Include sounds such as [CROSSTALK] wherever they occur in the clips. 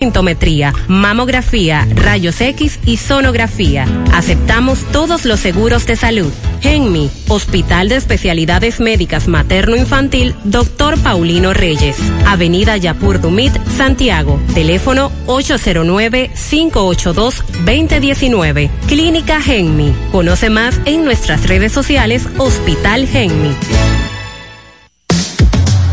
Sintometría, mamografía, rayos X y sonografía. Aceptamos todos los seguros de salud. GENMI, Hospital de Especialidades Médicas Materno-Infantil, Dr. Paulino Reyes. Avenida Yapur Dumit, Santiago. Teléfono 809-582-2019. Clínica GENMI. Conoce más en nuestras redes sociales Hospital GENMI.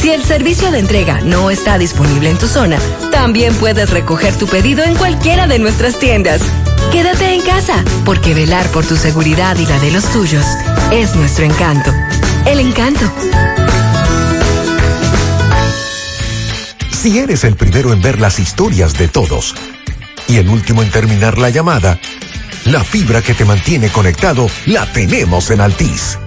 Si el servicio de entrega no está disponible en tu zona, también puedes recoger tu pedido en cualquiera de nuestras tiendas. Quédate en casa, porque velar por tu seguridad y la de los tuyos es nuestro encanto. El encanto. Si eres el primero en ver las historias de todos y el último en terminar la llamada, la fibra que te mantiene conectado la tenemos en Altis.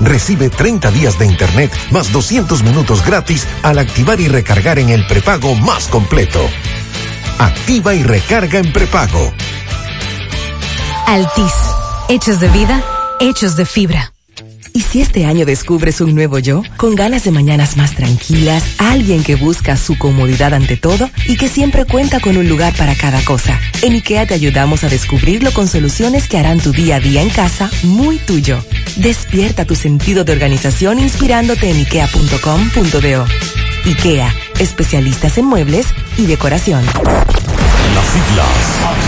Recibe 30 días de internet más 200 minutos gratis al activar y recargar en el prepago más completo. Activa y recarga en prepago. Altis. Hechos de vida, hechos de fibra. ¿Y si este año descubres un nuevo yo? Con ganas de mañanas más tranquilas, alguien que busca su comodidad ante todo y que siempre cuenta con un lugar para cada cosa. En IKEA te ayudamos a descubrirlo con soluciones que harán tu día a día en casa muy tuyo. Despierta tu sentido de organización inspirándote en ikea.com.do. IKEA, especialistas en muebles y decoración. Las siglas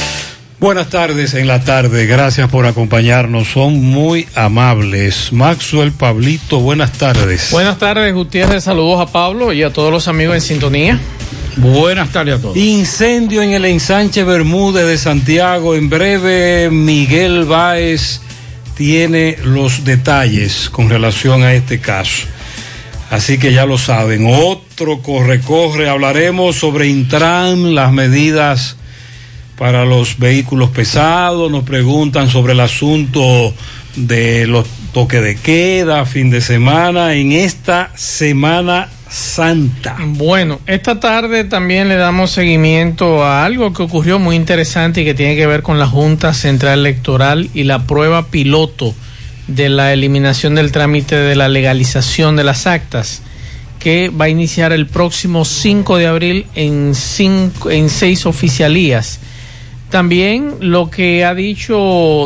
Buenas tardes en la tarde, gracias por acompañarnos, son muy amables. Maxwell Pablito, buenas tardes. Buenas tardes, Gutiérrez, saludos a Pablo y a todos los amigos en sintonía. Buenas tardes a todos. Incendio en el ensanche Bermúdez de Santiago, en breve Miguel Báez tiene los detalles con relación a este caso. Así que ya lo saben, otro corre-corre, hablaremos sobre Intran, las medidas para los vehículos pesados, nos preguntan sobre el asunto de los toques de queda, fin de semana, en esta Semana Santa. Bueno, esta tarde también le damos seguimiento a algo que ocurrió muy interesante y que tiene que ver con la Junta Central Electoral y la prueba piloto de la eliminación del trámite de la legalización de las actas que va a iniciar el próximo 5 de abril en, cinco, en seis oficialías también lo que ha dicho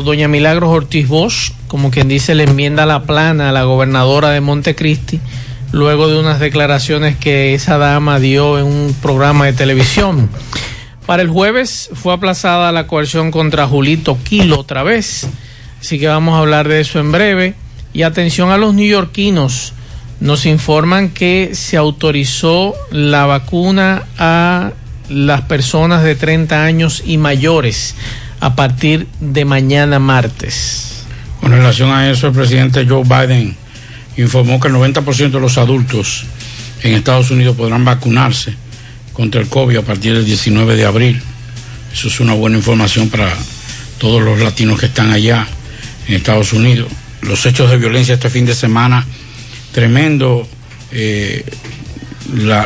doña Milagros Ortiz Bosch, como quien dice, le enmienda la plana a la gobernadora de Montecristi, luego de unas declaraciones que esa dama dio en un programa de televisión. Para el jueves fue aplazada la coerción contra Julito Quilo otra vez, así que vamos a hablar de eso en breve. Y atención a los neoyorquinos, nos informan que se autorizó la vacuna a las personas de 30 años y mayores a partir de mañana martes. Con relación a eso, el presidente Joe Biden informó que el 90% de los adultos en Estados Unidos podrán vacunarse contra el COVID a partir del 19 de abril. Eso es una buena información para todos los latinos que están allá en Estados Unidos. Los hechos de violencia este fin de semana, tremendo eh,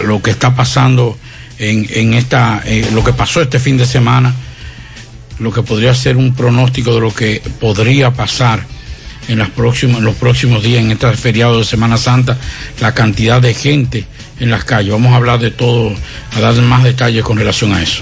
lo que está pasando en, en esta, eh, lo que pasó este fin de semana, lo que podría ser un pronóstico de lo que podría pasar en, las próximas, en los próximos días, en este feriado de Semana Santa, la cantidad de gente en las calles. Vamos a hablar de todo, a dar más detalles con relación a eso.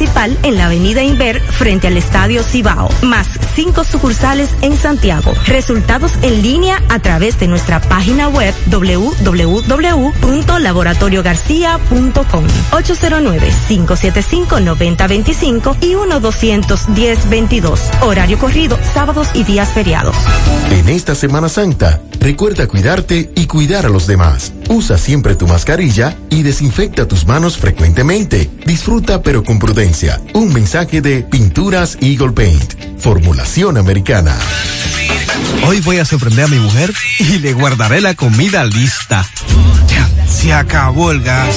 principal en la avenida Inver frente al Estadio Cibao, más cinco sucursales en Santiago. Resultados en línea a través de nuestra página web www.laboratoriogarcia.com 809-575-9025 y 1-210-22. Horario corrido, sábados y días feriados. En esta Semana Santa, recuerda cuidarte y cuidar a los demás. Usa siempre tu mascarilla y desinfecta tus manos frecuentemente. Disfruta pero con prudencia un mensaje de Pinturas Eagle Paint. Formulación americana. Hoy voy a sorprender a mi mujer y le guardaré la comida lista. Se acabó el gas.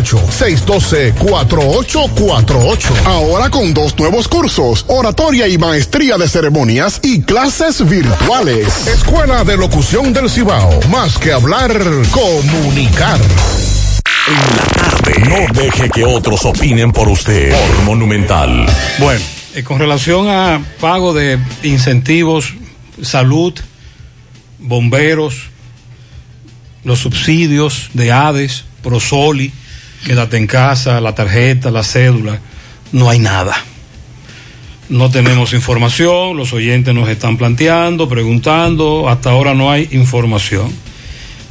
612-4848. Ahora con dos nuevos cursos, oratoria y maestría de ceremonias y clases virtuales. Escuela de Locución del Cibao. Más que hablar, comunicar. En la tarde. No deje que otros opinen por usted. Por Monumental. Bueno, eh, con relación a pago de incentivos, salud, bomberos, los subsidios de ADES, Prosoli, quédate en casa, la tarjeta, la cédula, no hay nada. No tenemos información, los oyentes nos están planteando, preguntando, hasta ahora no hay información.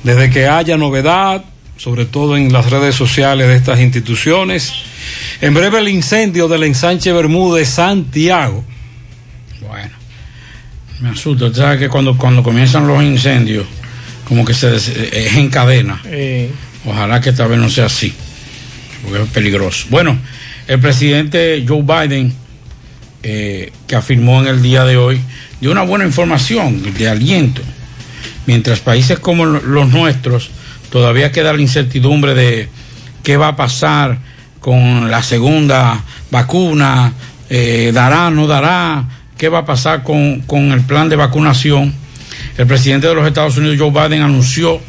Desde que haya novedad, sobre todo en las redes sociales de estas instituciones, en breve el incendio del ensanche Bermúdez Santiago. Bueno, me asusta, ¿sabes que cuando, cuando comienzan los incendios, como que se es en cadena? Ojalá que esta vez no sea así porque es peligroso. Bueno, el presidente Joe Biden, eh, que afirmó en el día de hoy, dio una buena información de aliento, mientras países como los nuestros todavía queda la incertidumbre de qué va a pasar con la segunda vacuna, eh, dará, no dará, qué va a pasar con, con el plan de vacunación. El presidente de los Estados Unidos, Joe Biden, anunció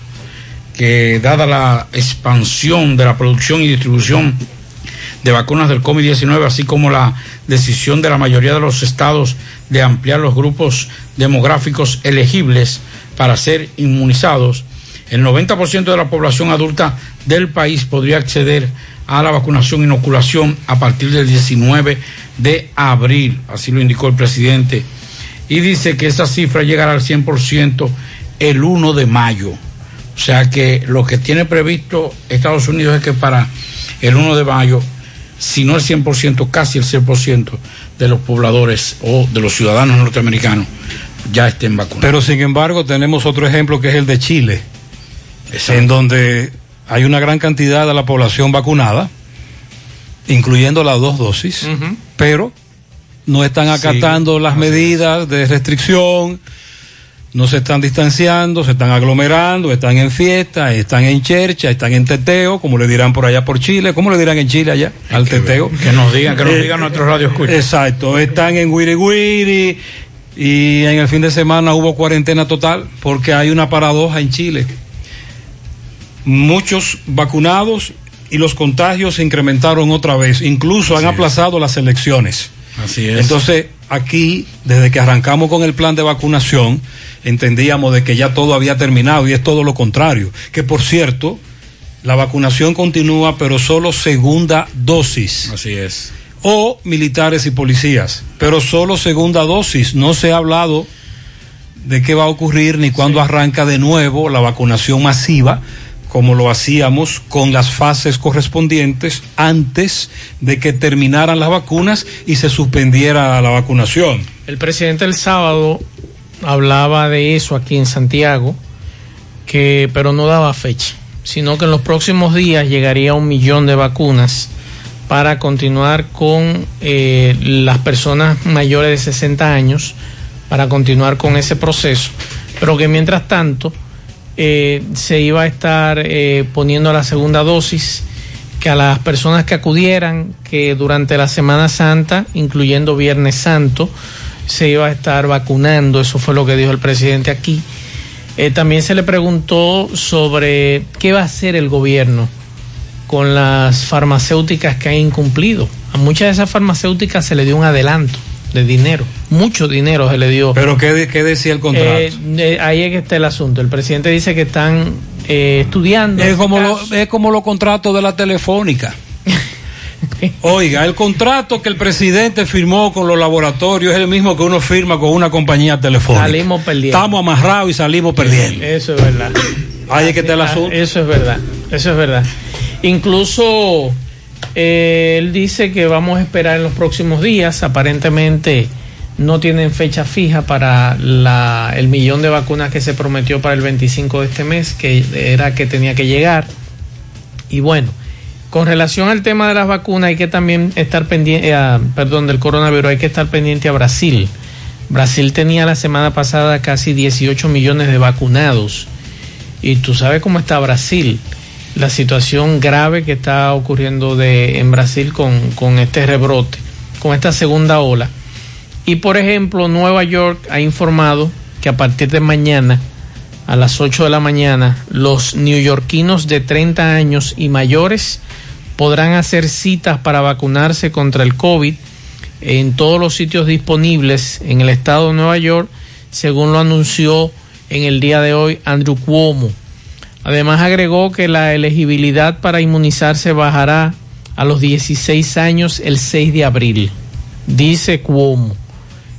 que dada la expansión de la producción y distribución de vacunas del COVID-19, así como la decisión de la mayoría de los estados de ampliar los grupos demográficos elegibles para ser inmunizados, el 90% de la población adulta del país podría acceder a la vacunación e inoculación a partir del 19 de abril, así lo indicó el presidente, y dice que esa cifra llegará al 100% el 1 de mayo. O sea que lo que tiene previsto Estados Unidos es que para el 1 de mayo si no el 100%, casi el 100% de los pobladores o de los ciudadanos norteamericanos ya estén vacunados. Pero sin embargo tenemos otro ejemplo que es el de Chile, en donde hay una gran cantidad de la población vacunada, incluyendo las dos dosis, pero no están acatando las medidas de restricción, no se están distanciando, se están aglomerando, están en fiesta, están en chercha, están en teteo, como le dirán por allá por Chile, ¿cómo le dirán en Chile allá? al teteo. Que nos digan, que nos eh, digan nuestros radios Exacto, están en Wiri Wiri y en el fin de semana hubo cuarentena total porque hay una paradoja en Chile. Muchos vacunados y los contagios se incrementaron otra vez, incluso han aplazado las elecciones. Así es. Entonces, aquí, desde que arrancamos con el plan de vacunación, entendíamos de que ya todo había terminado y es todo lo contrario. Que por cierto, la vacunación continúa, pero solo segunda dosis. Así es. O militares y policías, pero solo segunda dosis. No se ha hablado de qué va a ocurrir ni cuándo arranca de nuevo la vacunación masiva como lo hacíamos con las fases correspondientes antes de que terminaran las vacunas y se suspendiera la vacunación. El presidente el sábado hablaba de eso aquí en Santiago, que pero no daba fecha, sino que en los próximos días llegaría un millón de vacunas para continuar con eh, las personas mayores de 60 años, para continuar con ese proceso, pero que mientras tanto eh, se iba a estar eh, poniendo la segunda dosis, que a las personas que acudieran, que durante la Semana Santa, incluyendo Viernes Santo, se iba a estar vacunando, eso fue lo que dijo el presidente aquí. Eh, también se le preguntó sobre qué va a hacer el gobierno con las farmacéuticas que han incumplido. A muchas de esas farmacéuticas se le dio un adelanto de dinero, mucho dinero se le dio. ¿Pero qué, decía el contrato? Eh, ahí es que está el asunto. El presidente dice que están eh, estudiando. Es como, lo, es como los contratos de la telefónica. [LAUGHS] Oiga, el contrato que el presidente firmó con los laboratorios es el mismo que uno firma con una compañía telefónica. Salimos perdiendo. Estamos amarrados y salimos perdiendo. Eso es verdad. Ahí es que está el asunto. Eso es verdad. Eso es verdad. Incluso él dice que vamos a esperar en los próximos días. Aparentemente no tienen fecha fija para el millón de vacunas que se prometió para el 25 de este mes, que era que tenía que llegar. Y bueno, con relación al tema de las vacunas, hay que también estar pendiente, eh, perdón, del coronavirus, hay que estar pendiente a Brasil. Brasil tenía la semana pasada casi 18 millones de vacunados. Y tú sabes cómo está Brasil la situación grave que está ocurriendo de, en Brasil con, con este rebrote, con esta segunda ola. Y por ejemplo, Nueva York ha informado que a partir de mañana, a las 8 de la mañana, los neoyorquinos de 30 años y mayores podrán hacer citas para vacunarse contra el COVID en todos los sitios disponibles en el estado de Nueva York, según lo anunció en el día de hoy Andrew Cuomo Además agregó que la elegibilidad para inmunizarse bajará a los 16 años el 6 de abril, dice Cuomo.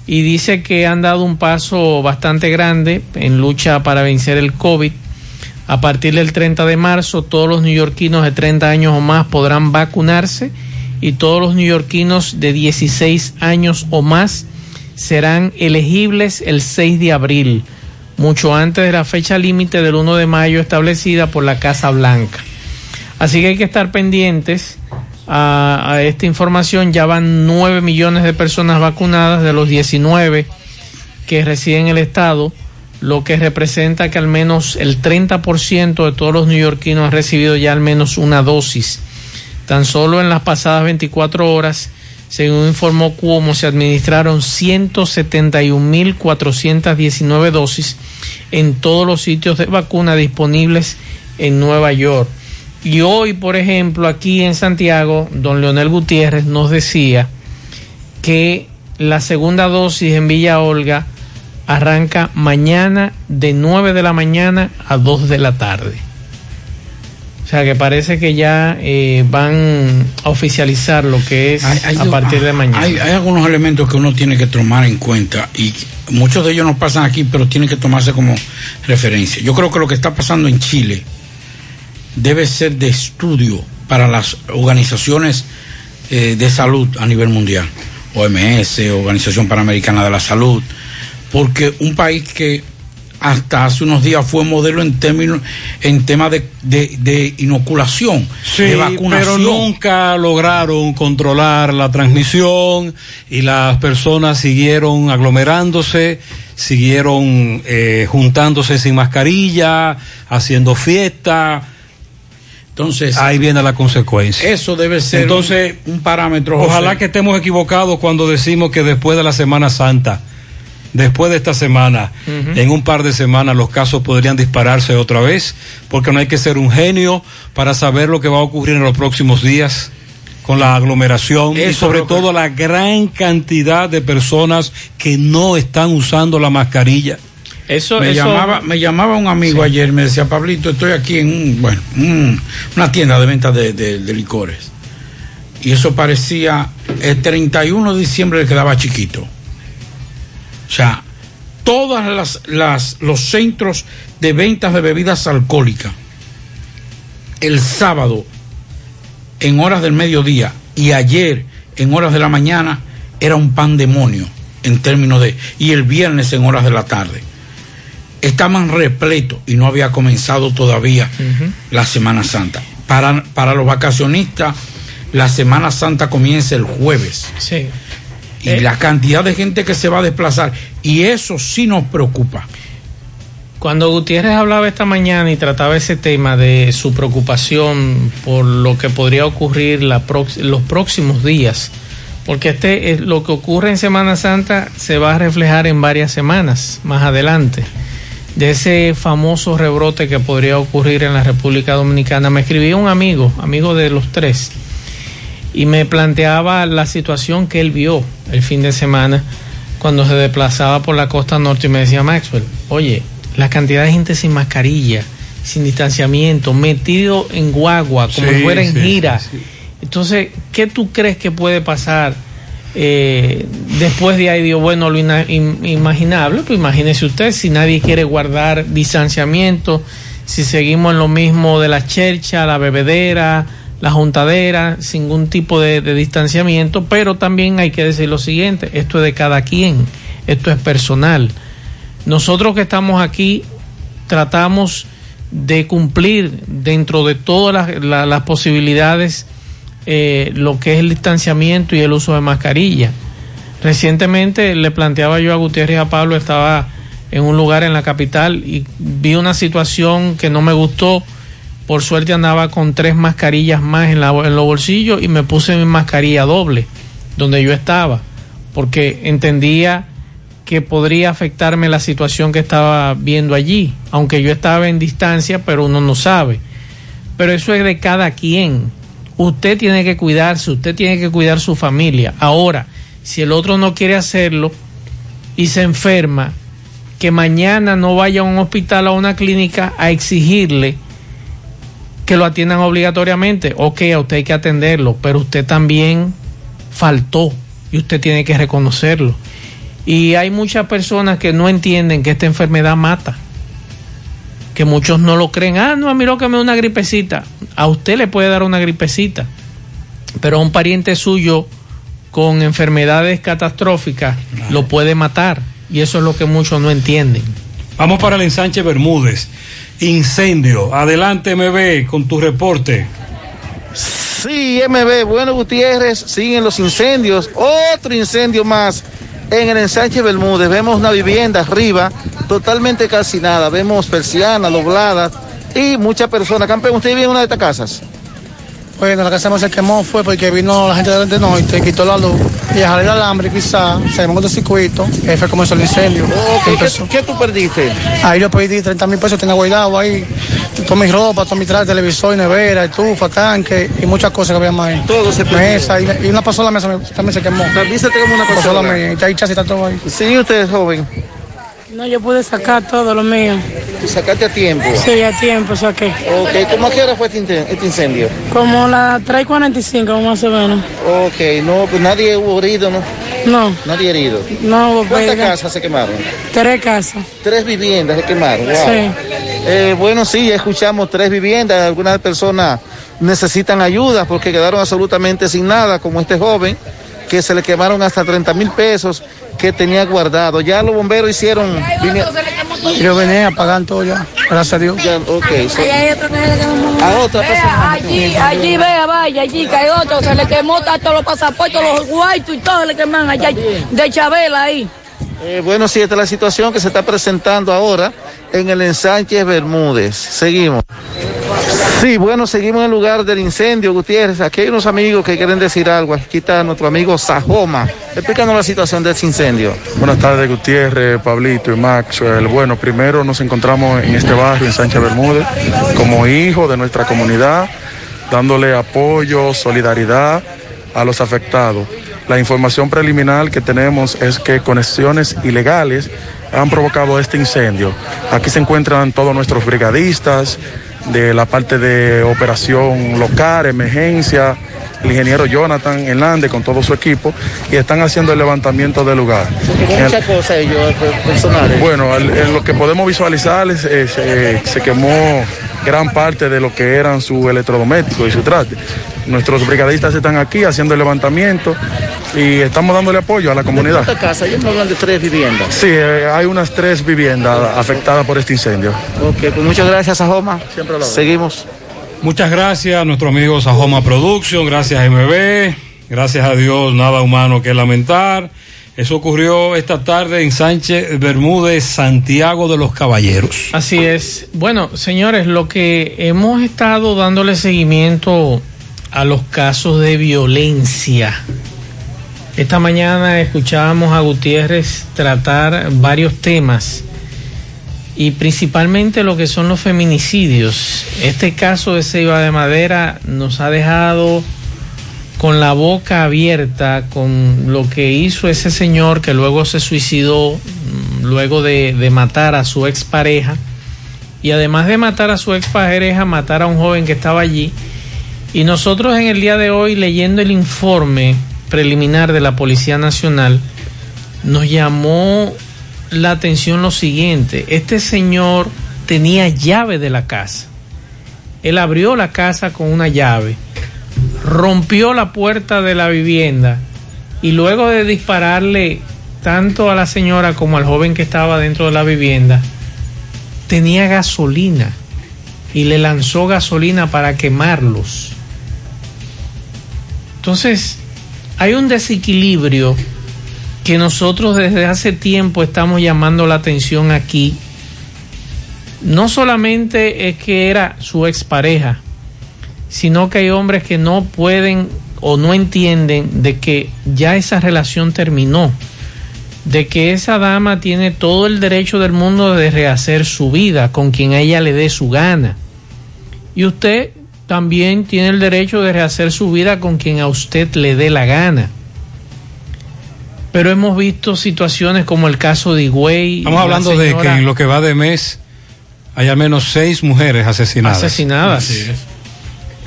Y dice que han dado un paso bastante grande en lucha para vencer el COVID. A partir del 30 de marzo, todos los neoyorquinos de 30 años o más podrán vacunarse y todos los neoyorquinos de 16 años o más serán elegibles el 6 de abril mucho antes de la fecha límite del 1 de mayo establecida por la Casa Blanca. Así que hay que estar pendientes a, esta información. Ya van 9 millones de personas vacunadas de los 19 que residen en el estado, lo que representa que al menos el 30% de todos los neoyorquinos han recibido ya al menos una dosis. Tan solo en las pasadas 24 horas según informó Cuomo, se administraron 171.419 dosis en todos los sitios de vacuna disponibles en Nueva York. Y hoy, por ejemplo, aquí en Santiago, don Leonel Gutiérrez nos decía que la segunda dosis en Villa Olga arranca mañana de 9 de la mañana a 2 de la tarde. O sea que parece que ya eh, van a oficializar lo que es a partir de mañana. Hay, algunos elementos que uno tiene que tomar en cuenta y muchos de ellos no pasan aquí, pero tienen que tomarse como referencia. Yo creo que lo que está pasando en Chile debe ser de estudio para las organizaciones eh, de salud a nivel mundial, OMS, Organización Panamericana de la Salud, porque un país que hasta hace unos días fue modelo en términos en tema de, de, inoculación, de vacunación. Pero nunca lograron controlar la transmisión y las personas siguieron aglomerándose, siguieron eh, juntándose sin mascarilla, haciendo fiesta. Entonces, ahí viene la consecuencia. Eso debe ser Entonces, un, parámetro. Ojalá que estemos equivocados cuando decimos que después de la Semana Santa después de esta semana, en un par de semanas los casos podrían dispararse otra vez, porque no hay que ser un genio para saber lo que va a ocurrir en los próximos días con la aglomeración y sobre todo la gran cantidad de personas que no están usando la mascarilla. Eso, me, Llamaba, me llamaba un amigo ayer, me decía, Pablito, estoy aquí en bueno, una tienda de venta de, de, licores. Y eso parecía, el 31 de diciembre le quedaba chiquito. O sea, todos las, las, los centros de ventas de bebidas alcohólicas el sábado en horas del mediodía y ayer en horas de la mañana era un pandemonio en términos de y el viernes en horas de la tarde. Estaban repletos y no había comenzado todavía la Semana Santa. Para, para los vacacionistas la Semana Santa comienza el jueves. Sí y eh. la cantidad de gente que se va a desplazar. Y eso sí nos preocupa. Cuando Gutiérrez hablaba esta mañana y trataba ese tema de su preocupación por lo que podría ocurrir los próximos días, porque este es lo que ocurre en Semana Santa se va a reflejar en varias semanas más adelante. De ese famoso rebrote que podría ocurrir en la República Dominicana, me escribió un amigo, amigo de los tres, y me planteaba la situación que él vio el fin de semana cuando se desplazaba por la costa norte y me decía Maxwell, oye, la cantidad de gente sin mascarilla, sin distanciamiento, metido en guagua, como si fuera en gira. Entonces, ¿qué tú crees que puede pasar eh, después de ahí? Digo, bueno, lo imaginable, pues imagínese usted, si nadie quiere guardar distanciamiento, si seguimos en lo mismo de la chercha, la bebedera, la juntadera, sin ningún tipo de, distanciamiento, pero también hay que decir lo siguiente, esto es de cada quien, esto es personal. Nosotros que estamos aquí tratamos de cumplir dentro de todas las, posibilidades eh, lo que es el distanciamiento y el uso de mascarilla. Recientemente le planteaba yo a Gutiérrez a Pablo, estaba en un lugar en la capital y vi una situación que no me gustó por suerte andaba con tres mascarillas más en, la, en los bolsillos y me puse mi mascarilla doble donde yo estaba, porque entendía que podría afectarme la situación que estaba viendo allí, aunque yo estaba en distancia, pero uno no sabe. Pero eso es de cada quien. Usted tiene que cuidarse, usted tiene que cuidar su familia. Ahora, si el otro no quiere hacerlo y se enferma, que mañana no vaya a un hospital o a una clínica a exigirle que lo atiendan obligatoriamente. Ok, a usted hay que atenderlo, pero usted también faltó y usted tiene que reconocerlo. Y hay muchas personas que no entienden que esta enfermedad mata. Que muchos no lo creen. Ah, no, a mí lo que me da una gripecita. A usted le puede dar una gripecita. Pero a un pariente suyo con enfermedades catastróficas lo puede matar. Y eso es lo que muchos no entienden. Vamos para el ensanche Bermúdez incendio. Adelante, MB, con tu reporte. Sí, MB, bueno, Gutiérrez, siguen los incendios. Otro incendio más en el ensanche Bermúdez. Vemos una vivienda arriba, totalmente calcinada. Vemos persianas dobladas y muchas personas. Campeón, ¿usted vive en una de estas casas? Bueno, la casa no se quemó fue porque vino la gente de norte, quitó la luz y al el alambre quizá, se el circuito, y fue como el incendio. ¿Qué, tú perdiste? Ahí yo perdí 30 mil pesos, tenía guardado ahí, toda mi ropa, todo mi traje, televisor, nevera, estufa, tanque y muchas cosas que había más ahí. Todo se perdió. Mesa, y, una pasó la mesa también se quemó. También se quemó una pasó la mesa, y ahí chasis está todo ahí. Sí, usted es joven. No, yo pude sacar todo lo mío. ¿Y sacaste a tiempo? Sí, a tiempo saqué. Ok, ¿cómo a qué hora fue este, este incendio? Como las 3.45 más o menos. Ok, no, pues nadie hubo herido, ¿no? No. Nadie herido. No, ¿Cuántas casas se quemaron? Tres casas. Tres viviendas se quemaron, wow. Sí. Eh, bueno, sí, escuchamos tres viviendas, algunas personas necesitan ayuda porque quedaron absolutamente sin nada, como este joven que se le quemaron hasta 30 mil pesos que tenía guardado. Ya los bomberos hicieron... Yo venía a pagar todo ya, gracias a Dios. Ya, ok, so- A otra Allí, allí, vea, vaya, allí, que hay otro, se le quemó todos los pasaportes, los guaitos y todo le queman allá, de Chabela ahí. Eh, bueno, sí, esta es la situación que se está presentando ahora en el ensanche Bermúdez. Seguimos. Sí, bueno, seguimos en el lugar del incendio, Gutiérrez. Aquí hay unos amigos que quieren decir algo. Aquí está nuestro amigo Sajoma. Explícanos la situación de este incendio. Buenas tardes, Gutiérrez, Pablito y Maxwell. Bueno, primero nos encontramos en este barrio, en Sánchez Bermúdez, como hijo de nuestra comunidad, dándole apoyo, solidaridad a los afectados. La información preliminar que tenemos es que conexiones ilegales han provocado este incendio. Aquí se encuentran todos nuestros brigadistas de la parte de operación local, emergencia, el ingeniero Jonathan Hernández con todo su equipo y están haciendo el levantamiento del lugar. Muchas cosas ellos personales. Bueno, en lo que podemos visualizar es, es, eh, se quemó gran parte de lo que eran sus electrodomésticos y su trate. Nuestros brigadistas están aquí haciendo el levantamiento y estamos dándole apoyo a la comunidad. ¿Cuántas casas? Ellos me hablan de tres viviendas. Sí, eh, hay unas tres viviendas afectadas por este incendio. Ok, pues muchas gracias, Sajoma. Seguimos. Muchas gracias a nuestro amigo Sajoma Production, gracias a MB, gracias a Dios, nada humano que lamentar. Eso ocurrió esta tarde en Sánchez Bermúdez, Santiago de los Caballeros. Así es. Bueno, señores, lo que hemos estado dándole seguimiento a los casos de violencia. Esta mañana escuchábamos a Gutiérrez tratar varios temas y principalmente lo que son los feminicidios. Este caso de Ceiba de Madera nos ha dejado con la boca abierta con lo que hizo ese señor que luego se suicidó mm, luego de, de matar a su expareja. Y además de matar a su expareja matar a un joven que estaba allí. Y nosotros en el día de hoy leyendo el informe preliminar de la Policía Nacional nos llamó la atención lo siguiente. Este señor tenía llave de la casa. Él abrió la casa con una llave rompió la puerta de la vivienda y luego de dispararle tanto a la señora como al joven que estaba dentro de la vivienda, tenía gasolina y le lanzó gasolina para quemarlos. Entonces, hay un desequilibrio que nosotros desde hace tiempo estamos llamando la atención aquí. No solamente es que era su expareja, sino que hay hombres que no pueden o no entienden de que ya esa relación terminó, de que esa dama tiene todo el derecho del mundo de rehacer su vida con quien a ella le dé su gana. Y usted también tiene el derecho de rehacer su vida con quien a usted le dé la gana. Pero hemos visto situaciones como el caso de Higüey. Estamos la hablando de que en lo que va de mes hay al menos seis mujeres asesinadas. asesinadas. Así es.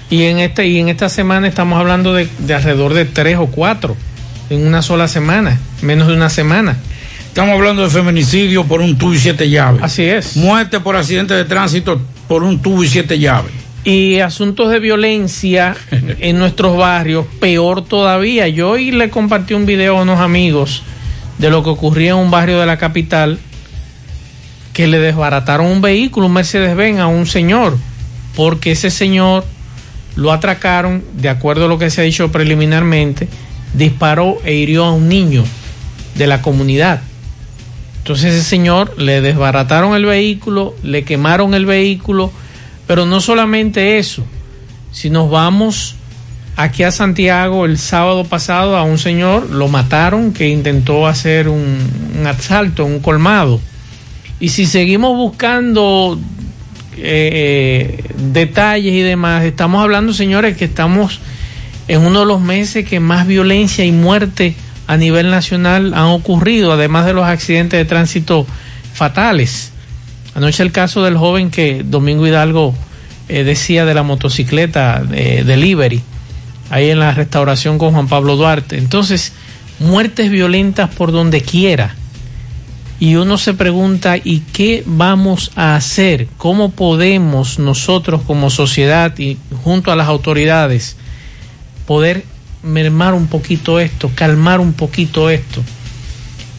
Y en este y en esta semana estamos hablando de, de alrededor de tres o cuatro en una sola semana, menos de una semana. Estamos hablando de feminicidio por un tubo y siete llaves. Así es. Muerte por accidente de tránsito por un tubo y siete llaves. Y asuntos de violencia [LAUGHS] en nuestros barrios, peor todavía. Yo hoy le compartí un video a unos amigos de lo que ocurría en un barrio de la capital que le desbarataron un vehículo, un Mercedes-Benz a un señor, porque ese señor lo atracaron, de acuerdo a lo que se ha dicho preliminarmente, disparó e hirió a un niño de la comunidad. Entonces ese señor le desbarataron el vehículo, le quemaron el vehículo, pero no solamente eso, si nos vamos aquí a Santiago el sábado pasado a un señor lo mataron que intentó hacer un, asalto, un colmado. Y si seguimos buscando eh, detalles y demás, estamos hablando, señores, que estamos en uno de los meses que más violencia y muerte a nivel nacional han ocurrido, además de los accidentes de tránsito fatales. Anoche el caso del joven que Domingo Hidalgo eh, decía de la motocicleta eh, delivery, ahí en la restauración con Juan Pablo Duarte. Entonces, muertes violentas por donde quiera. Y uno se pregunta, ¿y qué vamos a hacer? ¿Cómo podemos nosotros como sociedad y junto a las autoridades poder mermar un poquito esto, calmar un poquito esto?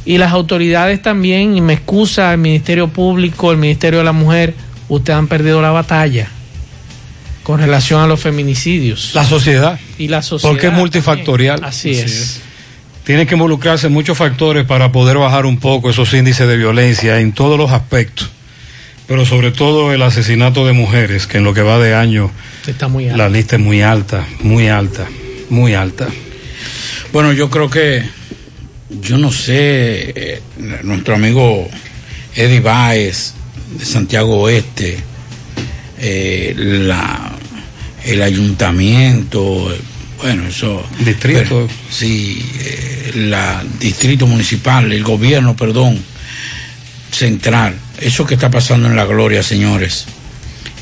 Y las autoridades también, y me excusa el Ministerio Público, el Ministerio de la Mujer, ustedes han perdido la batalla con relación a los feminicidios. La sociedad. Y la sociedad. Porque es multifactorial. Así, es. es. Tiene que involucrarse muchos factores para poder bajar un poco esos índices de violencia en todos los aspectos. Pero sobre todo el asesinato de mujeres, que en lo que va de año Está muy alta. la lista es muy alta, muy alta, muy alta. Bueno, yo creo que, yo no sé, eh, nuestro amigo Eddie Baez de Santiago Oeste, eh, la, el ayuntamiento, bueno, eso. Distrito. Pero, sí, eh, la distrito municipal, el gobierno, perdón, central. Eso que está pasando en La Gloria, señores,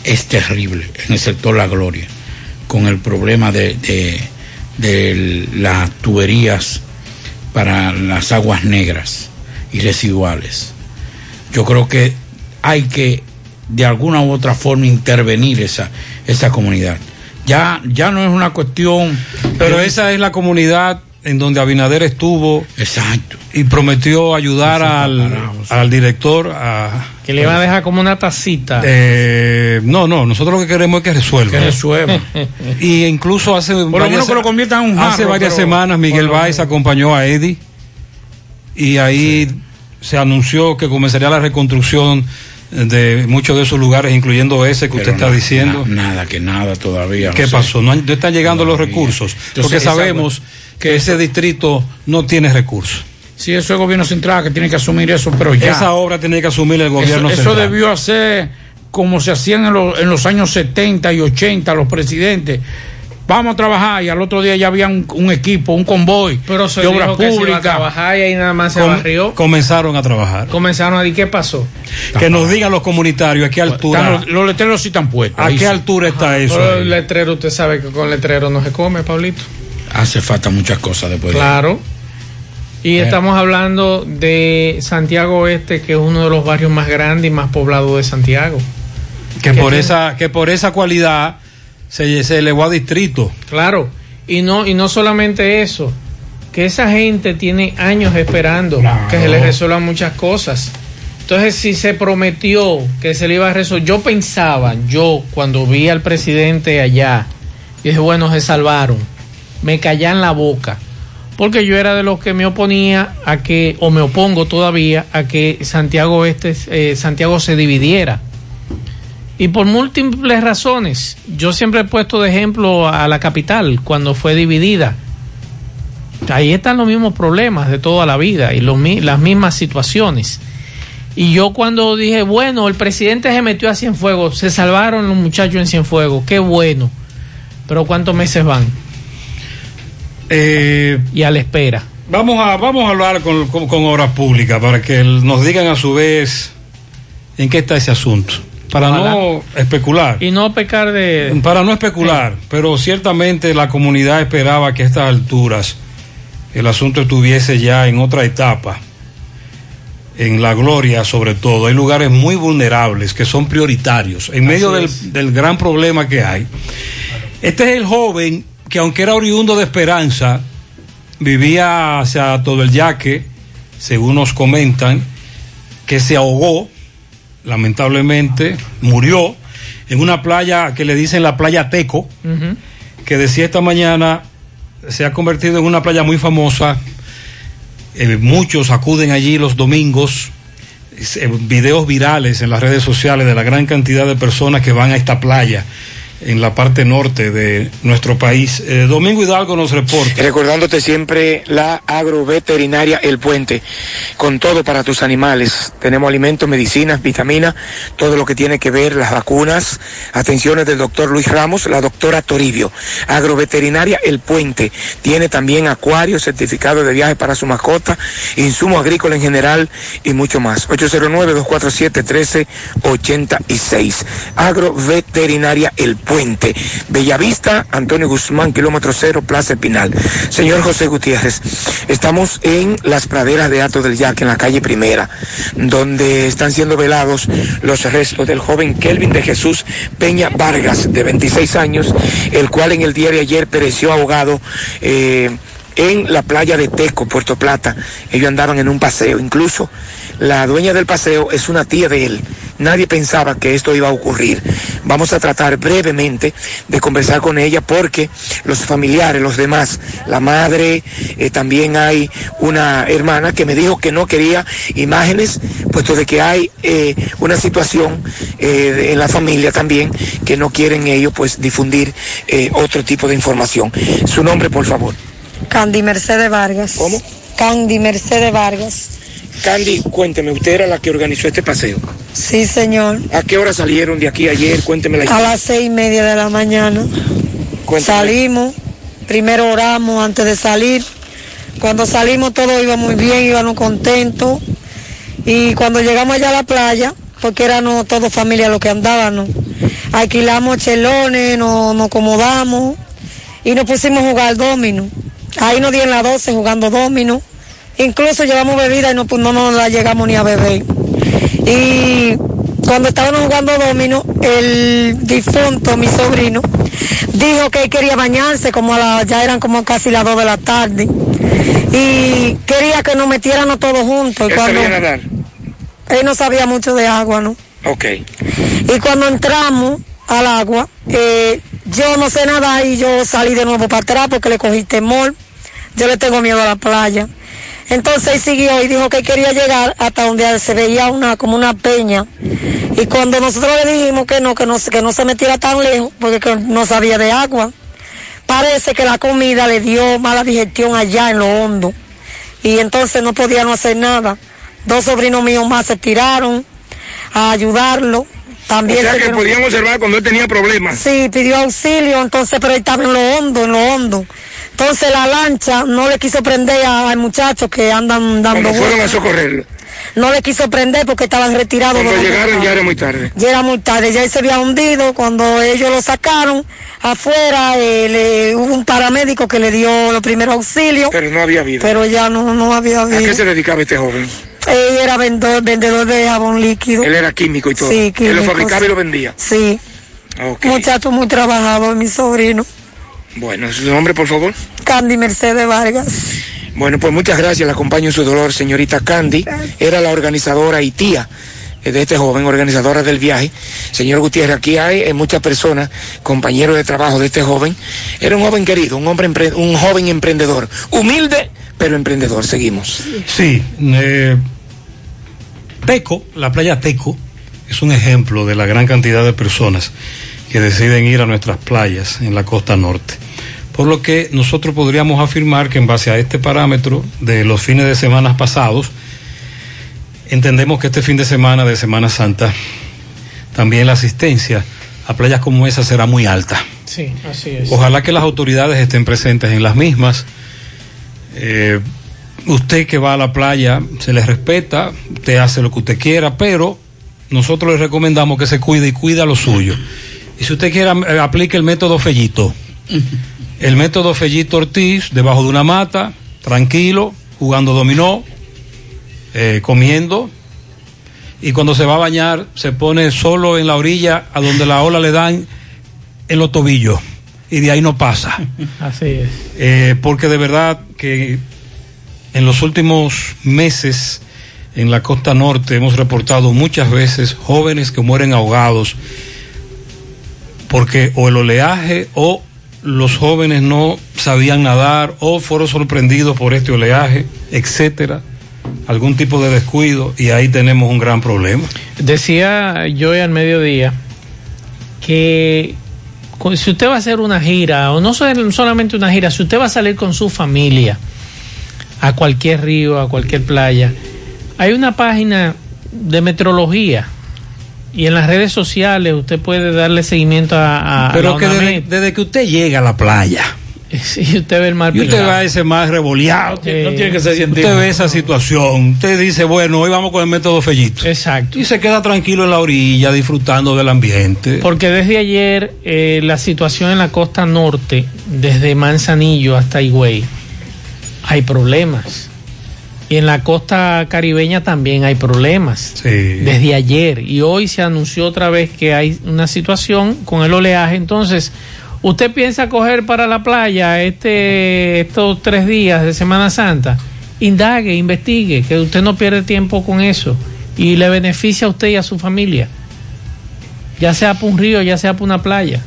es terrible en el sector La Gloria, con el problema de, de, de las tuberías para las aguas negras y residuales. Yo creo que hay que de alguna u otra forma intervenir esa, esa comunidad. Ya, ya no es una cuestión. Pero esa es la comunidad en donde Abinader estuvo. Exacto. Y prometió ayudar al, al, director a. Que le va a dejar como una tacita. Eh, no, no, nosotros lo que queremos es que resuelva. Que resuelva. y incluso hace. Por lo menos que lo conviertan en un jarro, Hace varias pero, semanas Miguel Báez acompañó a Eddie. Y ahí sí. se anunció que comenzaría la reconstrucción de muchos de esos lugares, incluyendo ese que Pero usted está diciendo. Na, nada, que nada todavía. ¿Qué no pasó? Sé. No, no, están llegando todavía. los recursos. Entonces, porque sabemos esa, que ese distrito no tiene recursos. Sí, eso es el gobierno central que tiene que asumir eso, pero ya. Esa obra tiene que asumir el gobierno eso, central. Eso debió hacer como se hacían en, en los años 70 y 80 los presidentes vamos a trabajar y al otro día ya había un, un equipo, un convoy Pero se de obras públicas. trabajar y ahí nada más se Com- barrió. Comenzaron a trabajar. Comenzaron a decir qué pasó. Que nos digan los comunitarios a qué altura. Los, los letreros sí están puestos. ¿A qué sí. altura está eso? Pero el letrero, usted sabe que con letrero no se come, Pablito. Hace falta muchas cosas después de Claro. Y Eh. estamos hablando de Santiago Oeste, que es uno de los barrios más grandes y más poblados de Santiago. que ¿Qué por tiene? esa que por esa cualidad se, se elevó a distrito. Claro. Y no, y no solamente eso, que esa gente tiene años esperando Claro. que se les resuelvan muchas cosas. Entonces, si se prometió que se le iba a resolver, yo pensaba, yo cuando vi al presidente allá, dije, bueno, se salvaron, me callan la boca, porque yo era de los que me oponía a que, o me opongo todavía, a que Santiago Este, eh, Santiago se dividiera. Y por múltiples razones. Yo siempre he puesto de ejemplo a la capital cuando fue dividida. Ahí están los mismos problemas de toda la vida y los, las mismas situaciones. Y yo cuando dije, bueno, el presidente se metió a Cienfuegos, se salvaron los muchachos en Cienfuegos, qué bueno. Pero ¿cuántos meses van? Eh, Y a la espera. vamos a vamos a hablar con, con- con obras públicas para que nos digan a su vez en qué está ese asunto. Para no especular. Y no pecar de... Para no especular, pero ciertamente la comunidad esperaba que a estas alturas el asunto estuviese ya en otra etapa, en la gloria sobre todo. Hay lugares muy vulnerables que son prioritarios en medio del, del gran problema que hay. Este es el joven que aunque era oriundo de Esperanza, vivía hacia todo el yaque, según nos comentan, que se ahogó, lamentablemente, murió en una playa que le dicen la playa Teco, que decía esta mañana se ha convertido en una playa muy famosa. Eh, muchos acuden allí los domingos. Eh, videos virales en las redes sociales de la gran cantidad de personas que van a esta playa en la parte norte de nuestro país. Eh, Domingo Hidalgo nos reporta. Recordándote siempre la agroveterinaria El Puente, con todo para tus animales. Tenemos alimentos, medicinas, vitaminas, todo lo que tiene que ver, las vacunas. Atenciones del doctor Luis Ramos, la doctora Toribio. Agroveterinaria El Puente. Tiene también acuario, certificado de viaje para su mascota, insumo agrícola en general y mucho más. 809-247-1386. Agroveterinaria El Puente. Puente. Bellavista, Antonio Guzmán, kilómetro cero, Plaza Espinal. Señor José Gutiérrez, estamos en las praderas de Ato del Yaque, en la calle Primera, donde están siendo velados los restos del joven Kelvin de Jesús Peña Vargas, de 26 años, el cual en el día de ayer pereció ahogado. Eh, en la playa de Teco, Puerto Plata. Ellos andaban en un paseo. Incluso la dueña del paseo es una tía de él. Nadie pensaba que esto iba a ocurrir. Vamos a tratar brevemente de conversar con ella porque los familiares, los demás, la madre, eh, también hay una hermana que me dijo que no quería imágenes, puesto de que hay eh, una situación eh, en la familia también que no quieren ellos pues difundir otro tipo de información. Su nombre, por favor. Candy Mercedes Vargas. ¿Cómo? Candy Mercedes Vargas. Candy, cuénteme, ¿usted era la que organizó este paseo? Sí, señor. ¿A qué hora salieron de aquí ayer? Cuénteme la historia. A las seis y media de la mañana. Salimos, primero oramos antes de salir. Cuando salimos todo iba muy bien, íbamos contentos. Y cuando llegamos allá a la playa, porque éramos todos familia los que andábamos, alquilamos chelones, nos, nos acomodamos y nos pusimos a jugar domino. Ahí nos dieron las 12 jugando domino. Incluso llevamos bebida y no, pues, no nos la llegamos ni a beber. Y cuando estábamos jugando domino, el difunto, mi sobrino, dijo que él quería bañarse, como a la, ya eran como casi las 2 de la tarde. Y quería que nos metiéramos todos juntos. ¿Él cuando, sabía nadar? Él no sabía mucho de agua, ¿no? Ok. Y cuando entramos al agua, eh, yo no sé nada y yo salí de nuevo para atrás porque le cogí temor. Yo le tengo miedo a la playa. Entonces él siguió y dijo que quería llegar hasta donde se veía una como una peña. Y cuando nosotros le dijimos que no, que no, que no se metiera tan lejos porque no sabía de agua, parece que la comida le dio mala digestión allá en lo hondo. Y entonces no podíamos hacer nada. Dos sobrinos míos más se tiraron a ayudarlo también o sea que podían observar cuando él tenía problemas. Sí, pidió auxilio, entonces, pero él estaba en lo hondo, en lo hondo. Entonces la lancha no le quiso prender al muchacho que andan dando Cuando fueron a socorrerlo. No le quiso prender porque estaban retirados. Cuando llegaron ya era muy tarde. Ya era muy tarde, ya él se había hundido. Cuando ellos lo sacaron afuera, eh, hubo un paramédico que le dio los primeros auxilios. Pero no había vida. Pero ya no, no había vida. ¿A qué se dedicaba este joven? Él era vendedor, vendedor de jabón líquido. Él era químico y todo. Sí, químico. Él lo fabricaba y lo vendía. Sí. Okay. Muchacho muy trabajador, mi sobrino. Bueno, ¿su nombre, por favor? Candy Mercedes Vargas. Bueno, pues muchas gracias. La acompaño en su dolor, señorita Candy. Era la organizadora y tía de este joven, organizadora del viaje. Señor Gutiérrez, aquí hay eh, muchas personas, compañeros de trabajo de este joven. Era un joven querido, un hombre, un joven emprendedor, humilde, pero emprendedor. Seguimos. Sí, eh, Teco, la playa Teco, es un ejemplo de la gran cantidad de personas que deciden ir a nuestras playas en la costa norte. Por lo que nosotros podríamos afirmar que en base a este parámetro de los fines de semana pasados, entendemos que este fin de semana de Semana Santa, también la asistencia a playas como esa será muy alta. Sí, así es. Ojalá que las autoridades estén presentes en las mismas. Eh, usted que va a la playa se le respeta, usted hace lo que usted quiera, pero nosotros le recomendamos que se cuide y cuida lo suyo. Y si usted quiere, eh, aplique el método Fellito. El método Fellito Ortiz, debajo de una mata, tranquilo, jugando dominó, eh, comiendo. Y cuando se va a bañar, se pone solo en la orilla a donde la ola le dan en los tobillos. Y de ahí no pasa. [LAUGHS] Así es. Eh, porque de verdad que en los últimos meses en la costa norte hemos reportado muchas veces jóvenes que mueren ahogados porque o el oleaje o los jóvenes no sabían nadar o fueron sorprendidos por este oleaje, etcétera, algún tipo de descuido y ahí tenemos un gran problema. Decía yo al mediodía que si usted va a hacer una gira o no solamente una gira, si usted va a salir con su familia a cualquier río, a cualquier playa, hay una página de metrología y en las redes sociales usted puede darle seguimiento a... a Pero que desde, desde, que usted llega a la playa, [LAUGHS] Sí, usted ve el mar Y usted va a ese mar revoleado. No tiene que ser científico. Usted ve esa situación. Usted dice, bueno, hoy vamos con el método Fellito. Exacto. Y se queda tranquilo en la orilla, disfrutando del ambiente. Porque desde ayer eh, la situación en la costa norte, desde Manzanillo hasta Higüey, hay problemas. Y en la costa caribeña también hay problemas. Desde ayer. Y hoy se anunció otra vez que hay una situación con el oleaje. Entonces, ¿usted piensa coger para la playa este, estos tres días de Semana Santa? Indague, investigue, que usted no pierde tiempo con eso. Y le beneficia a usted y a su familia ya sea para un río, ya sea para una playa.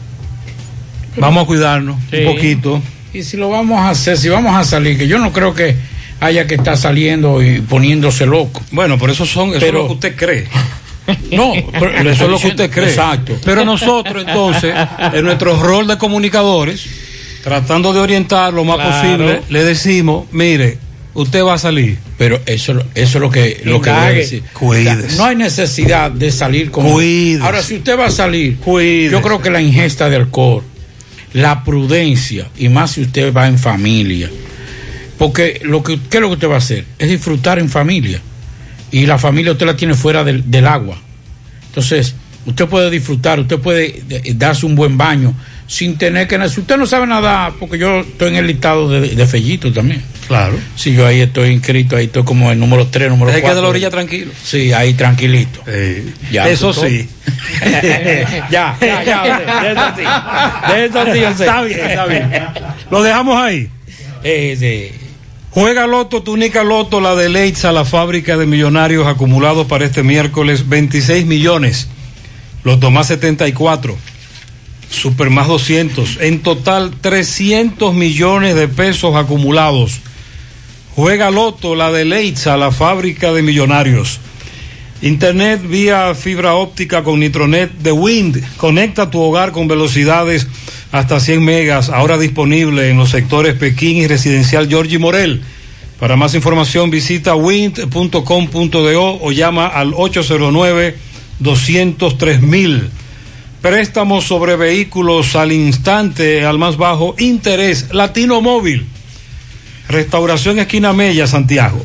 Vamos a cuidarnos Sí. un poquito. Y si lo vamos a hacer, si vamos a salir, que yo no creo que haya que estar saliendo y poniéndose loco. Bueno, pero eso son, eso Pero- es lo que usted cree. [LAUGHS] No, pero eso es lo que usted cree. Exacto. Pero nosotros, entonces, en nuestro rol de comunicadores, tratando de orientar lo más Claro. posible, le decimos, mire, usted va a salir. Pero eso, eso es lo que, lo que voy a Indague. decir. Cuídese. No hay necesidad de salir con. Cuídese. Ahora, si usted va a salir, Cuídese. yo creo que la ingesta de alcohol, la prudencia, y más si usted va en familia. Porque lo que, ¿qué es lo que usted va a hacer? Es disfrutar en familia. Y la familia usted la tiene fuera del, del agua. Entonces, usted puede disfrutar, usted puede eh, darse un buen baño sin tener que... Si usted no sabe nada, porque yo estoy en el listado de, de Fellito también. Claro. Si yo ahí estoy inscrito, ahí estoy como el número 3, número Deje 4. que de la orilla tranquilo. Sí, ahí tranquilito. Ya, eso ¿tú? sí. [LAUGHS] ya, ya, ya, de eso sí. De eso sí yo sé. Está bien, está bien. Lo dejamos ahí. Juega Loto, tu única Loto, la de Leitza, la fábrica de millonarios acumulados para este miércoles, 26 millones. Loto más 74. Super más 200. En total, 300 millones de pesos acumulados. Juega Loto, la de Leitza, la fábrica de millonarios. Internet vía fibra óptica con Nitronet de Wind. Conecta tu hogar con velocidades hasta 100 megas. Ahora disponible en los sectores Pekín y Residencial Georgie Morel. Para más información visita wind.com.do o llama al 809-203 Préstamos sobre vehículos al instante, al más bajo interés. Latino Móvil. Restauración Esquina Mella, Santiago.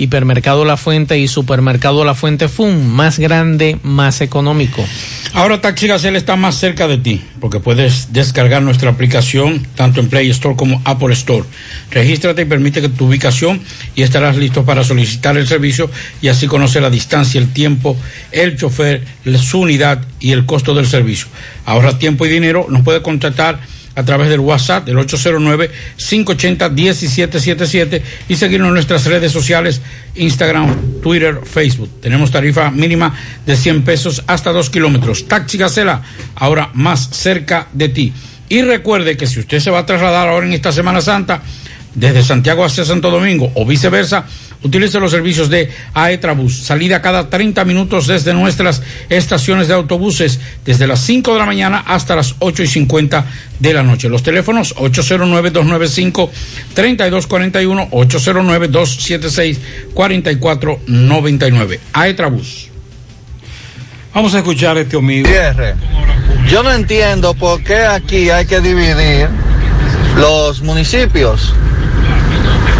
Hipermercado La Fuente y Supermercado La Fuente Fund, más grande, más económico. Ahora Taxi Gacela está más cerca de ti, porque puedes descargar nuestra aplicación tanto en Play Store como Apple Store. Regístrate y permite que tu ubicación y estarás listo para solicitar el servicio y así conocer la distancia, el tiempo, el chofer, su unidad y el costo del servicio. Ahorra tiempo y dinero, nos puede contactar a través del WhatsApp del 809-580-1777 y seguirnos en nuestras redes sociales, Instagram, Twitter, Facebook. Tenemos tarifa mínima de 100 pesos hasta 2 kilómetros. Taxi Gacela, ahora más cerca de ti. Y recuerde que si usted se va a trasladar ahora en esta Semana Santa, desde Santiago hacia Santo Domingo o viceversa, utilice los servicios de Aetrabús. Salida cada 30 minutos desde nuestras estaciones de autobuses, desde las 5 de la mañana hasta las 8 y 50 de la noche. Los teléfonos 809-295-3241, 809-276-4499. Aetrabús. Vamos a escuchar a este amigo. Gutiérrez, Yo no entiendo por qué aquí hay que dividir los municipios.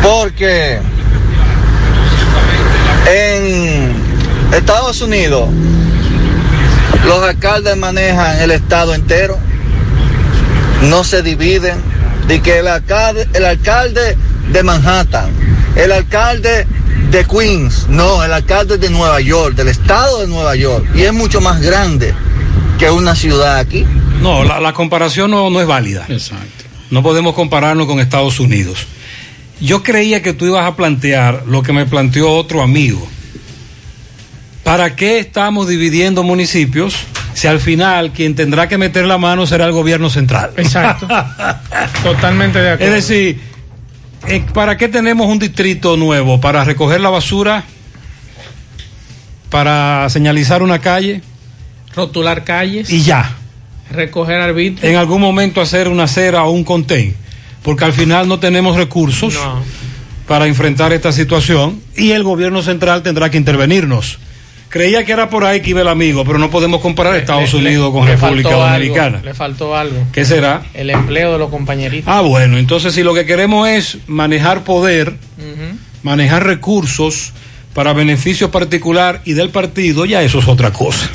Porque en Estados Unidos los alcaldes manejan el estado entero, no se dividen. De que el alcalde, el alcalde de Manhattan, el alcalde de Queens, no, el alcalde de Nueva York, del estado de Nueva York, y es mucho más grande que una ciudad aquí. No, la, la comparación no, no es válida. Exacto. No podemos compararnos con Estados Unidos. Yo creía que tú ibas a plantear lo que me planteó otro amigo. ¿Para qué estamos dividiendo municipios si al final quien tendrá que meter la mano será el gobierno central? Exacto. [LAUGHS] Totalmente de acuerdo. Es decir, eh, ¿para qué tenemos un distrito nuevo? ¿Para recoger la basura? para señalizar una calle. Rotular calles. Y ya. Recoger arbitrio. En algún momento hacer una acera o un contén. Porque al final no tenemos recursos para enfrentar esta situación y el gobierno central tendrá que intervenirnos. Creía que era por ahí que iba el amigo, pero no podemos comparar Estados Unidos con República Dominicana. le faltó algo. ¿Qué será? El empleo de los compañeritos. Ah, bueno, entonces si lo que queremos es manejar poder, manejar recursos para beneficio particular y del partido, ya eso es otra cosa.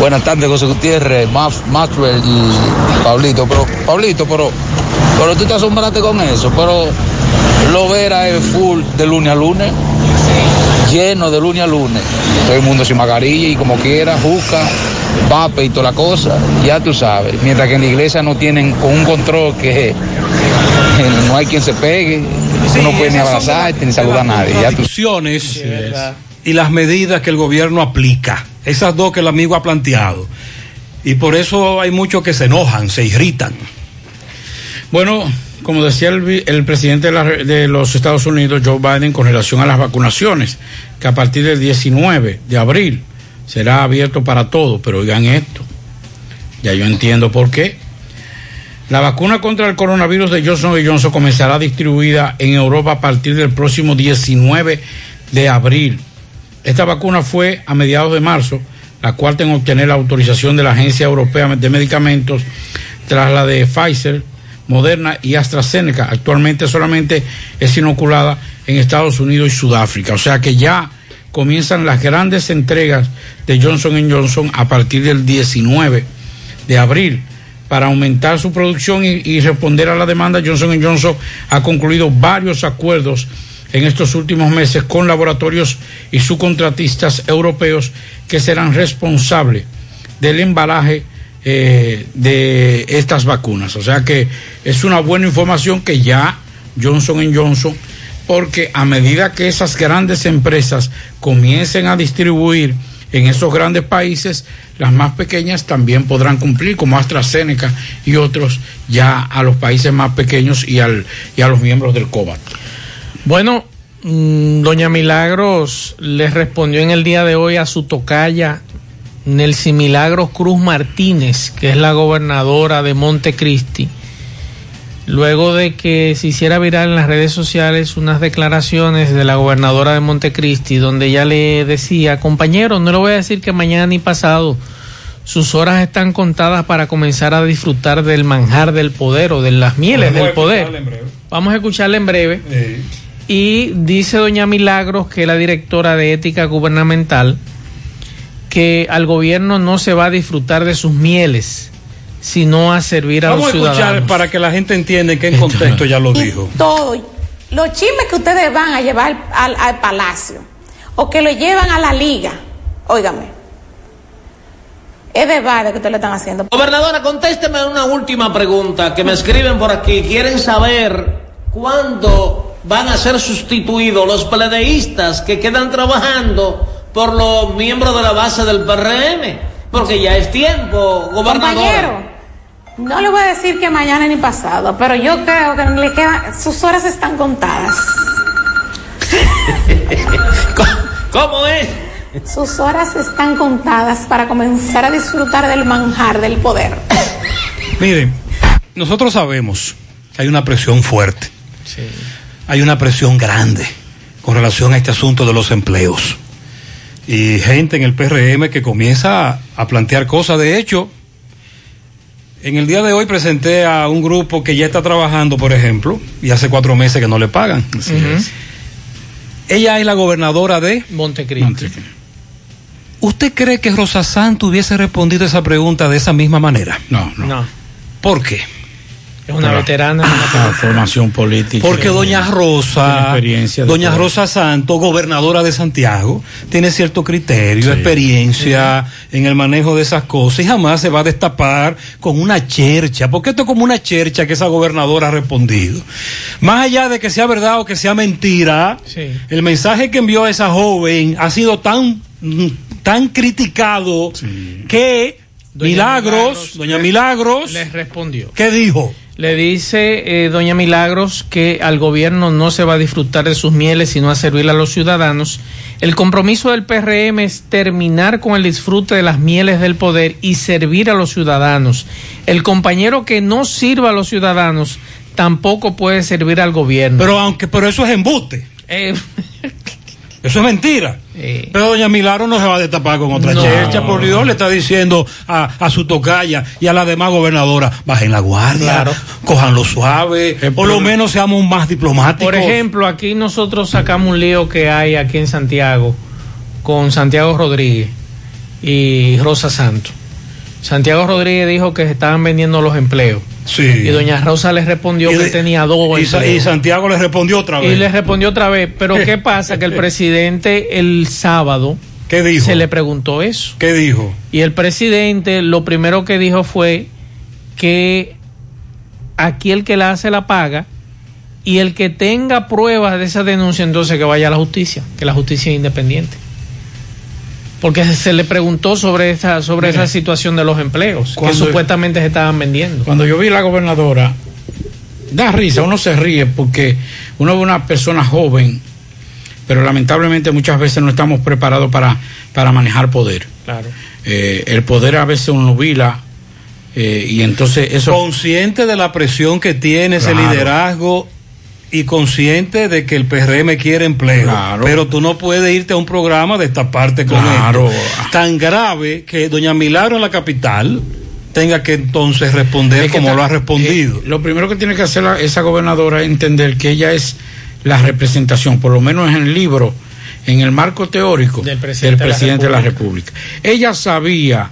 Buenas tardes, José Gutiérrez, Maxwell y Pablito. Pero, Pablito, pero, pero tú te asombraste con eso, pero lo verá es full de lunes a lunes lleno de lunes a lunes. Todo el mundo sin mascarilla y como quiera, juca, pape y toda la cosa, ya tú sabes. Mientras que en la iglesia no tienen con un control que [LAUGHS] no hay quien se pegue, no puede ni abrazarte ni saludar a nadie. Ya tú... y las medidas que el gobierno aplica, esas dos que el amigo ha planteado. Y por eso hay muchos que se enojan, se irritan. Bueno, como decía el, presidente de, los Estados Unidos, Joe Biden, con relación a las vacunaciones, que a partir del 19 de abril será abierto para todos, pero oigan esto, ya yo entiendo por qué. La vacuna contra el coronavirus de Johnson Johnson comenzará distribuida en Europa a partir del próximo 19 de abril. Esta vacuna fue a mediados de marzo la cuarta en obtener la autorización de la Agencia Europea de Medicamentos tras la de Pfizer Moderna y AstraZeneca. Actualmente solamente es inoculada en Estados Unidos y Sudáfrica. O sea que ya comienzan las grandes entregas de Johnson Johnson a partir del 19 de abril. Para aumentar su producción y, responder a la demanda, Johnson Johnson ha concluido varios acuerdos en estos últimos meses con laboratorios y subcontratistas europeos que serán responsables del embalaje eh, de estas vacunas. O sea que es una buena información que ya Johnson Johnson, porque a medida que esas grandes empresas comiencen a distribuir en esos grandes países, las más pequeñas también podrán cumplir, como AstraZeneca y otros, ya a los países más pequeños y, al, y a los miembros del COVAT. Bueno, mm, doña Milagros les respondió en el día de hoy a su tocaya Nelcy Milagros Cruz Martínez, que es la gobernadora de Montecristi, luego de que se hiciera viral en las redes sociales unas declaraciones de la gobernadora de Montecristi, donde ella le decía, compañero, no le voy a decir que mañana ni pasado, sus horas están contadas para comenzar a disfrutar del manjar del poder o de las mieles del poder. Vamos a escucharle en breve. Y dice doña Milagros, que es la directora de ética gubernamental, que al gobierno no se va a disfrutar de sus mieles, sino a servir a los ciudadanos. Vamos a escuchar para que la gente entienda en qué contexto ya lo dijo. Todo, los chismes que ustedes van a llevar al, al palacio o que lo llevan a la liga, óigame, es de vale que ustedes le están haciendo. Gobernadora, contésteme una última pregunta que me escriben por aquí. Quieren saber cuándo van a ser sustituidos los pledeístas que quedan trabajando por los miembros de la base del PRM, porque ya es tiempo, gobernador. Compañero, no le voy a decir que mañana ni pasado, pero yo creo que le sus horas están contadas. [LAUGHS] ¿Cómo es? Sus horas están contadas para comenzar a disfrutar del manjar del poder. Miren, nosotros sabemos que hay una presión fuerte. Hay una presión grande con relación a este asunto de los empleos y gente en el PRM que comienza a, plantear cosas. De hecho, en el día de hoy presenté a un grupo que ya está trabajando, por ejemplo, y hace cuatro meses que no le pagan. Ella es la gobernadora de Montecristi. ¿Usted cree que Rosa Santo hubiese respondido esa pregunta de esa misma manera? No, no. no. ¿Por qué? Es una veterana. Una formación política. Porque doña Rosa, doña Rosa Santos, gobernadora de Santiago, tiene cierto criterio, experiencia en el manejo de esas cosas y jamás se va a destapar con una chercha, porque esto es como una chercha que esa gobernadora ha respondido. Más allá de que sea verdad o que sea mentira, el mensaje que envió esa joven ha sido tan, tan criticado que Milagros, doña Milagros, les respondió. ¿Qué dijo? Le dice eh, doña Milagros que al gobierno no se va a disfrutar de sus mieles, sino a servirle a los ciudadanos. El compromiso del PRM es terminar con el disfrute de las mieles del poder y servir a los ciudadanos. El compañero que no sirva a los ciudadanos tampoco puede servir al gobierno. Pero aunque, pero eso es embuste. Eh, [LAUGHS] Eso es mentira. Pero doña Milagro no se va a destapar con otra No. checha. Por Dios le está diciendo a, a su tocaya y a la demás gobernadora, bajen la guardia, Claro. cojanlo suave, por lo menos seamos más diplomáticos. Por ejemplo, aquí nosotros sacamos un lío que hay aquí en Santiago con Santiago Rodríguez y Rosa Santos. Santiago Rodríguez dijo que se estaban vendiendo los empleos. Sí. Y doña Rosa le respondió Y que tenía dos y, Sa- y Santiago le respondió otra Y vez. le respondió otra vez, pero [LAUGHS] ¿qué pasa? Que el presidente el sábado ¿Qué dijo? se le preguntó eso. ¿Qué dijo? Y el presidente lo primero que dijo fue que aquí el que la hace la paga y el que tenga pruebas de esa denuncia entonces que vaya a la justicia, que la justicia es independiente. Porque se- se le preguntó sobre esa sobre Mira, esa situación de los empleos que supuestamente se estaban vendiendo. Cuando yo vi la gobernadora, da risa, uno se ríe porque uno ve una persona joven, pero lamentablemente muchas veces no estamos preparados para, para manejar poder. Claro. Eh, el poder a veces uno vila eh, y entonces eso... Consciente de la presión que tiene ese liderazgo y consciente de que el PRM quiere empleo. Claro. Pero tú no puedes irte a un programa de esta parte con Claro. esto. Tan grave que doña Milagro en la capital tenga que entonces responder Es que como lo ha respondido. eh, lo primero que tiene que hacer la- esa gobernadora es entender que ella es la representación, por lo menos en el libro, en el marco teórico Del presidente de la presidente de la República. Ella sabía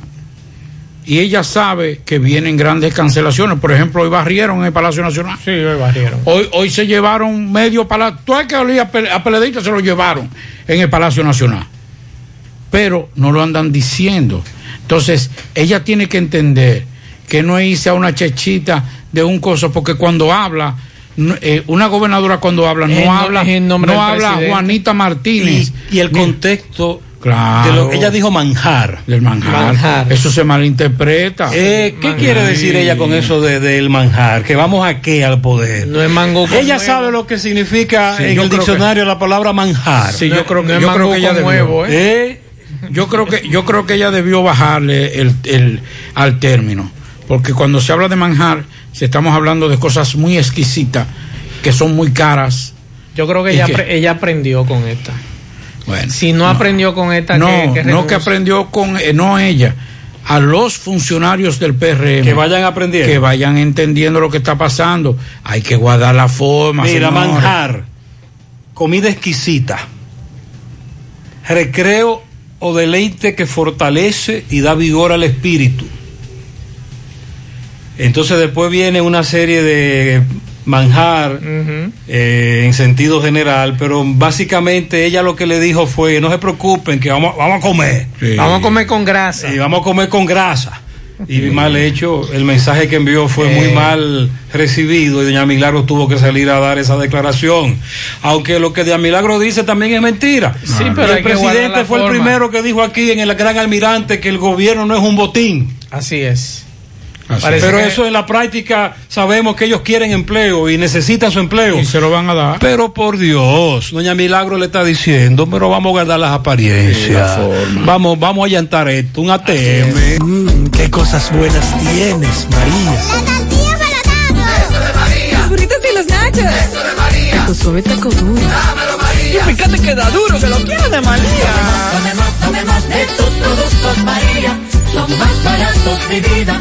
y ella sabe que vienen grandes cancelaciones. Por ejemplo, hoy barrieron en el Palacio Nacional. Sí, hoy barrieron. Hoy, hoy se llevaron medio palacio. Todo el que olía a pe- a peleadita se lo llevaron en el Palacio Nacional. Pero no lo andan diciendo. Entonces, ella tiene que entender que no irse a una chechita de un coso, porque cuando habla, eh, una gobernadora cuando habla, no habla, nombre no habla presidente. Juanita Martínez. Y, y el contexto Claro. de lo ella dijo manjar. Del manjar. Manjar. Eso se malinterpreta. Eh, ¿Qué quiere decir ella con eso de, del manjar? Que vamos a qué al poder. No es mango con Ella huevo. sabe lo que significa Sí, en el que- diccionario la palabra manjar. Sí, No- yo creo que, no es yo creo mango que ella con debió. huevo, ¿eh? ¿Eh? Yo creo que yo creo que ella debió bajarle el, el- al término, porque cuando se habla de manjar, se estamos hablando de cosas muy exquisitas que son muy caras. Yo creo que ¿Y ella, apre- ella aprendió con esta. Bueno, Si no, aprendió con esta, no, que, que no que aprendió con eh, no ella, a los funcionarios del PRM Que vayan aprendiendo. que vayan entendiendo lo que está pasando. Hay que guardar la forma. Mira, señores. manjar, comida exquisita, recreo o deleite que fortalece y da vigor al espíritu. Entonces después viene una serie de manjar eh, en sentido general, pero básicamente ella lo que le dijo fue, no se preocupen, que vamos, vamos a comer. Sí. Vamos a comer con grasa. Y vamos a comer con grasa. Y mal hecho, el mensaje que envió fue muy Eh. mal recibido y doña Milagro tuvo que salir a dar esa declaración. Aunque lo que doña Milagro dice también es mentira. Sí, pero el presidente fue el primero que dijo aquí en el Gran Almirante que el gobierno no es un botín. Así es. Pero que- eso en la práctica sabemos que ellos quieren empleo y necesitan su empleo. Y se lo van a dar. Pero por Dios, doña Milagro le está diciendo, pero vamos a guardar las apariencias. Sí, la. Vamos, vamos a llantar esto, un ATM. Mmm, qué cosas buenas tienes, María. La tortilla para Eso de María. Los burritos y los nachos. Eso de María. Tu suave taco duro. Dámelo, María. Y fíjate que da duro, que lo quiero de María. Tomemos, tomemos de tus productos María. Son más baratos de vida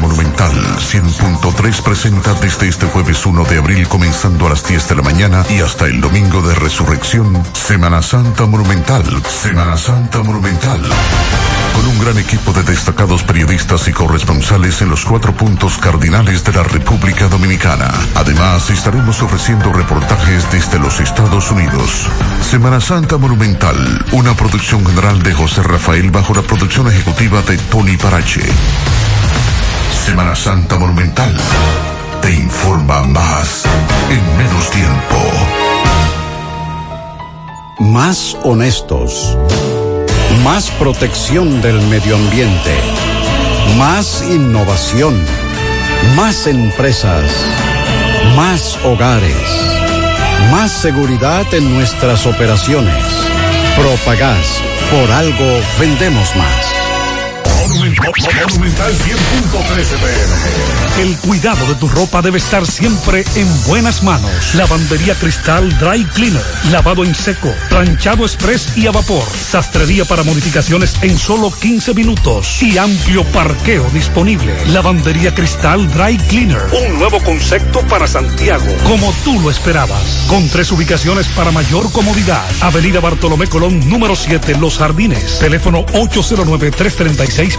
Monumental 100.3 presenta desde este jueves 1 de abril comenzando a las 10 de la mañana y hasta el domingo de resurrección, Semana Santa Monumental, Semana Santa Monumental. Con un gran equipo de destacados periodistas y corresponsales en los cuatro puntos cardinales de la República Dominicana. Además, estaremos ofreciendo reportajes desde los Estados Unidos. Semana Santa Monumental, una producción general de José Rafael bajo la producción ejecutiva de Tony Parache. Semana Santa Monumental. Te informa más en menos tiempo. Más honestos. Más protección del medio ambiente. Más innovación. Más empresas. Más hogares. Más seguridad en nuestras operaciones. Propagás. Por algo vendemos más. Monumental 100.13 pm. El cuidado de tu ropa debe estar siempre en buenas manos. Lavandería Cristal Dry Cleaner. Lavado en seco. Planchado express y a vapor. Sastrería para modificaciones en solo 15 minutos. Y amplio parqueo disponible. Lavandería Cristal Dry Cleaner. Un nuevo concepto para Santiago. Como tú lo esperabas. Con tres ubicaciones para mayor comodidad. Avenida Bartolomé Colón, número 7, Los Jardines. Teléfono 809 336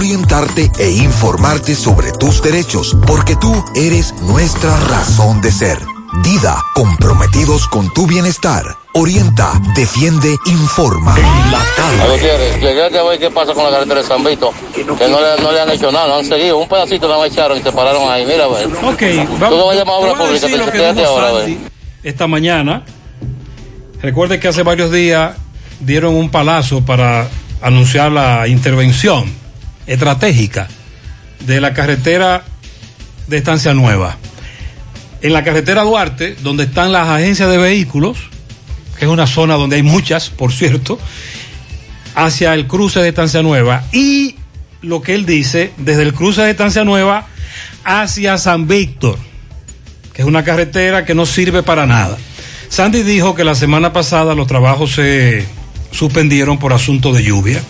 orientarte e informarte sobre tus derechos, porque tú eres nuestra razón de ser. Dida, comprometidos con tu bienestar. Orienta, defiende, informa. En la tarde. Gutiérrez, llegué a ver qué pasa con la carretera de San Vito, que no le, no le han hecho nada, no han seguido. Un pedacito me echaron y se pararon ahí. Mira, a ver. Ok, Tú no vas a llamar a obra vamos pública, te ahora, a ver. Sandy esta mañana. Recuerde que hace varios días dieron un palazo para anunciar la intervención estratégica de la carretera de Estancia Nueva. en la carretera Duarte, donde están las agencias de vehículos, que es una zona donde hay muchas, por cierto, hacia el cruce de Estancia Nueva y lo que él dice, desde el cruce de Estancia Nueva hacia San Víctor, que es una carretera que no sirve para nada. Sandy dijo que la semana pasada los trabajos se suspendieron por asunto de lluvia.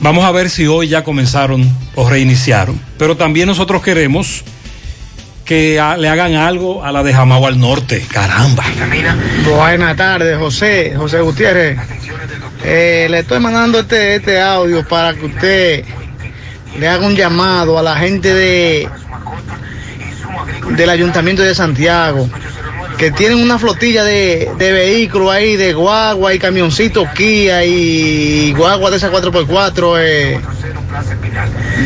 Vamos a ver si hoy ya comenzaron o reiniciaron. Pero también nosotros queremos que le hagan algo a la de Jamao al norte. Caramba. Buenas tardes, José, José Gutiérrez. Eh, le estoy mandando este, este audio para que usted le haga un llamado a la gente de del Ayuntamiento de Santiago, que tienen una flotilla de, de vehículos ahí, de guagua y camioncitos Kia y guagua de esas 4x4, eh,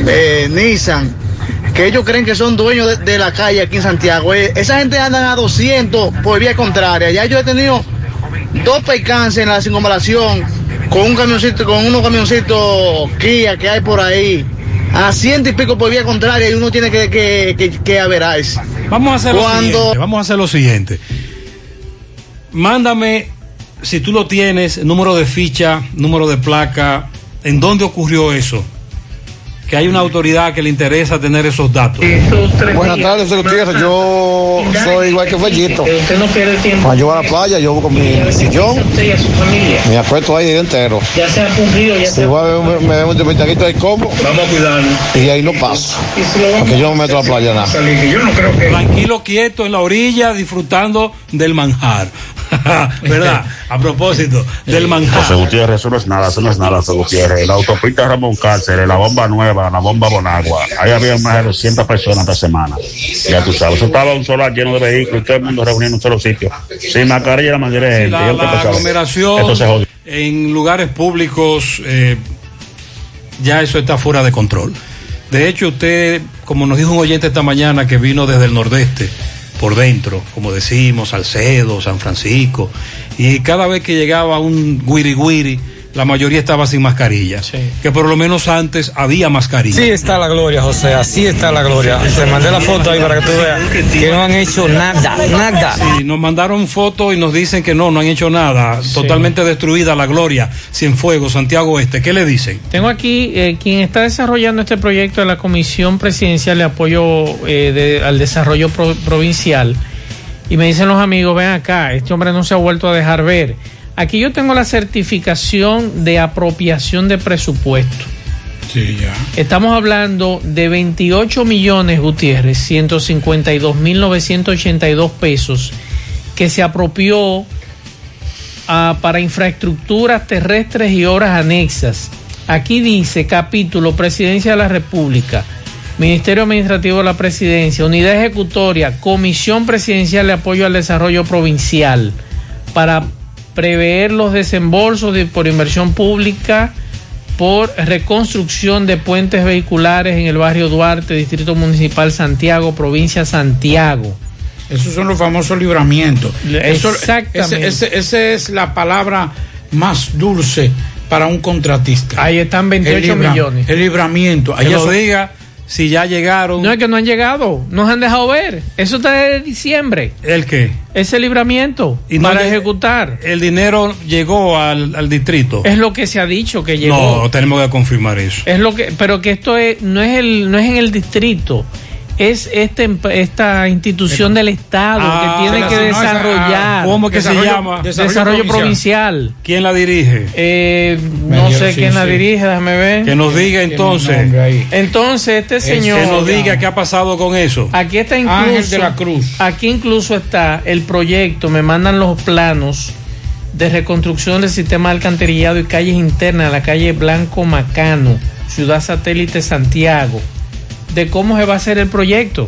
eh, Nissan, que ellos creen que son dueños de, de la calle aquí en Santiago. Eh, esa gente andan a 200 por vía contraria. Ya yo he tenido dos percances en la circunvalación con un camioncito, con unos camioncitos Kia que hay por ahí. A ciento y pico por vía contraria y uno tiene que, que, que, que averarse. Vamos a hacer lo siguiente. Vamos a hacer lo siguiente. Mándame, si tú lo tienes, número de ficha, número de placa, en dónde ocurrió eso. Que hay una autoridad que le interesa tener esos datos. Buenas tardes, Gutiérrez. Yo soy igual que Fellito. Usted no pierde tiempo. Cuando yo voy a la playa, yo voy con mi sillón, me acuesto ahí el día entero. Ya se ha cumplido, ya se ha Igual me, veo un invitadito de combo Vamos a cuidarnos. y ahí lo paso. Porque yo no me meto a la playa nada. Tranquilo, quieto en la orilla, disfrutando del manjar. [LAUGHS] ¿Verdad? A propósito del José manjar. Gutiérrez, eso no es nada, eso no es nada, José Gutiérrez. La autopista Ramón Cárceres, la bomba nueva, la bomba Bonagua. Ahí había más de 200 personas esta semana. Ya tú sabes, eso estaba un solar lleno de vehículos y todo el mundo reunido en un solo sitio. Sin mascarilla la mayoría de gente. La, aglomeración en lugares públicos, eh, ya eso está fuera de control. De hecho, usted, como nos dijo un oyente esta mañana que vino desde el nordeste, por dentro, como decimos, Salcedo, San Francisco, y cada vez que llegaba un guiri guiri, la mayoría estaba sin mascarilla. Que por lo menos antes había mascarilla. Así está la gloria, José, así está la gloria. Te mandé la foto ahí para que tú veas que no han hecho nada, nada. Sí, nos mandaron fotos y nos dicen que no, no han hecho nada. Totalmente destruida la gloria. Cienfuegos, Santiago Este. ¿Qué le dicen? Tengo aquí eh, quien está desarrollando este proyecto de la Comisión Presidencial de Apoyo eh, de- al Desarrollo Pro- Provincial. Y me dicen los amigos, ven acá, este hombre no se ha vuelto a dejar ver. Aquí yo tengo la certificación de apropiación de presupuesto. Sí, ya. Estamos hablando de 28 millones, Gutiérrez, 152 mil 982 pesos que se apropió ah, para infraestructuras terrestres y obras anexas. Aquí dice capítulo Presidencia de la República, Ministerio Administrativo de la Presidencia, Unidad Ejecutoria, Comisión Presidencial de Apoyo al Desarrollo Provincial, para prever los desembolsos de- por inversión pública por reconstrucción de puentes vehiculares en el barrio Duarte, Distrito Municipal Santiago, provincia Santiago. Esos son los famosos libramientos. Exactamente. Ese es la palabra más dulce para un contratista. Ahí están 28 millones. El libramiento. Que nos eso- diga si ya llegaron. No es que no han llegado, nos han dejado ver. Eso está de diciembre. ¿El qué? Ese libramiento no para ejecutar. El dinero llegó al, al distrito. Es lo que se ha dicho que llegó. No, tenemos que confirmar eso. Es lo que, pero que esto es, no es el, no es en el distrito. Es este, esta institución del Estado Ah, que tiene la- que desarrollar. ¿Cómo que se Desarrollo- llama? Desarrollo, provincial. ¿Quién la dirige? Eh, no sé sí, quién la dirige, déjame ver. Que nos diga entonces. Entonces, este señor. Que nos diga qué ha pasado con eso. Aquí está incluso. Ángel de la Cruz. Aquí incluso está el proyecto, me mandan los planos de reconstrucción del sistema de alcantarillado y calles internas de la calle Blanco Macano, Ciudad Satélite Santiago, de cómo se va a hacer el proyecto.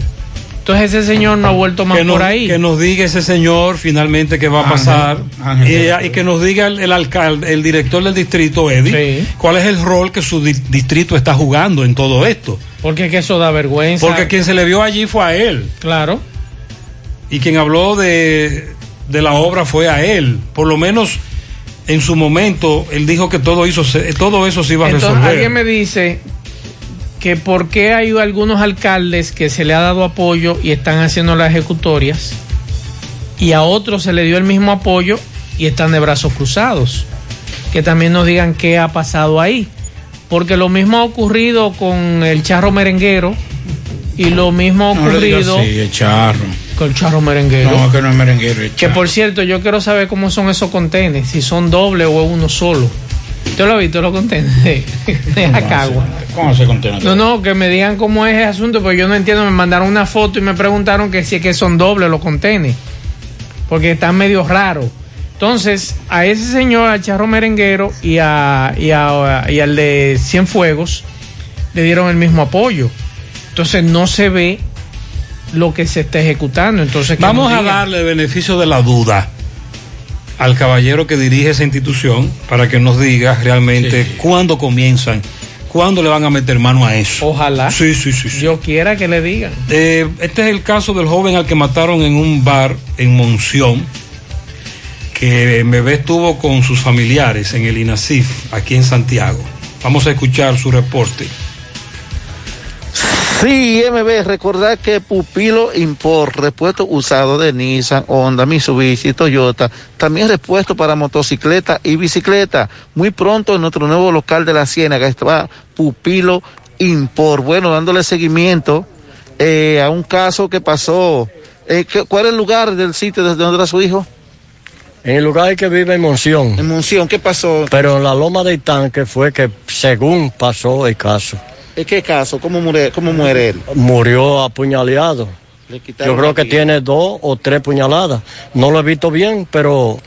Entonces ese señor no ha vuelto más que nos, por ahí. que nos diga ese señor finalmente qué va a Ángel, pasar Ángel y, que nos diga el, el alcalde, el director del distrito, Eddie, cuál es el rol que su di- distrito está jugando en todo esto. Porque que eso da vergüenza. Porque quien se le vio allí fue a él. Claro. Y quien habló de, de la obra fue a él. Por lo menos en su momento él dijo que todo, hizo, se- todo eso se iba a Entonces resolver. alguien me dice que por qué hay algunos alcaldes que se le ha dado apoyo y están haciendo las ejecutorias y a otros se le dio el mismo apoyo y están de brazos cruzados. Que también nos digan qué ha pasado ahí. Porque lo mismo ha ocurrido con el charro merenguero y lo mismo ha No ocurrido así, el charro. con el charro merenguero. No, que no es merenguero. es Que por cierto, yo quiero saber cómo son esos contenes, si son doble o uno solo. ¿Usted lo visto los contenes [LAUGHS] de, Jacagua? ¿Cómo se contiene? No, no, que me digan cómo es el asunto, porque yo no entiendo. Me mandaron una foto y me preguntaron que si es que son dobles los contenes, porque están medio raros. Entonces, a ese señor, al charro merenguero y, a, y, a- y al de Cienfuegos, le dieron el mismo apoyo. Entonces, no se ve lo que se está ejecutando. Entonces, Vamos a darle el beneficio de la duda al caballero que dirige esa institución para que nos diga realmente cuándo comienzan, cuándo le van a meter mano a eso. Ojalá. Sí, sí, sí. sí. Yo quiera que le digan. Eh, este es el caso del joven al que mataron en un bar en Monción, que Bebé estuvo con sus familiares en el INASIF, aquí en Santiago. Vamos a escuchar su reporte. Sí, MB, recordar que Pupilo Import, repuesto usado de Nissan, Honda, Mitsubishi, Toyota, también repuesto para motocicleta y bicicleta. Muy pronto en nuestro nuevo local de la Ciénaga está Pupilo Import. Bueno, dándole seguimiento eh, a un caso que pasó. Eh, ¿qué- ¿Cuál es el lugar del sitio desde donde era su hijo? En el lugar que vive en Monción. En Monción, ¿qué pasó? Pero en la loma de Tanque fue que, según pasó el caso, ¿En qué caso? ¿Cómo muere, cómo muere él? murió apuñaleado. Yo creo que tiene dos o tres puñaladas. No lo he visto bien, pero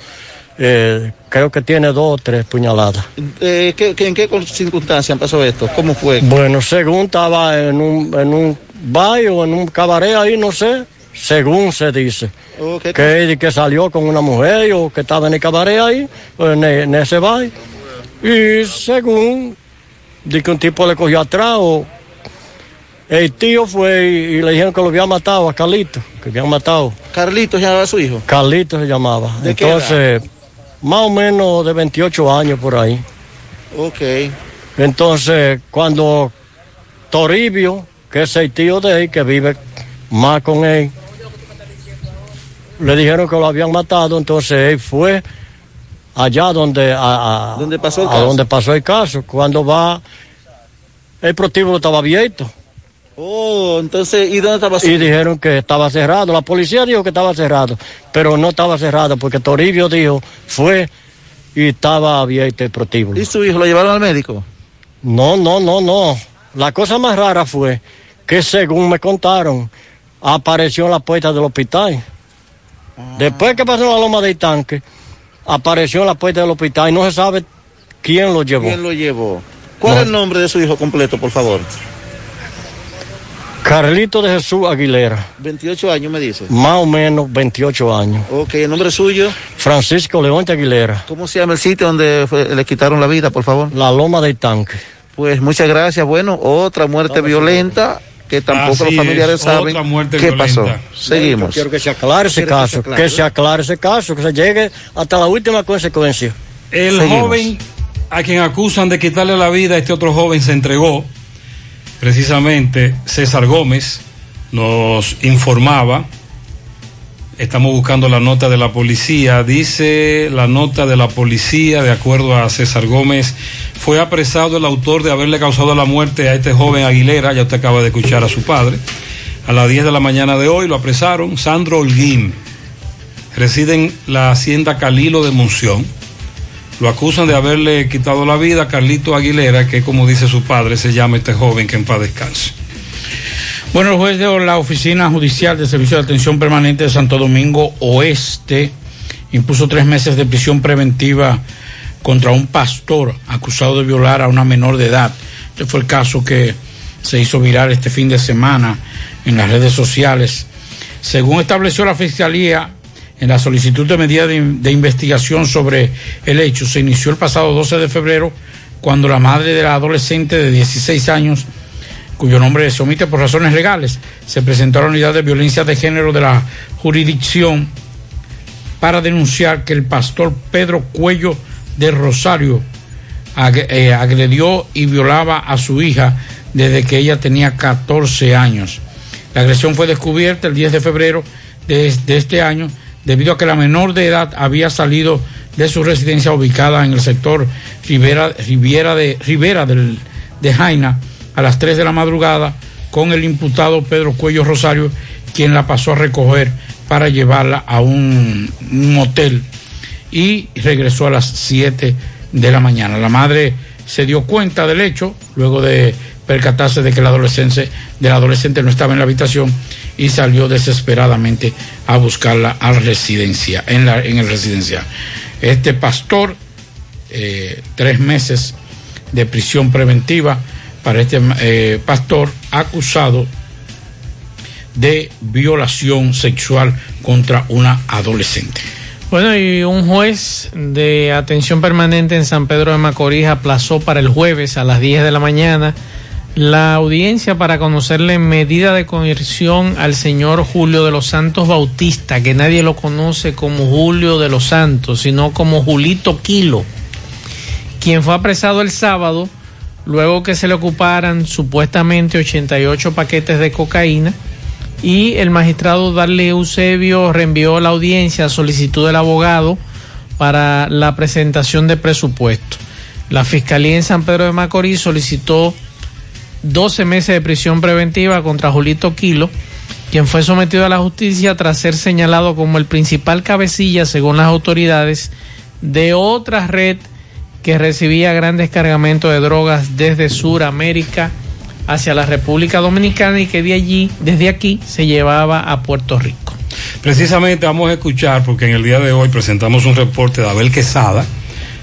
eh, creo que tiene dos o tres puñaladas. Eh, ¿qué- qué- ¿En qué circunstancias pasó esto? ¿Cómo fue? Bueno, según estaba en un, en un baño, en un cabaret ahí, no sé, según se dice. Oh, ¿qué que, que salió con una mujer o que estaba en el cabaret ahí, en, en ese baile. Y según, de que un tipo le cogió atrás o el tío fue y, le dijeron que lo había matado a Carlito, que habían matado. Carlitos llamaba a su hijo. Carlito se llamaba. ¿De qué Entonces, más o menos de 28 años por ahí. Ok. Entonces, cuando Toribio, que es el tío de él, que vive más con él, le dijeron que lo habían matado, entonces él fue allá donde, a, a- ¿Dónde pasó el a caso? donde pasó el caso. Cuando va, el prostíbulo estaba abierto. Oh, entonces, ¿y dónde estaba su Y dijeron que estaba cerrado. La policía dijo que estaba cerrado, pero no estaba cerrado porque Toribio dijo, fue y estaba abierto el prostíbulo. ¿Y su hijo lo llevaron al médico? No, no, no, no. La cosa más rara fue que según me contaron, apareció en la puerta del hospital. Después que pasó la loma del tanque, apareció en la puerta del hospital y no se sabe quién lo llevó. ¿Quién lo llevó? ¿Cuál No. es el nombre de su hijo completo, por favor? Carlito de Jesús Aguilera, 28 años me dice. más o menos 28 años. Ok, el nombre suyo. Francisco León de Aguilera. ¿Cómo se llama el sitio donde fue- le quitaron la vida, por favor? La loma del tanque. Pues muchas gracias. Bueno, otra muerte violenta que tampoco Así los familiares es, saben otra muerte qué violenta. pasó. Seguimos. Yo quiero que se aclare ese Quiere que se caso, aclare, que se aclare ese caso, que se llegue hasta la última consecuencia. El Seguimos. joven a quien acusan de quitarle la vida, este otro joven se entregó. Precisamente César Gómez nos informaba. Estamos buscando la nota de la policía. Dice la nota de la policía, de acuerdo a César Gómez, fue apresado el autor de haberle causado la muerte a este joven Aguilera. Ya usted acaba de escuchar a su padre. A las 10 de la mañana de hoy lo apresaron. Sandro Holguín reside en la hacienda Calilo de Monción. Lo acusan de haberle quitado la vida a Carlito Aguilera, que como dice su padre, se llama este joven que en paz descanse. Bueno, el juez de la Oficina Judicial de Servicio de Atención Permanente de Santo Domingo Oeste impuso tres meses de prisión preventiva contra un pastor acusado de violar a una menor de edad. Este fue el caso que se hizo viral este fin de semana en las redes sociales. Según estableció la Fiscalía, en la solicitud de medida de, de investigación sobre el hecho, se inició el pasado 12 de febrero cuando la madre de la adolescente de 16 años cuyo nombre se omite por razones legales, se presentó a la unidad de violencia de género de la jurisdicción para denunciar que el pastor Pedro Cuello de Rosario eh, agredió y violaba a su hija desde que ella tenía 14 años. La agresión fue descubierta el 10 de febrero de, este año debido a que la menor de edad había salido de su residencia ubicada en el sector Rivera, de, Rivera del, de Jaina a las 3 de la madrugada con el imputado Pedro Cuello Rosario, quien la pasó a recoger para llevarla a un, motel y regresó a las 7 de la mañana. La madre se dio cuenta del hecho luego de percatarse de que el adolescente, adolescente no estaba en la habitación y salió desesperadamente a buscarla a la residencia, en, la, en el residencial. Este pastor, eh, tres meses de prisión preventiva para este eh, pastor acusado de violación sexual contra una adolescente. Bueno, y un juez de atención permanente en San Pedro de Macorís aplazó para el jueves a las 10 de la mañana la audiencia para conocerle medida de coerción al señor Julio de los Santos Bautista, que nadie lo conoce como Julio de los Santos, sino como Julito Kilo, quien fue apresado el sábado luego que se le ocuparan supuestamente 88 paquetes de cocaína y el magistrado Darle Eusebio reenvió la audiencia a solicitud del abogado para la presentación de presupuesto. La Fiscalía en San Pedro de Macorís solicitó 12 meses de prisión preventiva contra Julito Quilo, quien fue sometido a la justicia tras ser señalado como el principal cabecilla, según las autoridades, de otra red que recibía grandes cargamentos de drogas desde Sudamérica hacia la República Dominicana y que de allí, desde aquí, se llevaba a Puerto Rico. Precisamente vamos a escuchar, porque en el día de hoy presentamos un reporte de Abel Quesada,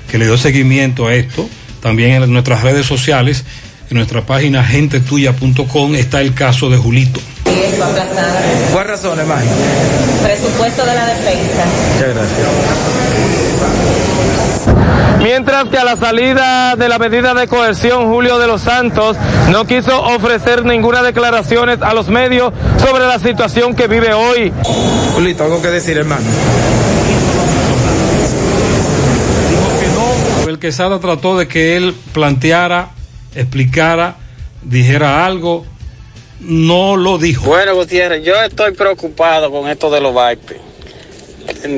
que le dio seguimiento a esto, también en nuestras redes sociales, en nuestra página gentetuya.com está el caso de Julito. ¿Cuál razón, hermano? Presupuesto de la defensa. Muchas gracias. Mientras que a la salida de la medida de coerción, Julio de los Santos no quiso ofrecer ninguna declaraciones a los medios sobre la situación que vive hoy. Julito, algo que decir, hermano. El Quesada trató de que él planteara, explicara, dijera algo. No lo dijo. Bueno, Gutiérrez, yo estoy preocupado con esto de los vipers.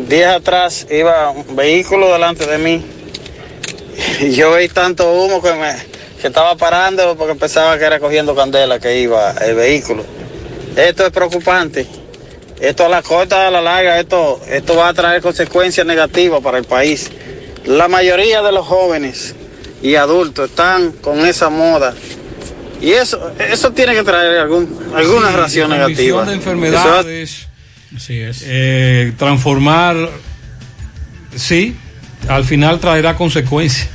Días atrás iba un vehículo delante de mí y yo vi tanto humo que me que estaba parando porque pensaba que era cogiendo candela que iba el vehículo. Esto es preocupante. Esto a la corta, a la larga, esto, esto va a traer consecuencias negativas para el país. La mayoría de los jóvenes y adultos están con esa moda. Y eso, eso tiene que traer algún, alguna Sí, transmisión negativa. de enfermedades. Eh, transformar, sí, al final traerá consecuencias.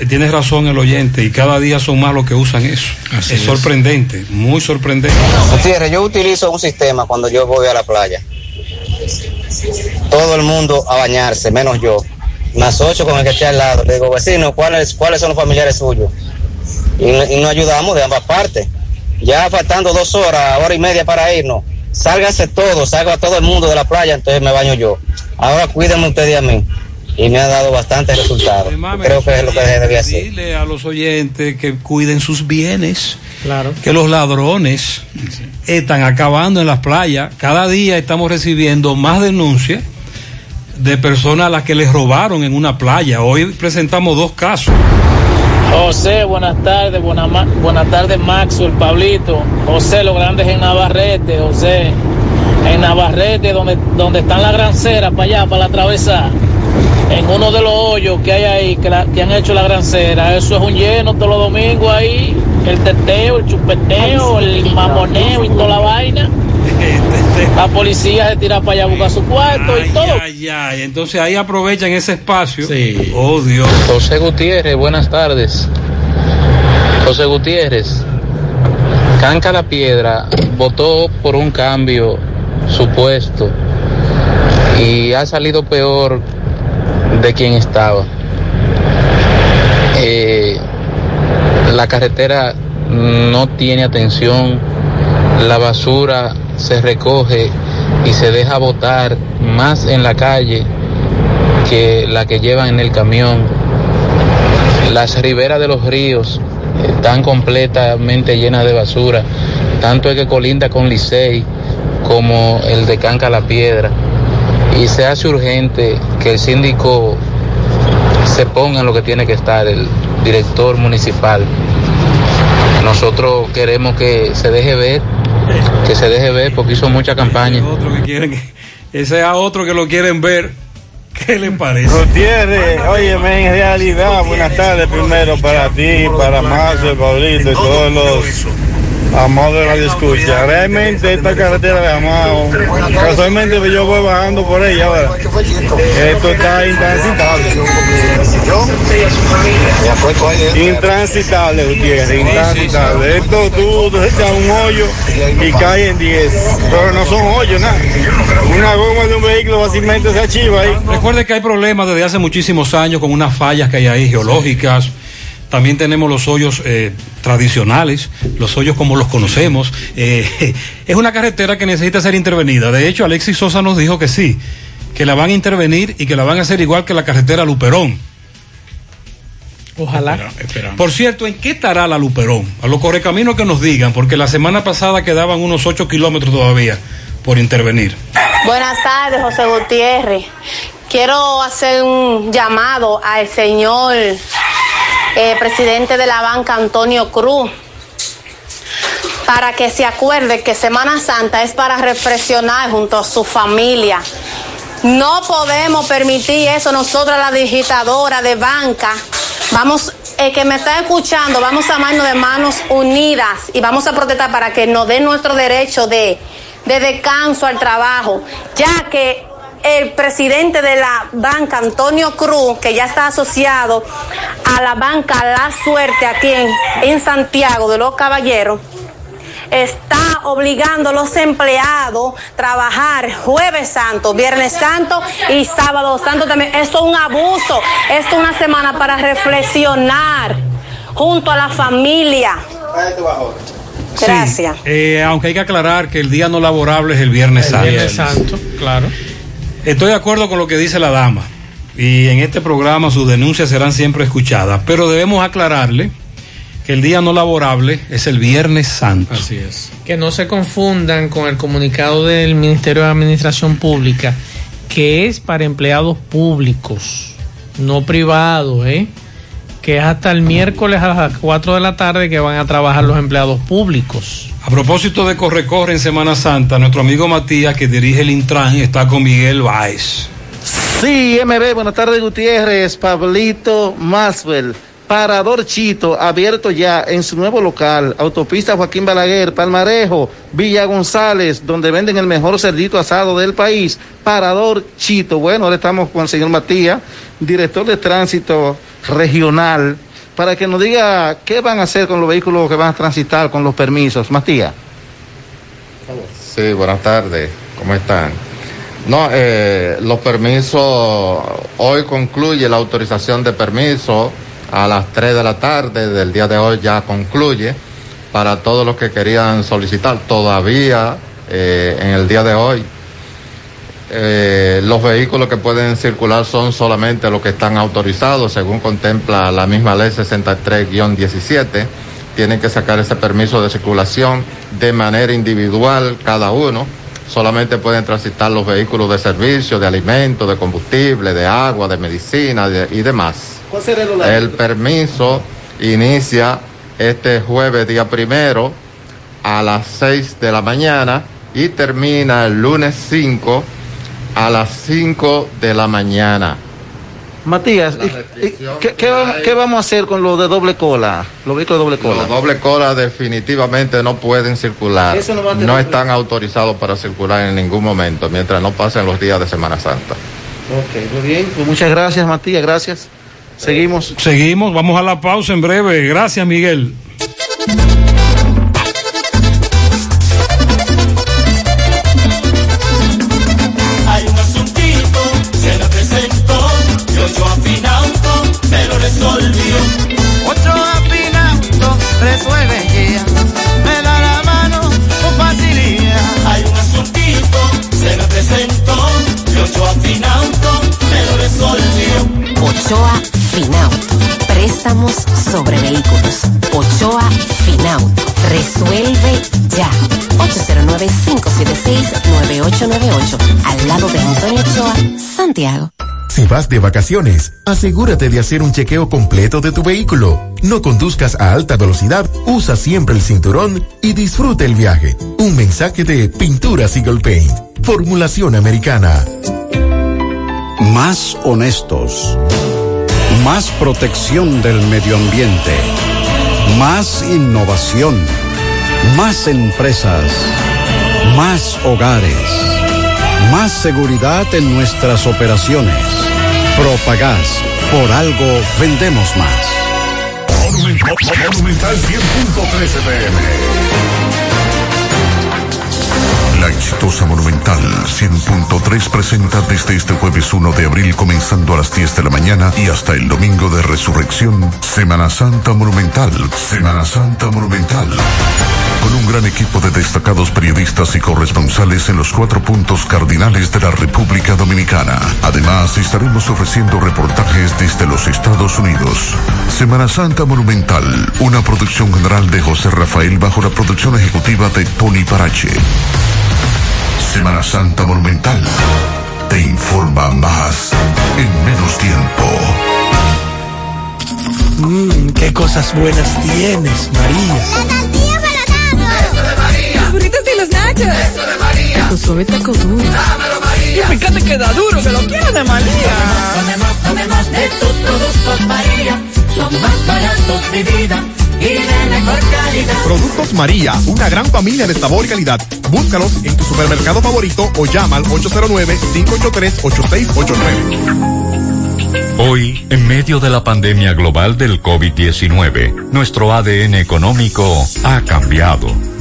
Eh, Tienes razón el oyente y cada día son más los que usan eso. es, es. sorprendente, muy sorprendente. Gutiérrez, yo utilizo un sistema cuando yo voy a la playa. Todo el mundo a bañarse, menos yo. Más ocho con el que esté al lado. Le digo, vecino, ¿cuáles, ¿cuáles son los familiares suyos? Y, y nos ayudamos de ambas partes. Ya faltando dos horas, hora y media para irnos. Sálgase todo, salga todo el mundo de la playa, entonces me baño yo. Ahora cuídenme ustedes a mí. Y me ha dado bastantes resultados. Creo que es lo que debía hacer. Dile a los oyentes que cuiden sus bienes. Claro. Que los ladrones están acabando en las playas. Cada día estamos recibiendo más denuncias de personas a las que les robaron en una playa. Hoy presentamos dos casos. José, buenas tardes, buenas, buenas tardes Maxwell, Pablito, José, los grandes en Navarrete, José, en Navarrete, donde, donde están las granceras, para allá, para la travesa, en uno de los hoyos que hay ahí, que, la- que han hecho la grancera, eso es un lleno todos los domingos ahí, el teteo, el chupeteo, el mamoneo y toda la vaina. [LAUGHS] La policía se tira para allá a buscar su cuarto y todo. Ay, ay, entonces ahí aprovechan ese espacio. Oh, Dios. José Gutiérrez, buenas tardes. José Gutiérrez, Canca la Piedra votó por un cambio supuesto y ha salido peor de quien estaba. Eh, la carretera no tiene atención, la basura se recoge y se deja botar más en la calle que la que llevan en el camión. Las riberas de los ríos están completamente llenas de basura. Tanto es que colinda con Licey como el de Canca La Piedra. Y se hace urgente que el síndico se ponga en lo que tiene que estar, el director municipal. Nosotros queremos que se deje ver, [LAUGHS] que se deje ver porque hizo mucha campaña. Otro que quieren que- ese es a otro que lo quieren ver. ¿Qué le parece? Gutiérrez, óyeme, en realidad, buenas tardes primero para ti, para Marcel, Pablito y todos los amados de la escucha. Realmente esta carretera de Amado, casualmente yo voy bajando por ella ahora. Esto está intransitable. Intransitable, Gutiérrez, intransitable. Esto tú te echas un hoyo y cae en 10. Pero no son hoyos, nada. Una goma de un vehículo fácilmente se achiva ahí. Recuerde que hay problemas desde hace muchísimos años con unas fallas que hay ahí geológicas. También tenemos los hoyos eh, tradicionales, los hoyos como los conocemos. Eh, [LAUGHS] es una carretera que necesita ser intervenida. De hecho, Alexis Sosa nos dijo que sí, que la van a intervenir y que la van a hacer igual que la carretera Luperón. Ojalá. Por cierto, ¿en qué estará la Luperón? A los correcaminos que nos digan, porque la semana pasada quedaban unos 8 kilómetros todavía por intervenir. Buenas tardes, José Gutiérrez. Quiero hacer un llamado al señor eh, presidente de la banca, Antonio Cruz, para que se acuerde que Semana Santa es para reflexionar junto a su familia. No podemos permitir eso. Nosotros, la digitadora de banca, vamos, el que me está escuchando, vamos a amarnos de manos unidas y vamos a protestar para que nos den nuestro derecho de, de descanso al trabajo, ya que el presidente de la banca, Antonio Cruz, que ya está asociado a la banca La Suerte aquí en, en Santiago de los Caballeros, está obligando a los empleados a trabajar jueves santo, viernes santo y sábado santo también. Esto es un abuso. Esto es una semana para reflexionar junto a la familia. Gracias. Sí, eh, aunque hay que aclarar que el día no laborable es el Viernes El Santo. Viernes Santo, claro. Estoy de acuerdo con lo que dice la dama. Y en este programa sus denuncias serán siempre escuchadas. Pero debemos aclararle que el día no laborable es el Viernes Santo. Así es. Que no se confundan con el comunicado del Ministerio de Administración Pública, que es para empleados públicos, no privados, ¿eh? Que es hasta el miércoles a las 4 de la tarde que van a trabajar los empleados públicos. A propósito de Corre Corre en Semana Santa, nuestro amigo Matías, que dirige el Intran, está con Miguel Báez. Sí, MB, buenas tardes Gutiérrez, Pablito Maswell, Parador Chito, abierto ya en su nuevo local, Autopista Joaquín Balaguer, Palmarejo, Villa González, donde venden el mejor cerdito asado del país, Parador Chito. Bueno, ahora estamos con el señor Matías, director de tránsito regional, para que nos diga qué van a hacer con los vehículos que van a transitar con los permisos. Matías. Sí, buenas tardes. ¿Cómo están? No, eh, los permisos, hoy concluye la autorización de permiso a las 3 de la tarde del día de hoy ya concluye para todos los que querían solicitar. Todavía eh, en el día de hoy eh, los vehículos que pueden circular son solamente los que están autorizados según contempla la misma ley 63-17. Tienen que sacar ese permiso de circulación de manera individual cada uno solamente pueden transitar los vehículos de servicio, de alimentos, de combustible, de agua, de medicina de- y demás. ¿Cuál será el? El permiso inicia este jueves día primero a las 6 de la mañana y termina el lunes 5 a las 5 de la mañana. Matías, ¿y- y ¿qué, qué va- qué vamos a hacer con los de doble cola? Los vehículos de doble cola. Los doble cola definitivamente no pueden circular. Eso no va a tener- No están autorizados para circular en ningún momento mientras no pasen los días de Semana Santa. Ok, muy bien. Pues muchas gracias, Matías. Gracias. Seguimos. Seguimos, vamos a la pausa en breve. Gracias, Miguel. Ochoa Finauto. Préstamos sobre vehículos. Ochoa Now. Resuelve ya. 809-576-9898. Al lado de Antonio Ochoa, Santiago. Si vas de vacaciones, asegúrate de hacer un chequeo completo de tu vehículo. No conduzcas a alta velocidad, usa siempre el cinturón y disfruta el viaje. Un mensaje de Pintura Eagle Paint. Formulación americana. Más honestos. Más protección del medio ambiente. Más innovación. Más empresas. Más hogares. Más seguridad en nuestras operaciones. Propagás. Por algo vendemos más. Monumental 100.13 pm. La exitosa Monumental 100.3 presenta desde este jueves 1 de abril comenzando a las 10 de la mañana y hasta el domingo de resurrección, Semana Santa Monumental, Semana Santa Monumental. Con un gran equipo de destacados periodistas y corresponsales en los cuatro puntos cardinales de la República Dominicana. Además, estaremos ofreciendo reportajes desde los Estados Unidos. Semana Santa Monumental, una producción general de José Rafael bajo la producción ejecutiva de Tony Parache. Semana Santa Monumental. Te informa más en menos tiempo. Mmm, qué cosas buenas tienes, María. La tortilla para Eso de María. Los burritos y los nachos. Eso de María. Tu suave taco duro. Dámelo, María. Y fíjate que da duro, que lo quiero de María. Tomemos, tomemos de tus productos, María. Son más baratos de vida y de mejor calidad. Productos María, una gran familia de sabor y calidad. Búscalos en tu supermercado favorito o llama al 809-583-8689. Hoy, en medio de la pandemia global del COVID-19, nuestro ADN económico ha cambiado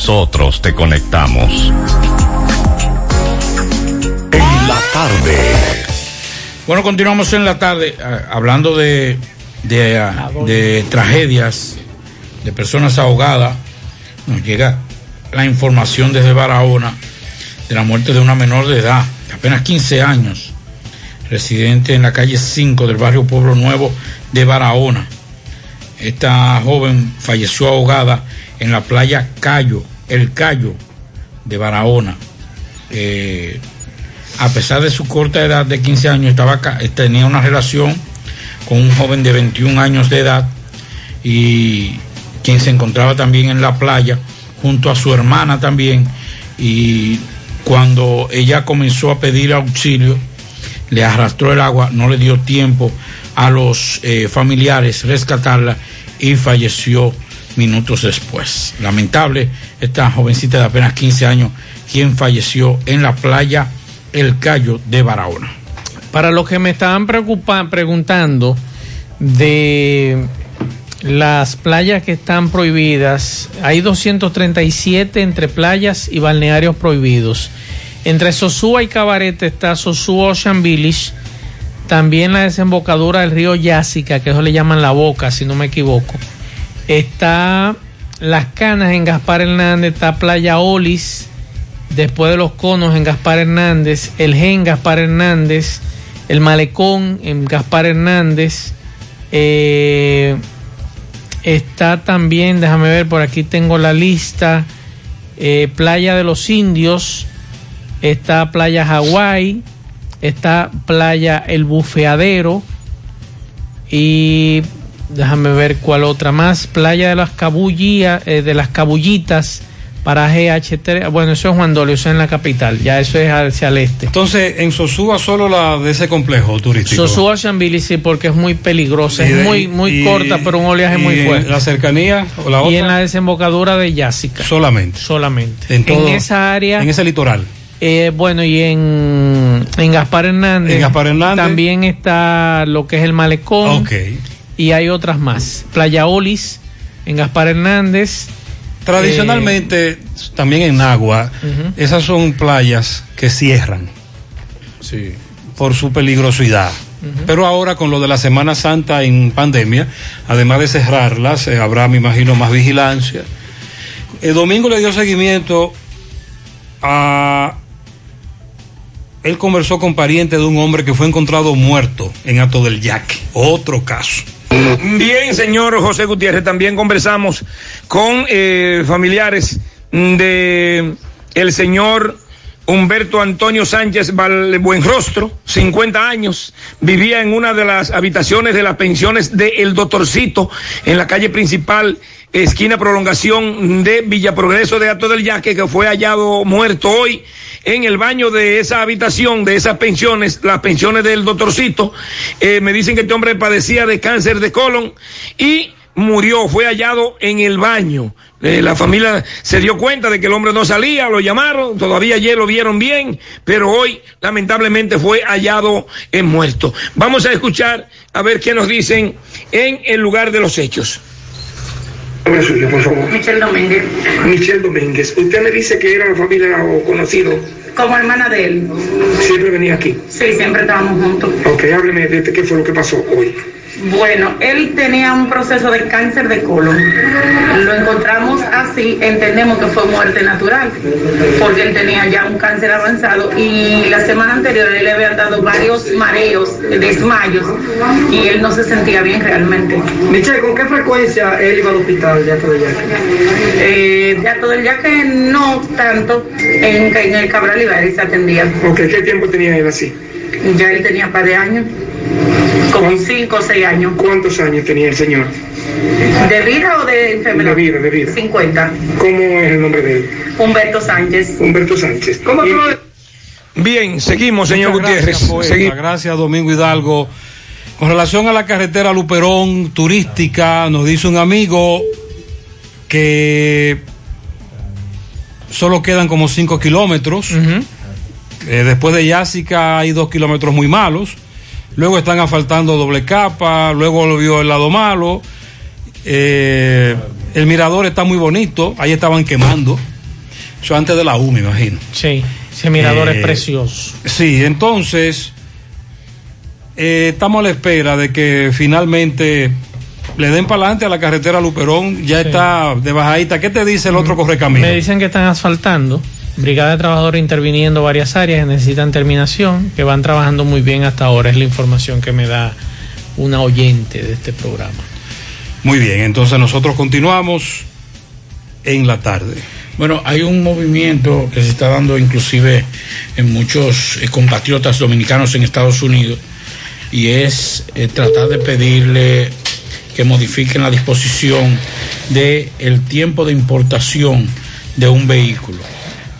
nosotros te conectamos. En la tarde. Bueno, continuamos en la tarde ah, hablando de, ah, de tragedias, de personas ahogadas. Nos llega la información desde Barahona de la muerte de una menor de edad, de apenas 15 años, residente en la calle 5 del barrio Pueblo Nuevo de Barahona. Esta joven falleció ahogada en la playa Cayo, el Cayo de Barahona. A pesar de su corta edad de 15 años, estaba, tenía una relación con un joven de 21 años de edad y quien se encontraba también en la playa junto a su hermana también y cuando ella comenzó a pedir auxilio le arrastró el agua, no le dio tiempo a los eh, familiares rescatarla y falleció minutos después. Lamentable, esta jovencita de apenas 15 años, quien falleció en la playa El Cayo de Barahona. Para los que me estaban preguntando de las playas que están prohibidas, hay 237 entre playas y balnearios prohibidos. Entre Sosúa y Cabarete está Sosúa Ocean Village, también la desembocadura del río Yásica, que eso le llaman la boca, si no me equivoco. Está Las Canas en Gaspar Hernández, está Playa Olis, después de los conos en Gaspar Hernández, el G en Gaspar Hernández, el Malecón en Gaspar Hernández, eh, está también, déjame ver, por aquí tengo la lista, eh, Playa de los Indios, está Playa Hawái, está Playa El Bufeadero y déjame ver cuál otra más, Playa de las Cabullías, eh, de las Cabullitas, paraje H3, bueno, eso es Juan Dolio, eso es en la capital, ya eso es hacia el este. Entonces, en Sosúa solo la de ese complejo turístico. Sosúa Chambili sí, porque es muy peligrosa, Y es de- muy, muy y- corta, pero un oleaje y muy en fuerte. La cercanía o la y otra. en la desembocadura de Yásica. Solamente. Solamente. En todo- esa área. En ese litoral. Eh, bueno, y en, en Gaspar Hernández. En Gaspar Hernández. También está lo que es el Malecón. Ok. Y hay otras más. Playa Olis, en Gaspar Hernández. Tradicionalmente, también en Agua, esas son playas que cierran. Sí. Por su peligrosidad. Pero ahora con lo de la Semana Santa en pandemia, además de cerrarlas, eh, habrá, me imagino, más vigilancia. El domingo le dio seguimiento a... Él conversó con parientes de un hombre que fue encontrado muerto en Ato del Yaque. Otro caso. Bien, señor José Gutiérrez, también conversamos con eh, familiares de el señor Humberto Antonio Sánchez Buenrostro, 50 años, vivía en una de las habitaciones de las pensiones de El Doctorcito, en la calle principal, esquina prolongación de Villa Progreso de Ato del Yaque, que fue hallado muerto hoy en el baño de esa habitación, de esas pensiones, las pensiones del Doctorcito. Eh, me dicen que este hombre padecía de cáncer de colon y murió, fue hallado en el baño. Eh, la familia se dio cuenta de que el hombre no salía, lo llamaron, todavía ayer lo vieron bien, pero hoy lamentablemente fue hallado en muerto. Vamos a escuchar a ver qué nos dicen en el lugar de los hechos. Suyo, por favor. Michelle Domínguez. Michelle Domínguez. Usted me dice que era la familia o conocido. Como hermana de él. ¿Siempre venía aquí? Sí, siempre estábamos juntos. Ok, hábleme de qué fue lo que pasó hoy. Bueno, él tenía un proceso de cáncer de colon. Lo encontramos así, entendemos que fue muerte natural, porque él tenía ya un cáncer avanzado y la semana anterior él le había dado varios mareos, desmayos, y él no se sentía bien realmente. Michelle, ¿con qué frecuencia él iba al hospital de Ato del Yaque? Eh, de Ato del Yaque no tanto, en, en el Cabral Ibares se atendía. Ok, ¿qué tiempo tenía él así? Ya él tenía un par de años. Como cinco o seis años. ¿Cuántos años tenía el señor? ¿De vida o de enfermedad? De vida, de vida. 50. ¿Cómo es el nombre de él? Humberto Sánchez. Humberto Sánchez. ¿Cómo tú Bien, seguimos, señor Muchas Gutiérrez. Gracias. Segui- gracias, Domingo Hidalgo. Con relación a la carretera Luperón turística, nos dice un amigo que solo quedan como 5 kilómetros. Eh, después de Yásica hay dos kilómetros muy malos. Luego están asfaltando doble capa. Luego lo vio el lado malo. Eh, el mirador está muy bonito. Ahí estaban quemando. Eso antes de la U, me imagino. Sí, ese mirador Eh, es precioso. Sí, entonces eh, estamos a la espera de que finalmente le den para adelante a la carretera Luperón. Ya está de bajadita. ¿Qué te dice el otro correcamino? Me dicen que están asfaltando. Brigada de Trabajadores interviniendo varias áreas que necesitan terminación, que van trabajando muy bien hasta ahora. Es la información que me da una oyente de este programa. Muy bien, entonces nosotros continuamos en la tarde. Bueno, hay un movimiento que se está dando inclusive en muchos eh, compatriotas dominicanos en Estados Unidos y es eh, tratar de pedirle que modifiquen la disposición de el tiempo de importación de un vehículo.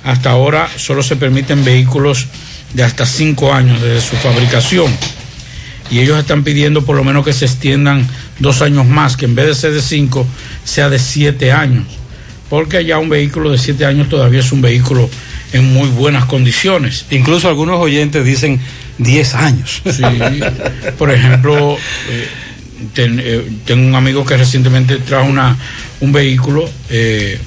Hasta ahora solo se permiten vehículos de hasta cinco años desde su fabricación y ellos están pidiendo por lo menos que se extiendan dos años más, que en vez de ser de cinco sea de siete años porque ya un vehículo de 7 años todavía es un vehículo en muy buenas condiciones. Incluso algunos oyentes dicen 10 años. Sí. Por ejemplo, eh, ten- eh, tengo un amigo que recientemente trajo una, un vehículo eh,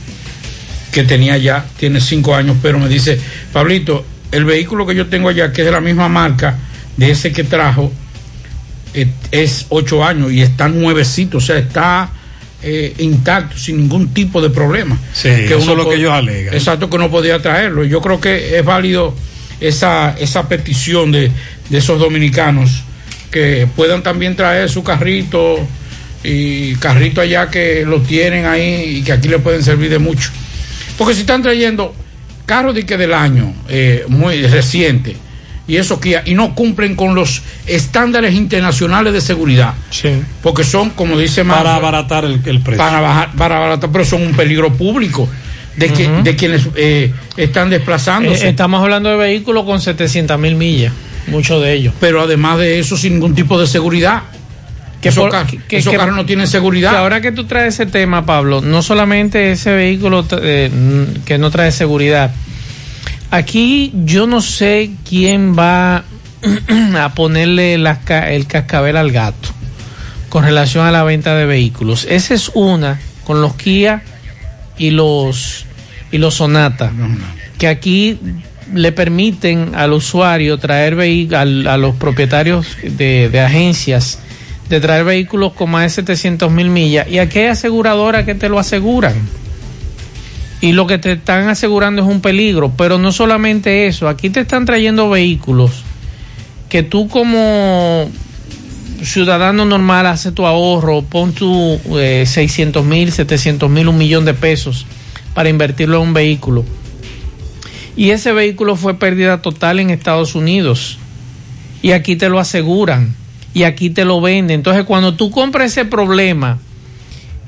que tenía ya, tiene 5 años, pero me dice, Pablito, el vehículo que yo tengo allá, que es de la misma marca de ese que trajo, eh, es 8 años y está nuevecito, o sea, está eh, intacto, sin ningún tipo de problema. Sí, eso es lo que ellos alegan. Exacto, que no podía traerlo. Yo creo que es válido esa, esa petición de, de esos dominicanos que puedan también traer su carrito y carrito allá que lo tienen ahí y que aquí le pueden servir de mucho. Porque si están trayendo carros de que del año eh, muy reciente y eso que y no cumplen con los estándares internacionales de seguridad. Porque son, como dice Para Mazo, abaratar el, el precio. para bajar, para abaratar, pero son un peligro público de, que, de quienes eh, están desplazándose. Eh, estamos hablando de vehículos con 700 mil millas, muchos de ellos. Pero además de eso, sin ningún tipo de seguridad. Que esos por- car- que- esos que- carros no tienen seguridad. Que ahora que tú traes ese tema, Pablo, no solamente ese vehículo eh, que no trae seguridad. Aquí yo no sé quién va [CLEARS THROAT] a ponerle el cascabel al gato con relación a la venta de vehículos. Esa es una con los Kia y los, y los Sonata, que aquí le permiten al usuario traer vehículos, a los propietarios de, de agencias, de traer vehículos con más de 700 mil millas. Y aquí hay aseguradoras que te lo aseguran. Y lo que te están asegurando es un peligro. Pero no solamente eso, aquí te están trayendo vehículos que tú como ciudadano normal hace tu ahorro, pon tu eh, 600 mil, 700 mil, un millón de pesos para invertirlo en un vehículo. Y ese vehículo fue pérdida total en Estados Unidos. Y aquí te lo aseguran. Y aquí te lo venden. Entonces cuando tú compras ese problema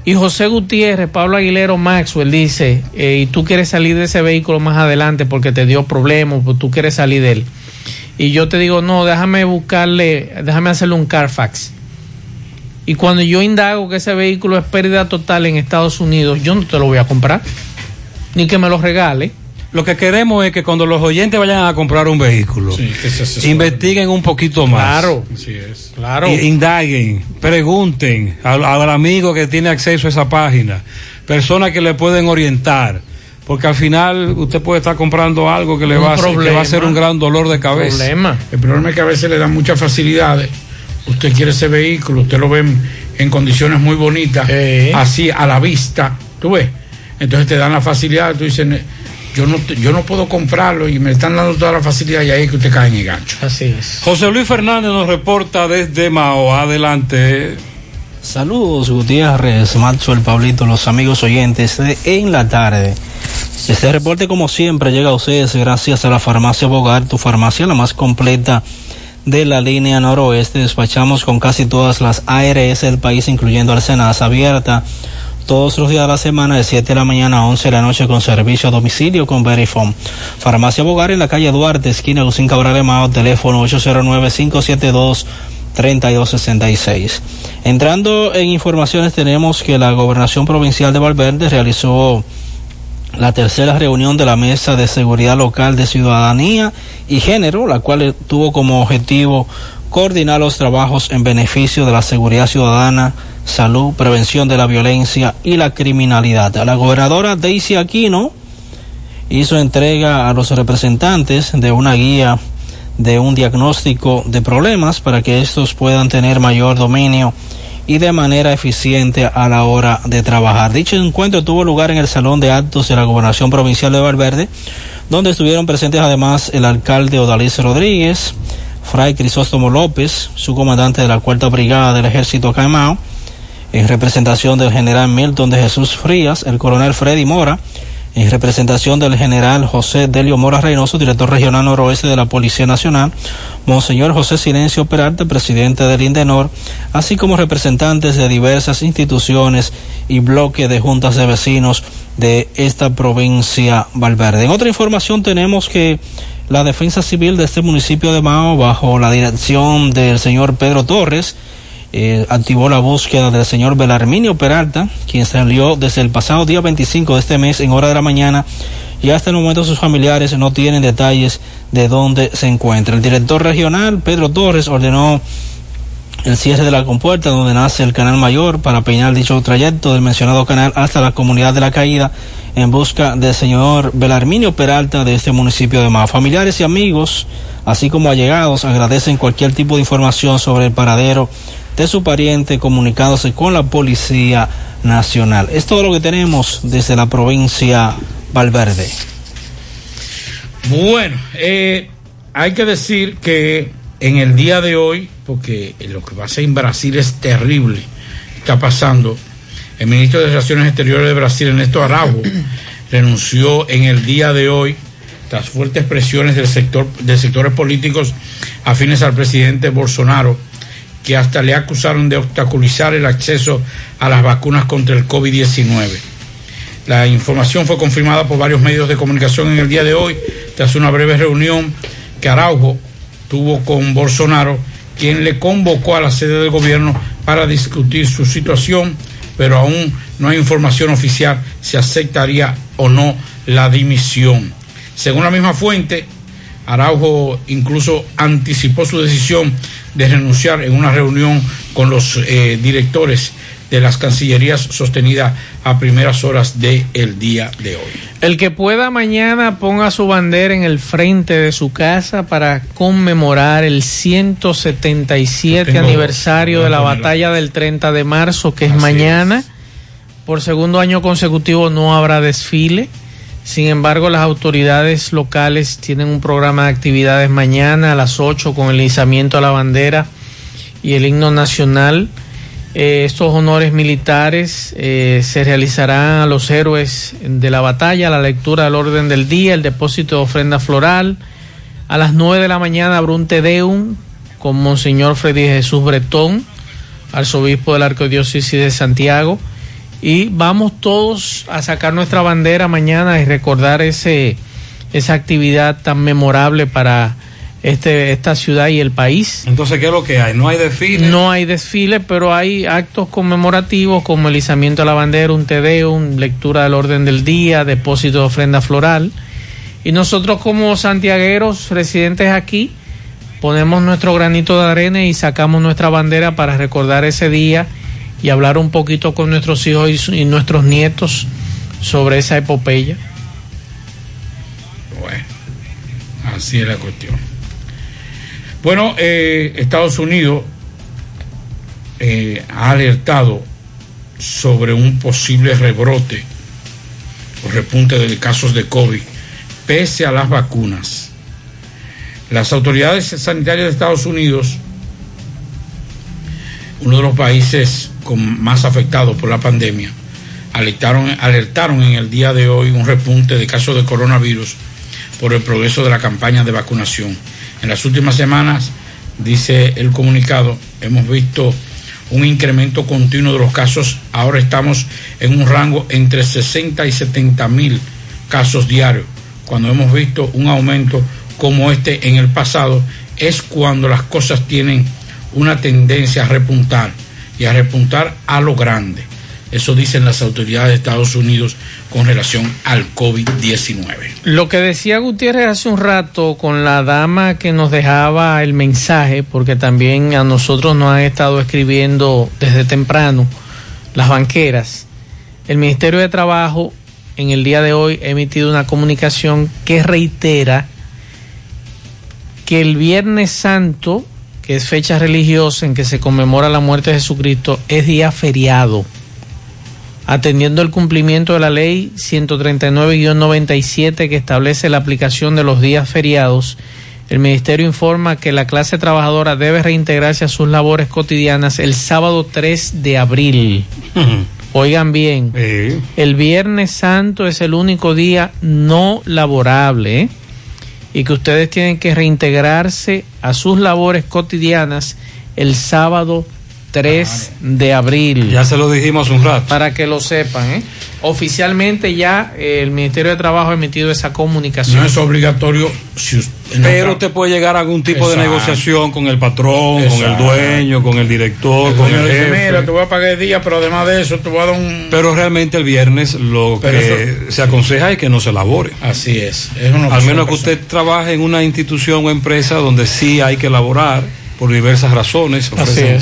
y José Gutiérrez, Pablo Aguilero, Maxwell dice, eh, y tú quieres salir de ese vehículo más adelante porque te dio problemas, pues tú quieres salir de él y yo te digo, no, déjame buscarle, déjame hacerle un Carfax. Y cuando yo indago que ese vehículo es pérdida total en Estados Unidos, yo no te lo voy a comprar, ni que me lo regale. Lo que queremos es que cuando los oyentes vayan a comprar un vehículo, investiguen un poquito más. Claro, es. Claro. Indaguen, pregunten al, al amigo que tiene acceso a esa página, personas que le pueden orientar porque al final usted puede estar comprando algo que le va, a hacer, que va a ser un gran dolor de cabeza. Problema. El problema es que a veces le dan muchas facilidades. Usted quiere ese vehículo, usted lo ve en, condiciones muy bonitas, así a la vista, tú ves. Entonces te dan la facilidad, tú dices, yo no, yo no puedo comprarlo y me están dando toda la facilidad y ahí es que usted cae en el gancho. Así es. José Luis Fernández nos reporta desde Mao. Adelante. Saludos Gutiérrez, el Pablito, los amigos oyentes de En la Tarde. Este reporte, como siempre, llega a ustedes gracias a la farmacia Bogar, tu farmacia la más completa de la línea noroeste. Despachamos con casi todas las ARS del país, incluyendo Arsenas, abierta todos los días de la semana de 7 de la mañana a 11 de la noche con servicio a domicilio con Verifone. Farmacia Bogar en la calle Duarte, esquina Lucín Cabral Mao, teléfono 809-572-3266. Entrando en informaciones, tenemos que la gobernación provincial de Valverde realizó la tercera reunión de la Mesa de Seguridad Local de Ciudadanía y Género, la cual tuvo como objetivo coordinar los trabajos en beneficio de la seguridad ciudadana, salud, prevención de la violencia y la criminalidad. La gobernadora Daisy Aquino hizo entrega a los representantes de una guía de un diagnóstico de problemas para que estos puedan tener mayor dominio y de manera eficiente a la hora de trabajar. Dicho encuentro tuvo lugar en el Salón de Actos de la Gobernación Provincial de Valverde, donde estuvieron presentes además el alcalde Odalís Rodríguez, Fray Crisóstomo López, su comandante de la Cuarta Brigada del Ejército Caimao, en representación del general Milton de Jesús Frías, el coronel Freddy Mora, en representación del general José Delio Mora Reynoso, director regional noroeste de la Policía Nacional, Monseñor José Silencio Peralta, presidente del INDENOR, así como representantes de diversas instituciones y bloques de juntas de vecinos de esta provincia Valverde. En otra información tenemos que la defensa civil de este municipio de Mao, bajo la dirección del señor Pedro Torres, eh, activó la búsqueda del señor Belarminio Peralta, quien salió desde el pasado día 25 de este mes en hora de la mañana y hasta el momento sus familiares no tienen detalles de dónde se encuentra. El director regional, Pedro Torres, ordenó el cierre de la compuerta donde nace el canal mayor para peinar dicho trayecto del mencionado canal hasta la comunidad de la caída en busca del señor Belarminio Peralta de este municipio de Mao. Familiares y amigos, así como allegados, agradecen cualquier tipo de información sobre el paradero de su pariente comunicándose con la Policía Nacional. Es todo lo que tenemos desde la provincia Valverde. Bueno, eh, hay que decir que en el día de hoy, porque lo que pasa en Brasil es terrible, está pasando, el ministro de Relaciones Exteriores de Brasil, Ernesto Araujo, [CLEARS THROAT] renunció en el día de hoy tras fuertes presiones del sector de sectores políticos afines al presidente Bolsonaro que hasta le acusaron de obstaculizar el acceso a las vacunas contra el COVID-19. La información fue confirmada por varios medios de comunicación en el día de hoy, tras una breve reunión que Araujo tuvo con Bolsonaro, quien le convocó a la sede del gobierno para discutir su situación, pero aún no hay información oficial si aceptaría o no la dimisión. Según la misma fuente, Araujo incluso anticipó su decisión de renunciar en una reunión con los eh, directores de las Cancillerías sostenida a primeras horas del el día de hoy. El que pueda mañana ponga su bandera en el frente de su casa para conmemorar el 177 aniversario de la batalla del 30 de marzo, que es mañana. Por segundo año consecutivo no habrá desfile. Sin embargo, las autoridades locales tienen un programa de actividades mañana a las 8 con el izamiento a la bandera y el himno nacional. Eh, estos honores militares eh, se realizarán a los héroes de la batalla, la lectura del orden del día, el depósito de ofrenda floral. A las 9 de la mañana habrá un Tedeum con Monseñor Freddy Jesús Bretón, arzobispo de la Arquidiócesis de Santiago y vamos todos a sacar nuestra bandera mañana y recordar ese esa actividad tan memorable para este esta ciudad y el país. Entonces, ¿qué es lo que hay? No hay desfile. No hay desfile, pero hay actos conmemorativos como el izamiento de la bandera, un tedeum, lectura del orden del día, depósito de ofrenda floral. Y nosotros como santiagueros residentes aquí ponemos nuestro granito de arena y sacamos nuestra bandera para recordar ese día y hablar un poquito con nuestros hijos y, nuestros nietos sobre esa epopeya. Bueno, así es la cuestión. Bueno, eh, Estados Unidos eh, ha alertado sobre un posible rebrote o repunte de casos de COVID pese a las vacunas. Las autoridades sanitarias de Estados Unidos, uno de los países con más afectados por la pandemia, alertaron, alertaron en el día de hoy un repunte de casos de coronavirus por el progreso de la campaña de vacunación. En las últimas semanas, dice el comunicado, hemos visto un incremento continuo de los casos. Ahora estamos en un rango entre 60 y 70 mil casos diarios. Cuando hemos visto un aumento como este en el pasado, es cuando las cosas tienen una tendencia a repuntar y a repuntar a lo grande. Eso dicen las autoridades de Estados Unidos con relación al COVID-19. Lo que decía Gutiérrez hace un rato con la dama que nos dejaba el mensaje, porque también a nosotros nos han estado escribiendo desde temprano las banqueras, el Ministerio de Trabajo en el día de hoy ha emitido una comunicación que reitera que el Viernes Santo que es fecha religiosa en que se conmemora la muerte de Jesucristo, es día feriado, atendiendo el cumplimiento de la ley 139-97 que establece la aplicación de los días feriados. El ministerio informa que la clase trabajadora debe reintegrarse a sus labores cotidianas el sábado 3 de abril. Oigan bien, el Viernes Santo es el único día no laborable. ¿eh? y que ustedes tienen que reintegrarse a sus labores cotidianas el sábado 3 de abril. Ya se lo dijimos un rato. Para que lo sepan, ¿eh? Oficialmente ya eh, el Ministerio de Trabajo ha emitido esa comunicación. No es obligatorio, si pero usted puede llegar a algún tipo de negociación con el patrón, con el dueño, con el director, con el jefe. Mira, te voy a pagar el día, pero además de eso te voy a dar un... Pero realmente el viernes lo que se aconseja es que no se labore. Así es. Al menos que usted trabaje en una institución o empresa donde sí hay que laborar por diversas razones. Ofrecen,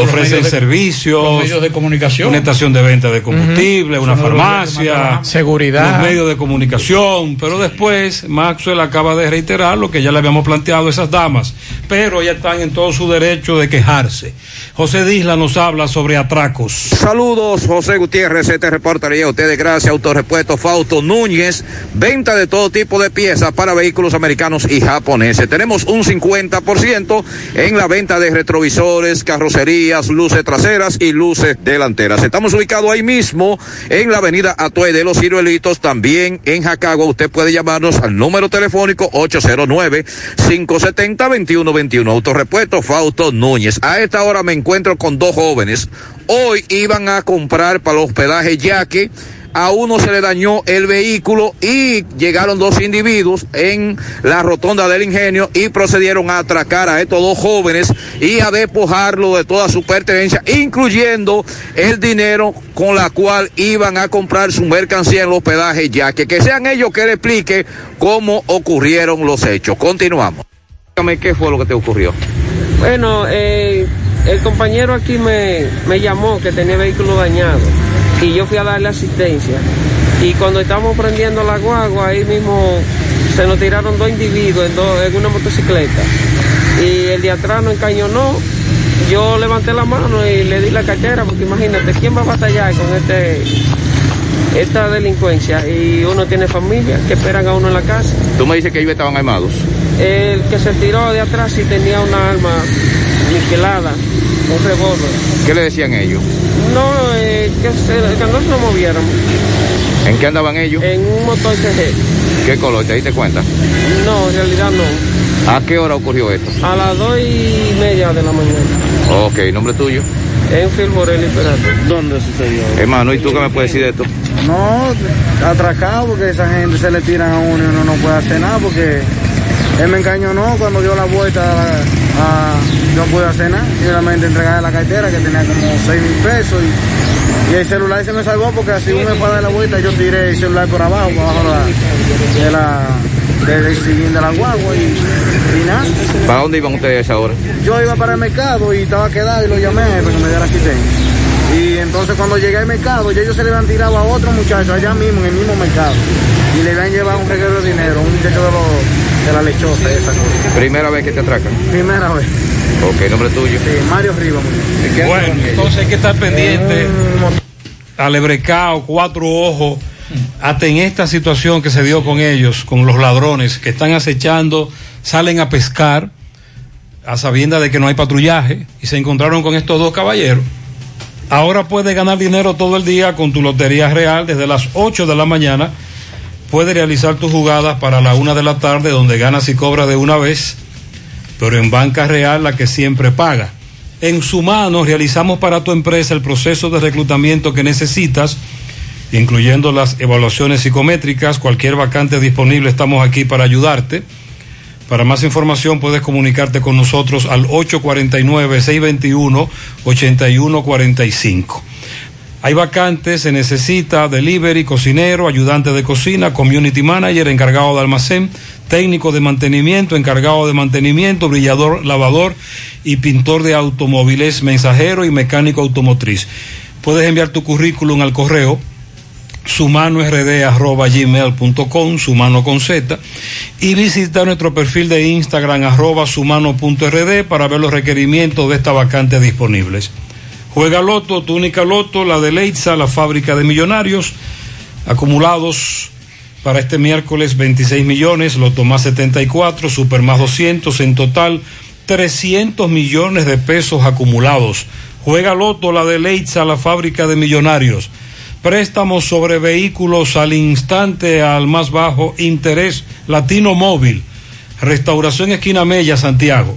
ofrecen servicios, medios de comunicación, una estación de venta de combustible, una farmacia, seguridad, los medios de comunicación. Pero después Maxwell acaba de reiterar lo que ya le habíamos planteado a esas damas, pero ya están en todo su derecho de quejarse. José Disla nos habla sobre atracos. Saludos, José Gutiérrez, este reportería a ustedes gracias, Autorepuesto Fausto Núñez, venta de todo tipo de piezas para vehículos americanos y japoneses. Tenemos un 50% en la venta de retrovisores, carrocerías, luces traseras y luces delanteras. Estamos ubicados ahí mismo en la avenida Atue de los Ciruelitos, también en Jacagua. Usted puede llamarnos al número telefónico 809-570-2121. Autorepuesto Fausto Núñez. A esta hora me encuentro con dos jóvenes. Hoy iban a comprar para el hospedaje Yaque a uno se le dañó el vehículo y llegaron dos individuos en la rotonda del ingenio y procedieron a atracar a estos dos jóvenes y a despojarlo de toda su pertenencia, incluyendo el dinero con la cual iban a comprar su mercancía en el hospedaje ya que, que sean ellos que le explique cómo ocurrieron los hechos. Continuamos. Dígame qué fue lo que te ocurrió. Bueno, eh el compañero aquí me, me llamó que tenía vehículo dañado y yo fui a darle asistencia. Y cuando estábamos prendiendo la guagua, ahí mismo se nos tiraron dos individuos en, dos- en una motocicleta. Y el de atrás nos encañonó. Yo levanté la mano y le di la cartera, porque imagínate, ¿quién va a batallar con este esta delincuencia? Y uno tiene familia que esperan a uno en la casa. Tú me dices que ellos estaban armados. El que se tiró de atrás sí tenía una arma niquelada, un revólver. ¿Qué le decían ellos? No, eh, que, se- que no se nos moviéramos. ¿En qué andaban ellos? En un motor CG. ¿Qué color? ¿Te diste cuenta? No, en realidad no. ¿A qué hora ocurrió esto? A las dos y media de la mañana. Ok, ¿nombre tuyo? En Filborelli, espérate. ¿Dónde sucedió? Hermano, ¿y tú qué me puedes decir de esto? No, atracado porque esa gente se le tiran a uno y uno no puede hacer nada porque él me encañonó cuando dio la vuelta, a, a- no pude hacer nada, simplemente entregarle la cartera que tenía como 6 mil pesos y, y el celular se me salvó porque así uno me fue a dar la vuelta yo tiré el celular por abajo, por abajo la- de la, de- de la guagua y, y nada. ¿Para dónde iban ustedes a esa hora? Yo iba para el mercado y estaba quedado y lo llamé para que me diera asistencia. Y entonces cuando llegué al mercado, ya ellos se le habían tirado a otro muchacho allá mismo, en el mismo mercado. Y le habían llevado un reguero de dinero, un muchacho de, los- de la lechosa, esa cosa. Primera vez que te atracan. Primera vez. Ok, nombre tuyo. Sí, Mario Rivas. Bueno, entonces hay que estar pendiente. Alebrecao, cuatro ojos, hasta en esta situación que se dio con ellos, con los ladrones que están acechando, salen a pescar a sabienda de que no hay patrullaje y se encontraron con estos dos caballeros. Ahora puedes ganar dinero todo el día con tu Lotería Real desde las 8 de la mañana. Puedes realizar tus jugadas para la una de la tarde donde ganas y cobras de una vez, pero en Banca Real la que siempre paga. En su mano realizamos para tu empresa el proceso de reclutamiento que necesitas, incluyendo las evaluaciones psicométricas, cualquier vacante disponible, estamos aquí para ayudarte. Para más información puedes comunicarte con nosotros al 849-621-8145. Hay vacantes, se necesita delivery, cocinero, ayudante de cocina, community manager, encargado de almacén, técnico de mantenimiento, encargado de mantenimiento, brillador, lavador y pintor de automóviles, mensajero y mecánico automotriz. Puedes enviar tu currículum al correo sumanord.gmail.com, sumano con Z, y visita nuestro perfil de Instagram arroba sumano.rd para ver los requerimientos de esta vacante disponibles. Juega Loto, tu única Loto, la de Leitza, la fábrica de millonarios, acumulados para este miércoles 26 millones, Loto más 74, Super más 200, en total 300 millones de pesos acumulados. Juega Loto, la de Leitza, la fábrica de millonarios. Préstamos sobre vehículos al instante al más bajo interés Latino Móvil. Restauración Esquina Mella, Santiago.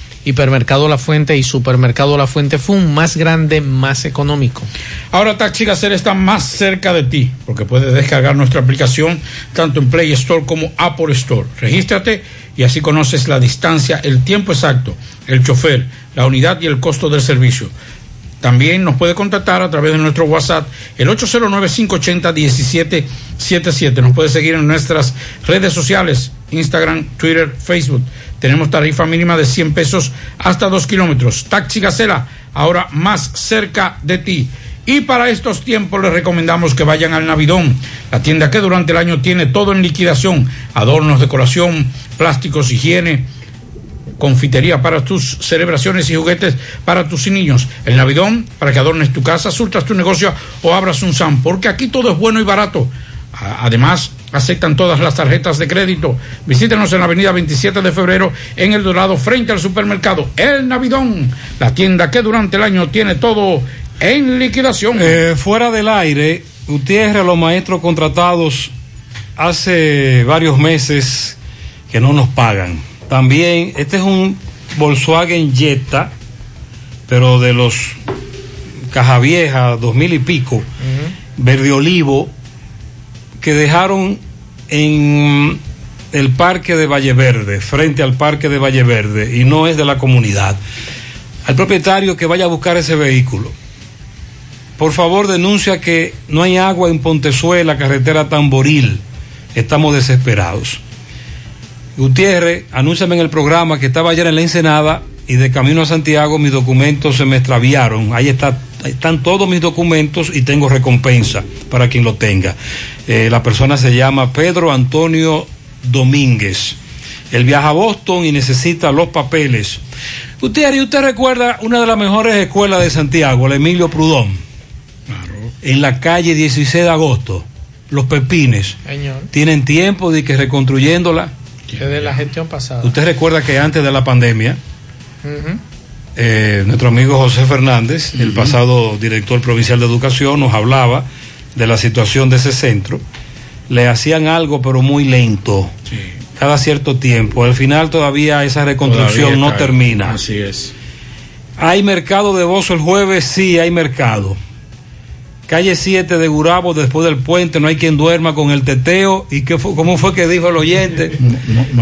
Hipermercado La Fuente y Supermercado La Fuente Fun, más grande, más económico. Ahora Taxi Gacela está más cerca de ti porque puedes descargar nuestra aplicación tanto en Play Store como Apple Store. Regístrate y así conoces la distancia, el tiempo exacto, el chofer, la unidad y el costo del servicio. También nos puede contactar a través de nuestro WhatsApp, el 809-580-1777. Nos puede seguir en nuestras redes sociales, Instagram, Twitter, Facebook. Tenemos tarifa mínima de 100 pesos hasta 2 kilómetros. Taxi Gacela, ahora más cerca de ti. Y para estos tiempos les recomendamos que vayan al Navidón, la tienda que durante el año tiene todo en liquidación, adornos, decoración, plásticos, higiene, confitería para tus celebraciones y juguetes para tus niños. El Navidón, para que adornes tu casa, surtas tu negocio o abras un SAM, porque aquí todo es bueno y barato. Además, aceptan todas las tarjetas de crédito. Visítenos en la avenida 27 de febrero en El Dorado, frente al supermercado El Navidón, la tienda que durante el año tiene todo en liquidación. Eh, fuera del aire, Gutiérrez, los maestros contratados hace varios meses que no nos pagan. También, este es un Volkswagen Jetta, pero de los Caja Vieja, dos mil y pico. verde olivo que dejaron en el parque de Valle Verde, frente al parque de Valle Verde, y no es de la comunidad. Al propietario que vaya a buscar ese vehículo, por favor denuncia que no hay agua en Pontezuela, carretera Tamboril. Estamos desesperados. Gutiérrez, anúnciame en el programa que estaba ayer en la Ensenada y de camino a Santiago mis documentos se me extraviaron. Ahí está, están todos mis documentos y tengo recompensa para quien lo tenga. Eh, la persona se llama Pedro Antonio Domínguez. Él viaja a Boston y necesita los papeles. ¿y usted recuerda una de las mejores escuelas de Santiago, la Emilio Prudón? En la calle 16 de agosto, Los Pepines. Señor. Tienen tiempo de que reconstruyéndola. Desde la gestión pasada. Usted recuerda que antes de la pandemia. Eh, nuestro amigo José Fernández, el pasado director provincial de educación, nos hablaba de la situación de ese centro. Le hacían algo, pero muy lento. Cada cierto tiempo. Al final todavía esa reconstrucción Todavía no termina. Así es. ¿Hay mercado de Bozo el jueves? Sí, hay mercado. Calle 7 de Gurabo, después del puente, no hay quien duerma con el teteo. ¿Y qué fue, cómo fue que dijo el oyente?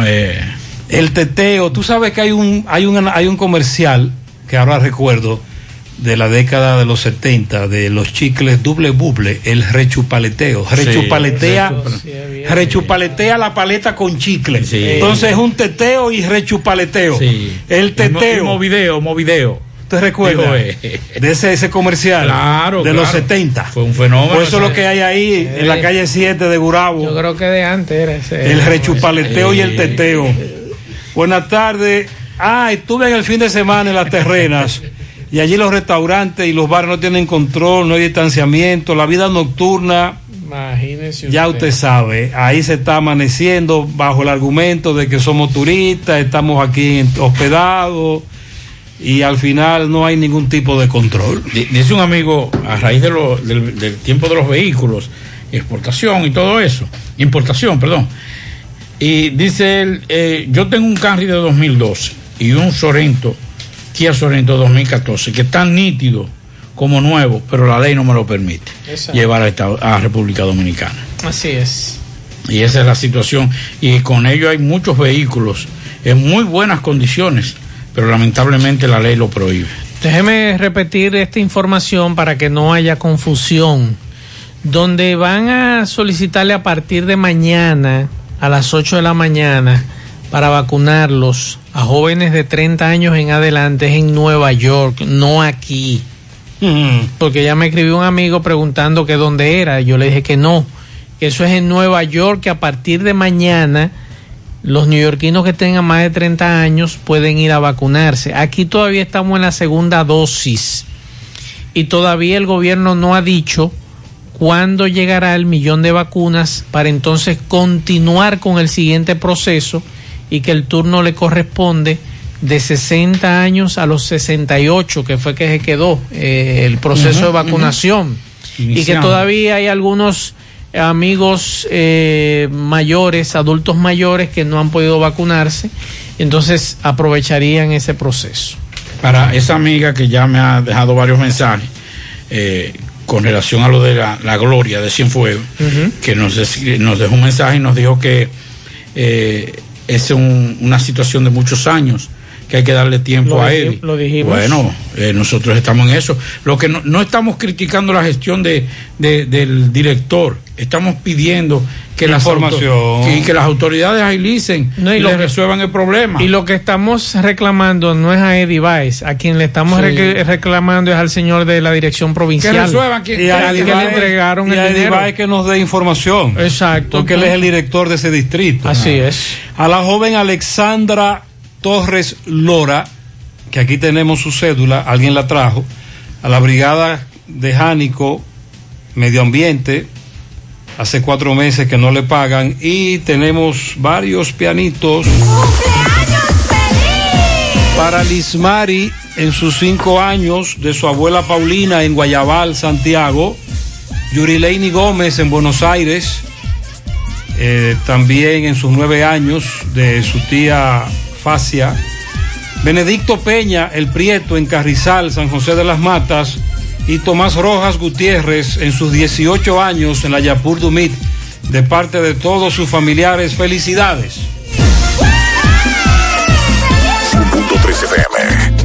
eh, El teteo. Tú sabes que hay un, hay un, hay un comercial que ahora recuerdo de la década de los 70 de los chicles doble buble, el rechupaleteo. Rechupaletea, rechupaletea la paleta con chicle. Entonces es un teteo y rechupaleteo. El teteo. Movideo, movideo. ¿Te recuerdas? Eh. De ese, ese comercial. Claro, De claro. los 70. Fue un fenómeno. Pues eso es lo que hay ahí en la calle 7 de Gurabo. Yo creo que de antes era ese. El rechupaleteo y el teteo. Buenas tardes. Ah, estuve en el fin de semana en las terrenas. Y allí los restaurantes y los bares no tienen control, no hay distanciamiento. La vida nocturna, Imagínese ya usted sabe, ahí se está amaneciendo bajo el argumento de que somos turistas, estamos aquí hospedados y al final no hay ningún tipo de control. Di- Dice un amigo, a raíz de lo- del, del tiempo de los vehículos, exportación y todo eso, importación, perdón. Y dice él, eh, yo tengo un Camry de 2012 y un Sorento, Kia Sorento 2014, que está nítido como nuevo, pero la ley no me lo permite Exacto. llevar a, Estado- a República Dominicana. Así es. Y esa es la situación. Y con ello hay muchos vehículos en muy buenas condiciones, pero lamentablemente la ley lo prohíbe. Déjeme repetir esta información para que no haya confusión. Donde van a solicitarle a partir de mañana a las 8 de la mañana para vacunarlos a jóvenes de 30 años en adelante es en Nueva York, no aquí. Porque ya me escribió un amigo preguntando que dónde era. Yo le dije que no, que eso es en Nueva York, que a partir de mañana los neoyorquinos que tengan más de 30 años pueden ir a vacunarse. Aquí todavía estamos en la segunda dosis y todavía el gobierno no ha dicho cuándo llegará el millón de vacunas para entonces continuar con el siguiente proceso y que el turno le corresponde de 60 años a los 68, que fue que se quedó eh, el proceso de vacunación. Y que todavía hay algunos amigos eh, mayores, adultos mayores que no han podido vacunarse, entonces aprovecharían ese proceso. Para esa amiga que ya me ha dejado varios mensajes eh, con relación a lo de la, la gloria de Cienfuegos, que nos, nos dejó un mensaje y nos dijo que eh, es un- una situación de muchos años que hay que darle tiempo Lo a él. lo dijimos. Bueno, eh, nosotros estamos en eso. Lo que no, no estamos criticando la gestión de, de- del director, estamos pidiendo que las, Información. auto- que, las autoridades agilicen No, y y lo le resuelvan el problema. Y lo que estamos reclamando no es a Eddie Baez, a quien le estamos Sí. reclamando es al señor de la dirección provincial. Que resuelvan que- y a que Eddie le Baez- entregaron y el a Eddie dinero. Baez que nos dé información. Exacto. Porque él es el director de ese distrito. Así es. A la joven Alexandra Torres Lora, que aquí tenemos su cédula, alguien la trajo, a la brigada de Jánico, Medio Ambiente, hace cuatro meses que no le pagan y tenemos varios pianitos. Para Lismari en sus cinco años de su abuela Paulina en Guayabal, Santiago, Yurileini Gómez en Buenos Aires, eh, también en sus nueve años de su tía Facia, Benedicto Peña, el Prieto en Carrizal, San José de las Matas, y Tomás Rojas Gutiérrez en sus 18 años en la Yapur Dumit. De parte de todos sus familiares, felicidades. Punto 3 FM.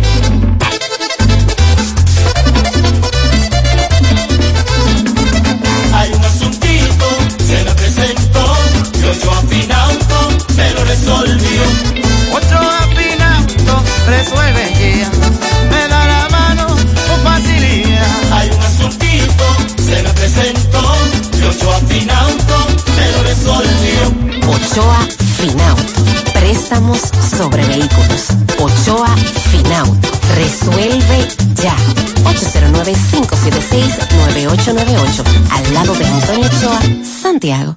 Ochoa Finauto lo resolvió. Ochoa Finauto. Préstamos sobre vehículos. Ochoa Finauto. Resuelve ya. 809-576-9898. Al lado de Antonio Ochoa, Santiago.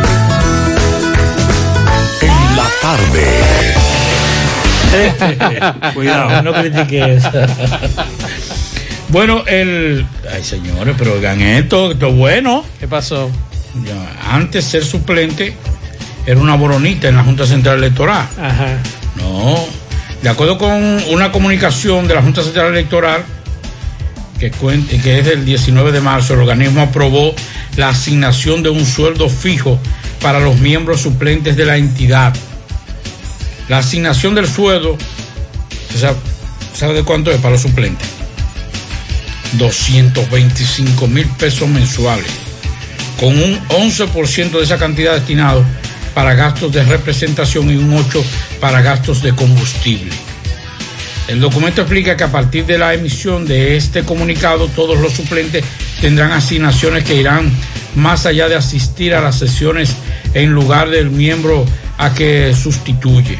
Tarde. [LAUGHS] Cuidado, no critique eso. Bueno, el. Ay, señores, pero oigan esto, esto es bueno. ¿Qué pasó? Ya, antes ser suplente era una boronita en la Junta Central Electoral. Ajá. No. De acuerdo con una comunicación de la Junta Central Electoral, que, cuente, que es del 19 de marzo, el organismo aprobó la asignación de un sueldo fijo para los miembros suplentes de la entidad. La asignación del sueldo, ¿sabe, de cuánto es para los suplentes? 225 mil pesos mensuales, con un 11% de esa cantidad destinado para gastos de representación y un 8% para gastos de combustible. El documento explica que a partir de la emisión de este comunicado, todos los suplentes tendrán asignaciones que irán más allá de asistir a las sesiones en lugar del miembro a que sustituye.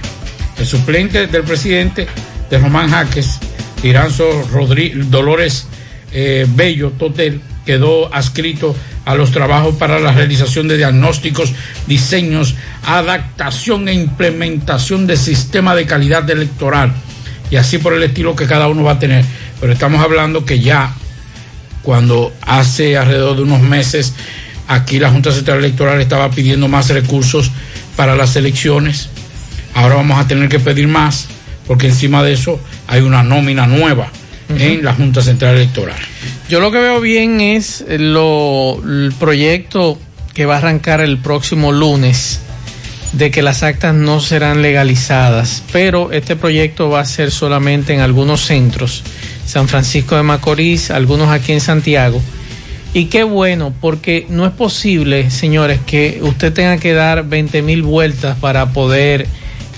El suplente del presidente de Román Jaques, Iranzo Rodríguez, Dolores eh, Bello Totel, quedó adscrito a los trabajos para la realización de diagnósticos, diseños, adaptación e implementación del sistema de calidad electoral y así por el estilo que cada uno va a tener. Pero estamos hablando que ya cuando hace alrededor de unos meses aquí la Junta Central Electoral estaba pidiendo más recursos para las elecciones, ahora vamos a tener que pedir más porque encima de eso hay una nómina nueva uh -huh. en la Junta Central Electoral. Yo lo que veo bien es lo, el proyecto que va a arrancar el próximo lunes de que las actas no serán legalizadas, pero este proyecto va a ser solamente en algunos centros, San Francisco de Macorís, algunos aquí en Santiago. Y qué bueno, porque no es posible, señores, que usted tenga que dar 20 mil vueltas para poder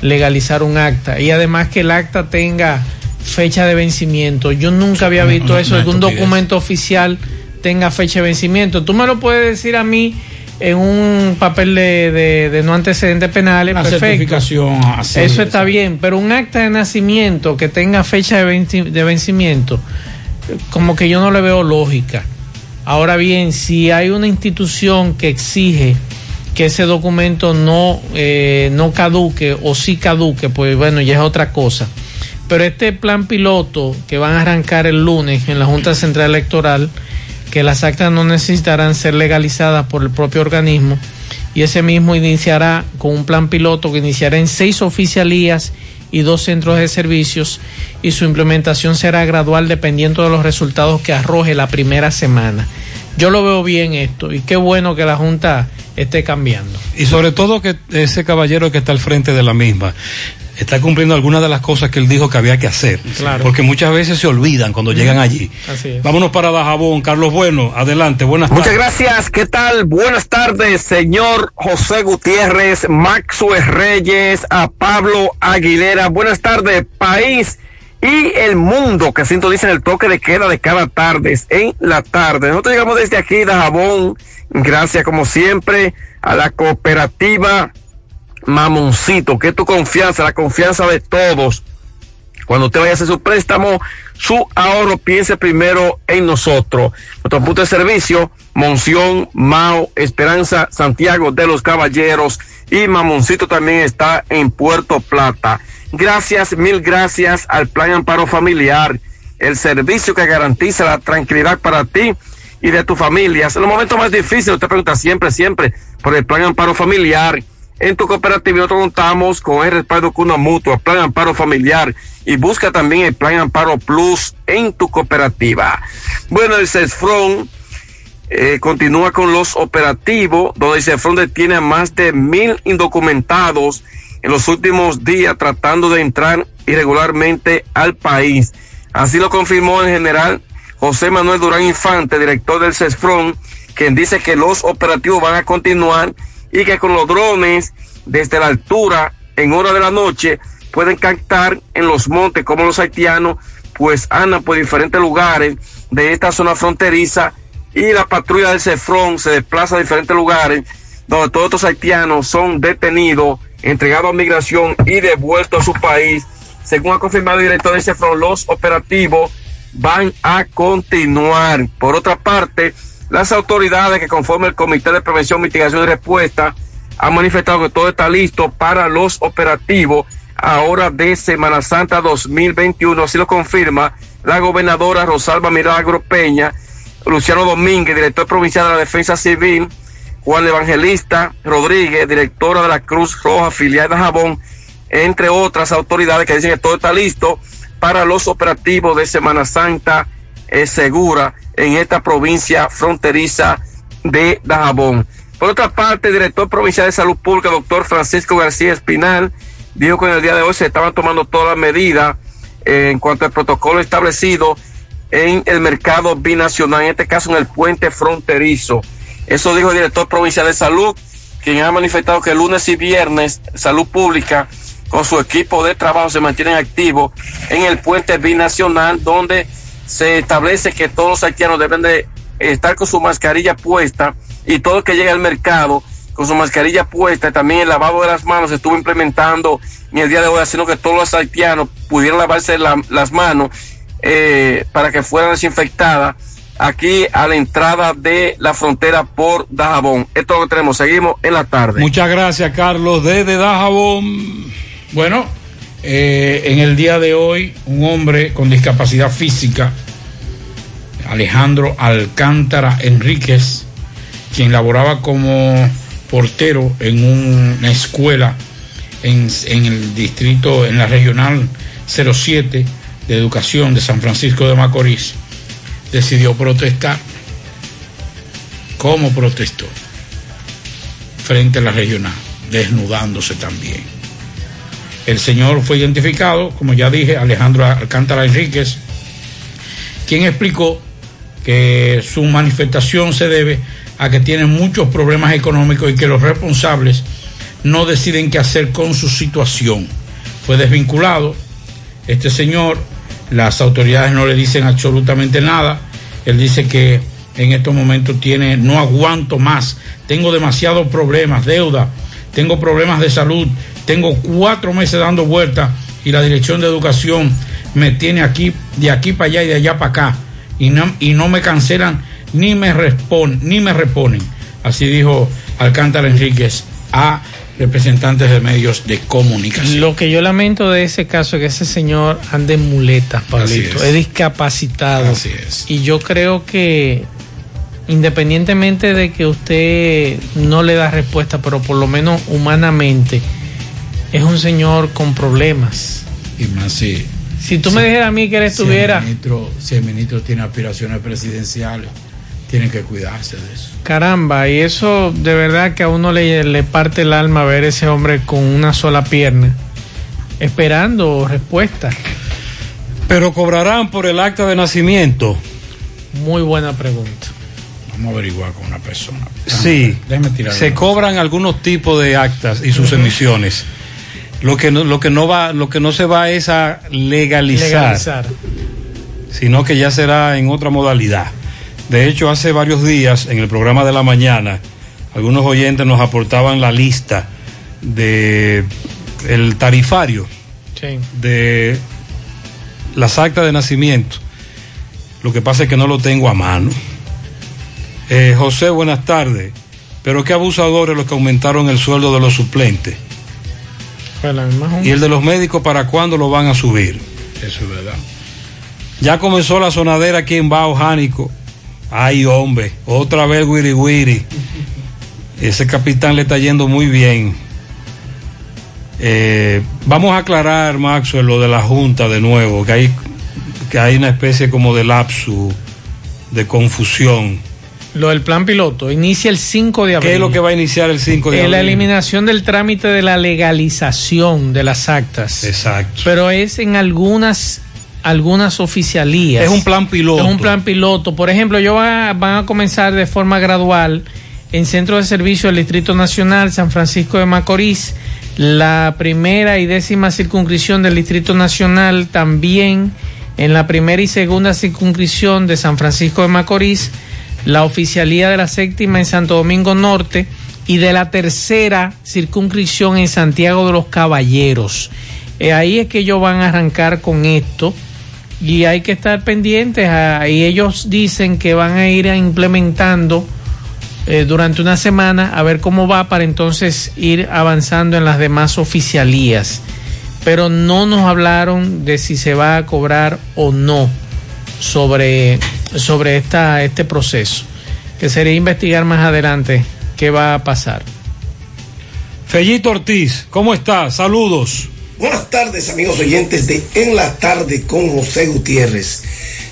legalizar un acta y además que el acta tenga fecha de vencimiento. Yo nunca había visto eso, que un documento oficial tenga fecha de vencimiento. Tú me lo puedes decir a mí en un papel de, de, de no antecedentes penales, Una perfecto. certificación así, Eso está bien, pero un acta de nacimiento que tenga fecha de, venci de vencimiento, como que yo no le veo lógica. Ahora bien, si hay una institución que exige que ese documento no, eh, no caduque o sí caduque, pues bueno, ya es otra cosa. Pero este plan piloto que van a arrancar el lunes en la Junta Central Electoral, que las actas no necesitarán ser legalizadas por el propio organismo, y ese mismo iniciará con un plan piloto que iniciará en seis oficialías y dos centros de servicios, y su implementación será gradual dependiendo de los resultados que arroje la primera semana. yo lo veo bien esto y qué bueno que la Junta esté cambiando. Y sobre todo que ese caballero que está al frente de la misma está cumpliendo algunas de las cosas que él dijo que había que hacer. Claro. Porque muchas veces se olvidan cuando llegan allí. Así es. Vámonos para Dajabón. Carlos Bueno, adelante. Buenas Muchas tardes. gracias. ¿Qué tal? Buenas tardes, señor José Gutiérrez, Maxwell Reyes, a Pablo Aguilera. Buenas tardes, país y el mundo que sintoniza el toque de queda de cada tarde en la tarde. Nosotros llegamos desde aquí, Dajabón. Gracias, como siempre, a la cooperativa Mamoncito, que es tu confianza, la confianza de todos. Cuando usted vaya a hacer su préstamo, su ahorro, piense primero en nosotros. Nuestro punto de servicio, Monción, Mao, Esperanza, Santiago de los Caballeros y Mamoncito también está en Puerto Plata. Gracias, mil gracias al Plan Amparo Familiar, el servicio que garantiza la tranquilidad para ti y de tu familia. En los momentos más difíciles, usted pregunta siempre, siempre por el Plan Amparo Familiar. En tu cooperativa nosotros contamos con el respaldo Cuna Mutua, Plan Amparo Familiar y busca también el Plan Amparo Plus en tu cooperativa. Bueno, el CESFRON eh, continúa con los operativos, donde el CESFRON detiene a más de mil indocumentados en los últimos días tratando de entrar irregularmente al país. Así lo confirmó el general José Manuel Durán Infante, director del CESFRON, quien dice que los operativos van a continuar y que con los drones desde la altura en hora de la noche pueden captar en los montes como los haitianos pues andan por diferentes lugares de esta zona fronteriza y la patrulla del CEFRON se desplaza a diferentes lugares donde todos estos haitianos son detenidos, entregados a migración y devueltos a su país. Según ha confirmado el director del CEFRON, los operativos van a continuar. Por otra parte, las autoridades que conforman el Comité de Prevención, Mitigación y Respuesta han manifestado que todo está listo para los operativos ahora de Semana Santa 2021. Así lo confirma la gobernadora Rosalba Milagro Peña, Luciano Domínguez, director provincial de la Defensa Civil, Juan Evangelista Rodríguez, directora de la Cruz Roja, filial de Jabón, entre otras autoridades que dicen que todo está listo para los operativos de Semana Santa eh, segura en esta provincia fronteriza de Dajabón. Por otra parte, el director provincial de Salud Pública, doctor Francisco García Espinal, dijo que en el día de hoy se estaban tomando todas las medidas eh, en cuanto al protocolo establecido en el mercado binacional, en este caso en el puente fronterizo. Eso dijo el director provincial de salud, quien ha manifestado que lunes y viernes Salud Pública con su equipo de trabajo se mantienen activos en el puente binacional donde se establece que todos los haitianos deben de estar con su mascarilla puesta y todo el que llegue al mercado con su mascarilla puesta, también el lavado de las manos se estuvo implementando en el día de hoy, haciendo que todos los haitianos pudieran lavarse la- las manos eh, para que fueran desinfectadas aquí a la entrada de la frontera por Dajabón. Esto es lo que tenemos, seguimos en la tarde. Muchas gracias, Carlos, desde Dajabón. Bueno, eh, en el día de hoy, un hombre con discapacidad física, Alejandro Alcántara Enríquez, quien laboraba como portero en una escuela en, en el distrito, en la regional 07 de educación de San Francisco de Macorís, decidió protestar. ¿Cómo protestó? Frente a la regional, desnudándose también. El señor fue identificado, como ya dije, Alejandro Alcántara Enríquez, quien explicó que su manifestación se debe a que tiene muchos problemas económicos y que los responsables no deciden qué hacer con su situación. Fue desvinculado. Este señor, las autoridades no le dicen absolutamente nada. Él dice que en estos momentos tiene, no aguanto más, tengo demasiados problemas, deuda, tengo problemas de salud, tengo cuatro meses dando vueltas y la dirección de educación me tiene aquí, de aquí para allá y de allá para acá, y no, y no me cancelan ni me, respon, ni me reponen. Así dijo Alcántara Enríquez a representantes de medios de comunicación. Lo que yo lamento de ese caso es que ese señor ande en muletas, Pablito. es. Es. discapacitado. Así es. Y yo creo que independientemente de que usted no le da respuesta, pero por lo menos humanamente, es un señor con problemas. Y más si, Si tú me dijeras a mí que él si estuviera... el, ministro, si el ministro tiene aspiraciones presidenciales, Tienen que cuidarse de eso. Caramba, y eso de verdad que a uno le, le parte el alma ver ese hombre con una sola pierna, esperando respuesta. Pero cobrarán por el acta de nacimiento. Muy buena pregunta. Vamos a averiguar con una persona. Sí, Déjeme tirar se cobran algunos tipos de actas y sus emisiones. Lo que no, lo que no va, lo que no se va es a legalizar, Legalizar. sino que ya será en otra modalidad. De hecho, hace varios días en el programa de la mañana, algunos oyentes nos aportaban la lista de el tarifario Sí. de las actas de nacimiento. Lo que pasa es que no lo tengo a mano. Eh, José, buenas tardes. Pero qué abusadores los que aumentaron el sueldo de los suplentes. Fue la misma junta. ¿Y el de los médicos para cuándo lo van a subir? Eso es verdad. Ya comenzó la sonadera aquí en Bao Jánico. Ay, hombre, otra vez Wiri Wiri. Ese capitán le está yendo muy bien. Eh, vamos a aclarar, Maxwell, lo de la Junta de nuevo, que hay, que hay una especie como de lapsus, de confusión. Lo del plan piloto inicia el 5 de abril. ¿Qué es lo que va a iniciar el 5 de abril? La eliminación del trámite de la legalización de las actas. Exacto. Pero es en algunas algunas oficialías. Es un plan piloto. Es un plan piloto. Por ejemplo, va- van a comenzar de forma gradual en Centro de Servicio del Distrito Nacional, San Francisco de Macorís, la primera y décima circunscripción del Distrito Nacional también en la primera y segunda circunscripción de San Francisco de Macorís, la oficialía de la séptima en Santo Domingo Norte y de la tercera circunscripción en Santiago de los Caballeros. Eh, ahí es que ellos van a arrancar con esto y hay que estar pendientes. a- y ellos dicen que van a ir implementando eh, durante una semana a ver cómo va para entonces ir avanzando en las demás oficialías. Pero no nos hablaron de si se va a cobrar o no sobre, sobre esta, este proceso. Que sería investigar más adelante qué va a pasar. Fellito Ortiz, ¿cómo está? Saludos. Buenas tardes, amigos oyentes de En la Tarde con José Gutiérrez.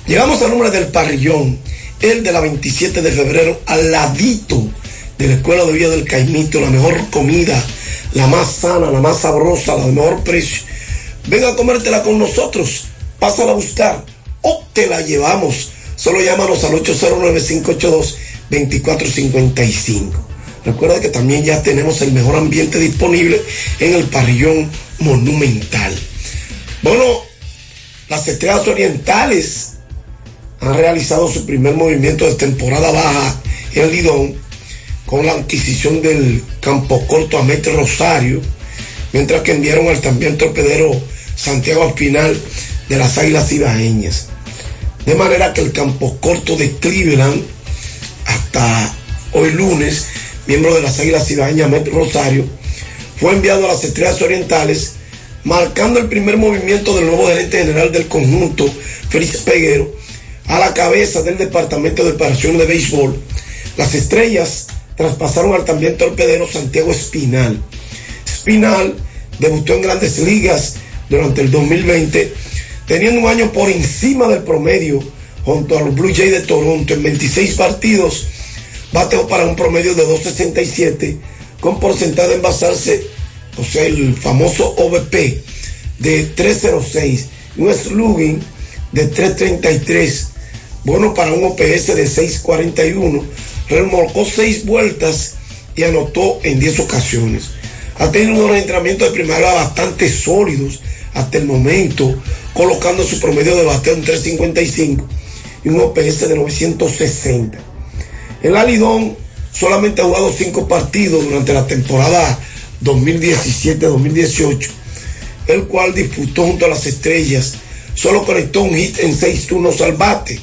Llegamos al nombre del parrillón, el de la 27 de febrero, al ladito de la Escuela de Villa del Caimito, la mejor comida, la más sana, la más sabrosa, la de mejor precio. Ven a comértela con nosotros, pásala a buscar o te la llevamos. Solo llámanos al 809-582-2455. Recuerda que también ya tenemos el mejor ambiente disponible en el parrillón monumental. Bueno, las estrellas orientales han realizado su primer movimiento de temporada baja en Lidón con la adquisición del campo corto a Rosario, mientras que enviaron al también torpedero Santiago Espinal de las Águilas Ibaeñas. De manera que el campo corto de Cleveland hasta hoy lunes, miembro de las Águilas Ibaeñas Met Rosario, fue enviado a las Estrellas Orientales, marcando el primer movimiento del nuevo gerente general del conjunto, Félix Peguero, a la cabeza del Departamento de Operaciones de Béisbol. Las Estrellas traspasaron al también torpedero Santiago Espinal. Espinal debutó en grandes ligas durante el 2020, teniendo un año por encima del promedio junto a los Blue Jays de Toronto en 26 partidos, bateó para un promedio de 2.67 con porcentaje de envasarse, o sea, el famoso OVP de 3.06 y un slugging de 3.33, bueno para un OPS de 6.41, remolcó 6 vueltas y anotó en 10 ocasiones. Ha tenido unos entrenamientos de primavera bastante sólidos hasta el momento, colocando su promedio de bateo en 3.55 y un OPS de 960. El Alidón solamente ha jugado 5 partidos durante la temporada 2017-2018, el cual disputó junto a las estrellas. Solo conectó un hit en 6 turnos al bate,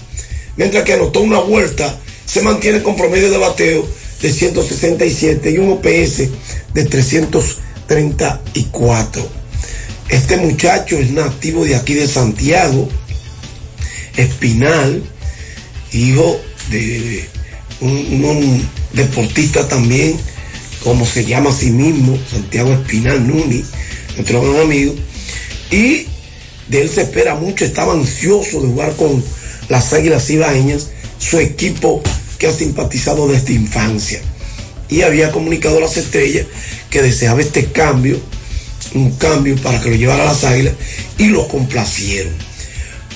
mientras que anotó una vuelta, se mantiene con promedio de bateo de 167 y un OPS de 334. Este muchacho es nativo de aquí de Santiago, Espinal, hijo de un, deportista también, como se llama a sí mismo, Santiago Espinal Nuni, nuestro gran amigo, y de él se espera mucho, estaba ansioso de jugar con las Águilas Ibaeñas, su equipo que ha simpatizado desde infancia. Y había comunicado a las estrellas que deseaba este cambio, un cambio para que lo llevara a las águilas y lo complacieron.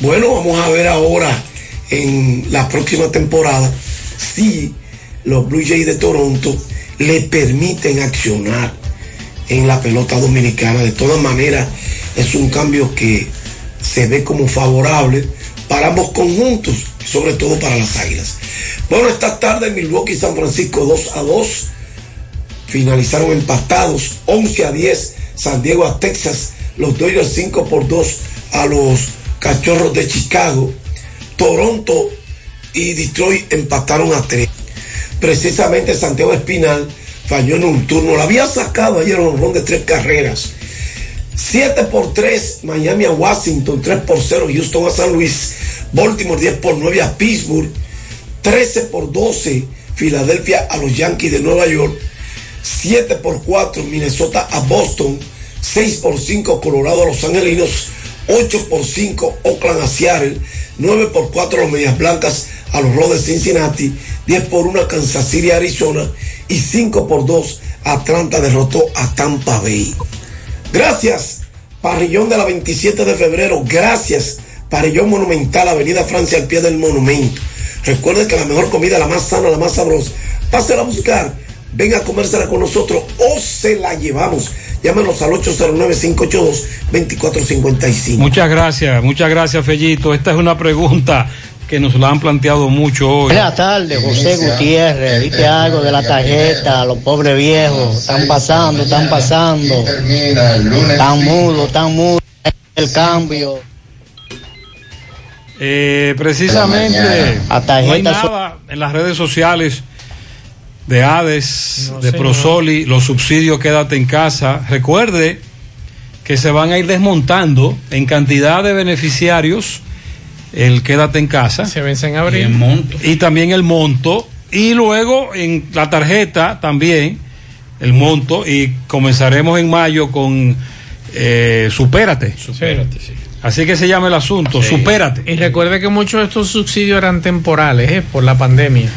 Bueno, vamos a ver ahora en la próxima temporada si los Blue Jays de Toronto le permiten accionar en la pelota dominicana. De todas maneras, es un cambio que se ve como favorable para ambos conjuntos, sobre todo para las águilas. Bueno, esta tarde Milwaukee y San Francisco 2 a 2 finalizaron empatados 11 a 10 San Diego a Texas, los Dodgers 5 por 2 a los Cachorros de Chicago, Toronto y Detroit empataron a 3. Precisamente Santiago Espinal falló en un turno, la había sacado ayer un ron de tres carreras. 7 por 3, Miami a Washington, 3 por 0, Houston a San Luis, Baltimore 10 por 9 a Pittsburgh, 13 por 12, Filadelfia a los Yankees de Nueva York, 7 por 4, Minnesota a Boston, 6 por 5, Colorado a Los Angelinos, 8 por 5, Oakland a Seattle, 9 por 4, los Medias Blancas a los Rojos Cincinnati, 10 por 1, Kansas City, Arizona, y 5 por 2, Atlanta derrotó a Tampa Bay. Gracias, Parrillón de la 27 de febrero. Gracias, Parrillón Monumental, Avenida Francia, al pie del monumento. Recuerden que la mejor comida, la más sana, la más sabrosa, pásela a buscar. Venga a comérsela con nosotros o se la llevamos. Llámenos al 809-582-2455. Muchas gracias, muchas gracias, Fellito. Esta es una pregunta que nos la han planteado mucho hoy. Buenas tardes, José Gutiérrez. Dite algo de la tarjeta, los pobres viejos. Están pasando, están pasando. Están mudos, están mudos. El cambio. Eh, precisamente, no hay nada en las redes sociales de Hades, de Prosoli, los subsidios Quédate en casa. Recuerde que se van a ir desmontando en cantidad de beneficiarios el Quédate en casa. Se vence en abril. Y, monto. y también el monto. Y luego en la tarjeta también el monto. Y comenzaremos en mayo con eh, Supérate. Supérate, sí. Así que se llama el asunto, Sí. supérate. Y recuerde que muchos de estos subsidios eran temporales, ¿eh? por la pandemia.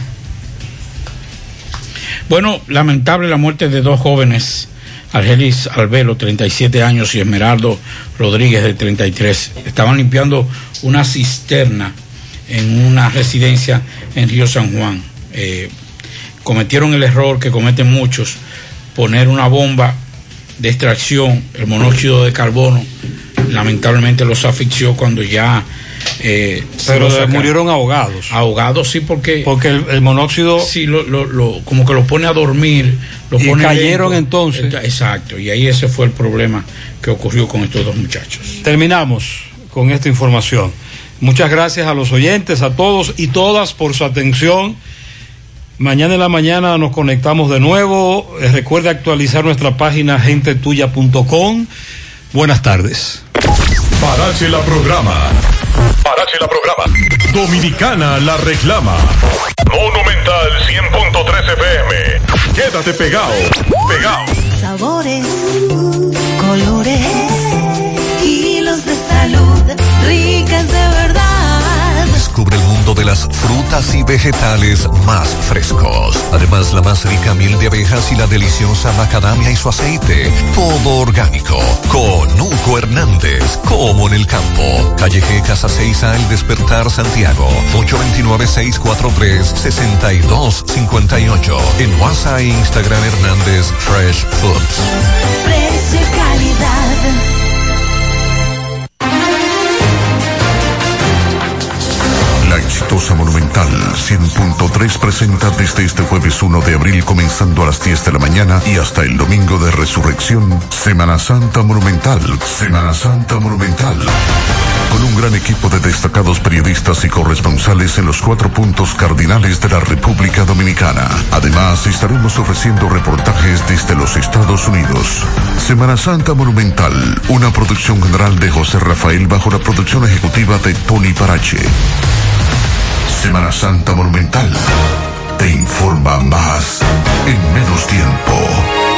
Bueno, lamentable la muerte de dos jóvenes, Argelis Albelo, 37 años, y Esmeraldo Rodríguez, de 33. Estaban limpiando una cisterna en una residencia en Río San Juan. Eh, cometieron el error que cometen muchos, poner una bomba de extracción, el monóxido de carbono, lamentablemente los asfixió cuando ya... eh, se Pero sacaron. murieron ahogados. Ahogados, sí, porque... Porque el, el monóxido... Sí, lo, lo- lo- como que lo pone a dormir. Lo Y pone cayeron lento. entonces. Exacto, y ahí ese fue el problema que ocurrió con estos dos muchachos. Terminamos con esta información. Muchas gracias a los oyentes, a todos y todas por su atención. Mañana en la mañana nos conectamos de nuevo. Eh, recuerde actualizar nuestra página gentetuya.com. Buenas tardes. Parache la programa. La programa. Dominicana la reclama. Monumental 100.13 FM. Quédate pegado. Pegado. Sabores, colores, kilos de salud, ricas de verdad. Descubre el mundo de las frutas y vegetales más frescos. Además, la más rica miel de abejas y la deliciosa macadamia y su aceite. Todo orgánico. Con Hugo Hernández. Como en el campo. Calle G, Casa 6A, El Despertar, Santiago. 829-643-6258. En WhatsApp e Instagram Hernández Fresh Foods. 100.3 presenta desde este jueves 1 de abril comenzando a las 10 de la mañana y hasta el domingo de resurrección, Semana Santa Monumental, Semana Santa Monumental. Con un gran equipo de destacados periodistas y corresponsales en los cuatro puntos cardinales de la República Dominicana. Además, estaremos ofreciendo reportajes desde los Estados Unidos. Semana Santa Monumental, una producción general de José Rafael bajo la producción ejecutiva de Tony Parache. Semana Santa Monumental. Te informa más en menos tiempo.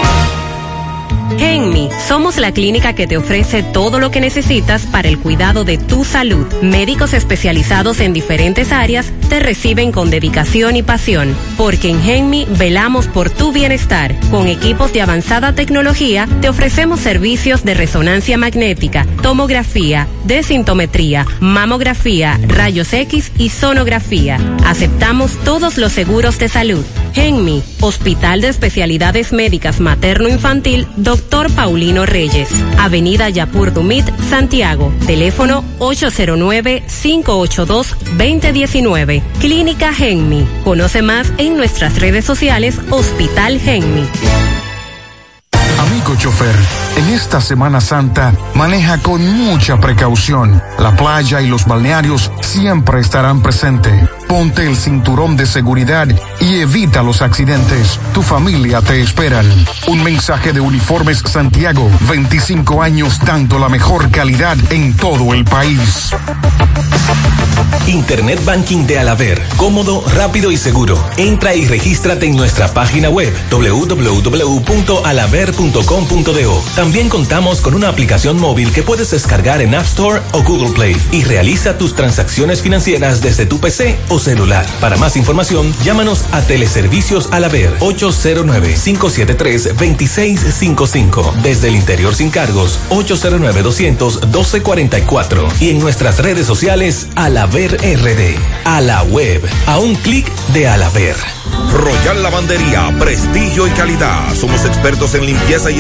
Genmi, Somos la clínica que te ofrece todo lo que necesitas para el cuidado de tu salud. Médicos especializados en diferentes áreas te reciben con dedicación y pasión, porque en Genmi velamos por tu bienestar. Con equipos de avanzada tecnología te ofrecemos servicios de resonancia magnética, tomografía, desintometría, mamografía, rayos X y sonografía. Aceptamos todos los seguros de salud. Genmi, Hospital de Especialidades Médicas Materno-Infantil, Dr. Paulino Reyes, Avenida Yapur Dumit, Santiago. Teléfono 809-582-2019. Clínica Genmi. Conoce más en nuestras redes sociales Hospital Genmi. Amigo chofer, en esta Semana Santa maneja con mucha precaución. La playa y los balnearios siempre estarán presentes. Ponte el cinturón de seguridad y evita los accidentes. Tu familia te esperan. Un mensaje de Uniformes Santiago. 25 años dando la mejor calidad en todo el país. Internet Banking de Alaber. Cómodo, rápido y seguro. Entra y regístrate en nuestra página web También contamos con una aplicación móvil que puedes descargar en App Store o Google Play y realiza tus transacciones financieras desde tu PC o celular. Para más información, llámanos a Teleservicios Alaber 809-573-2655. Desde el interior sin cargos 809-200-1244. Y en nuestras redes sociales Alaber RD. A la web. A un clic de Alaber. Royal Lavandería, prestigio y calidad. Somos expertos en limpieza y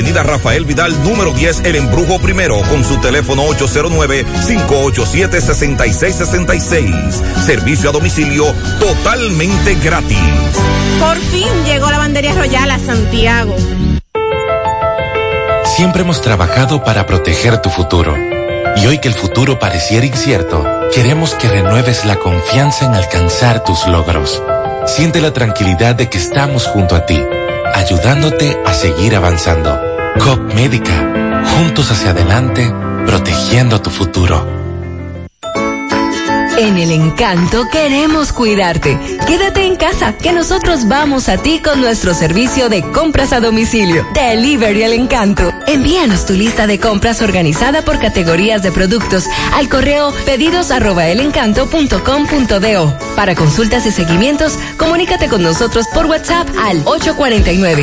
avenida Rafael Vidal, número 10, El Embrujo Primero, con su teléfono 809-587-6666. Servicio a domicilio totalmente gratis. Por fin llegó la bandería royal a Santiago. Siempre hemos trabajado para proteger tu futuro. Y hoy que el futuro pareciera incierto, queremos que renueves la confianza en alcanzar tus logros. Siente la tranquilidad de que estamos junto a ti, ayudándote a seguir avanzando. COP Médica, juntos hacia adelante, protegiendo tu futuro. En el encanto queremos cuidarte. Quédate en casa, que nosotros vamos a ti con nuestro servicio de compras a domicilio. Delivery el encanto. Envíanos tu lista de compras organizada por categorías de productos al correo pedidos. Para consultas y seguimientos, comunícate con nosotros por WhatsApp al 849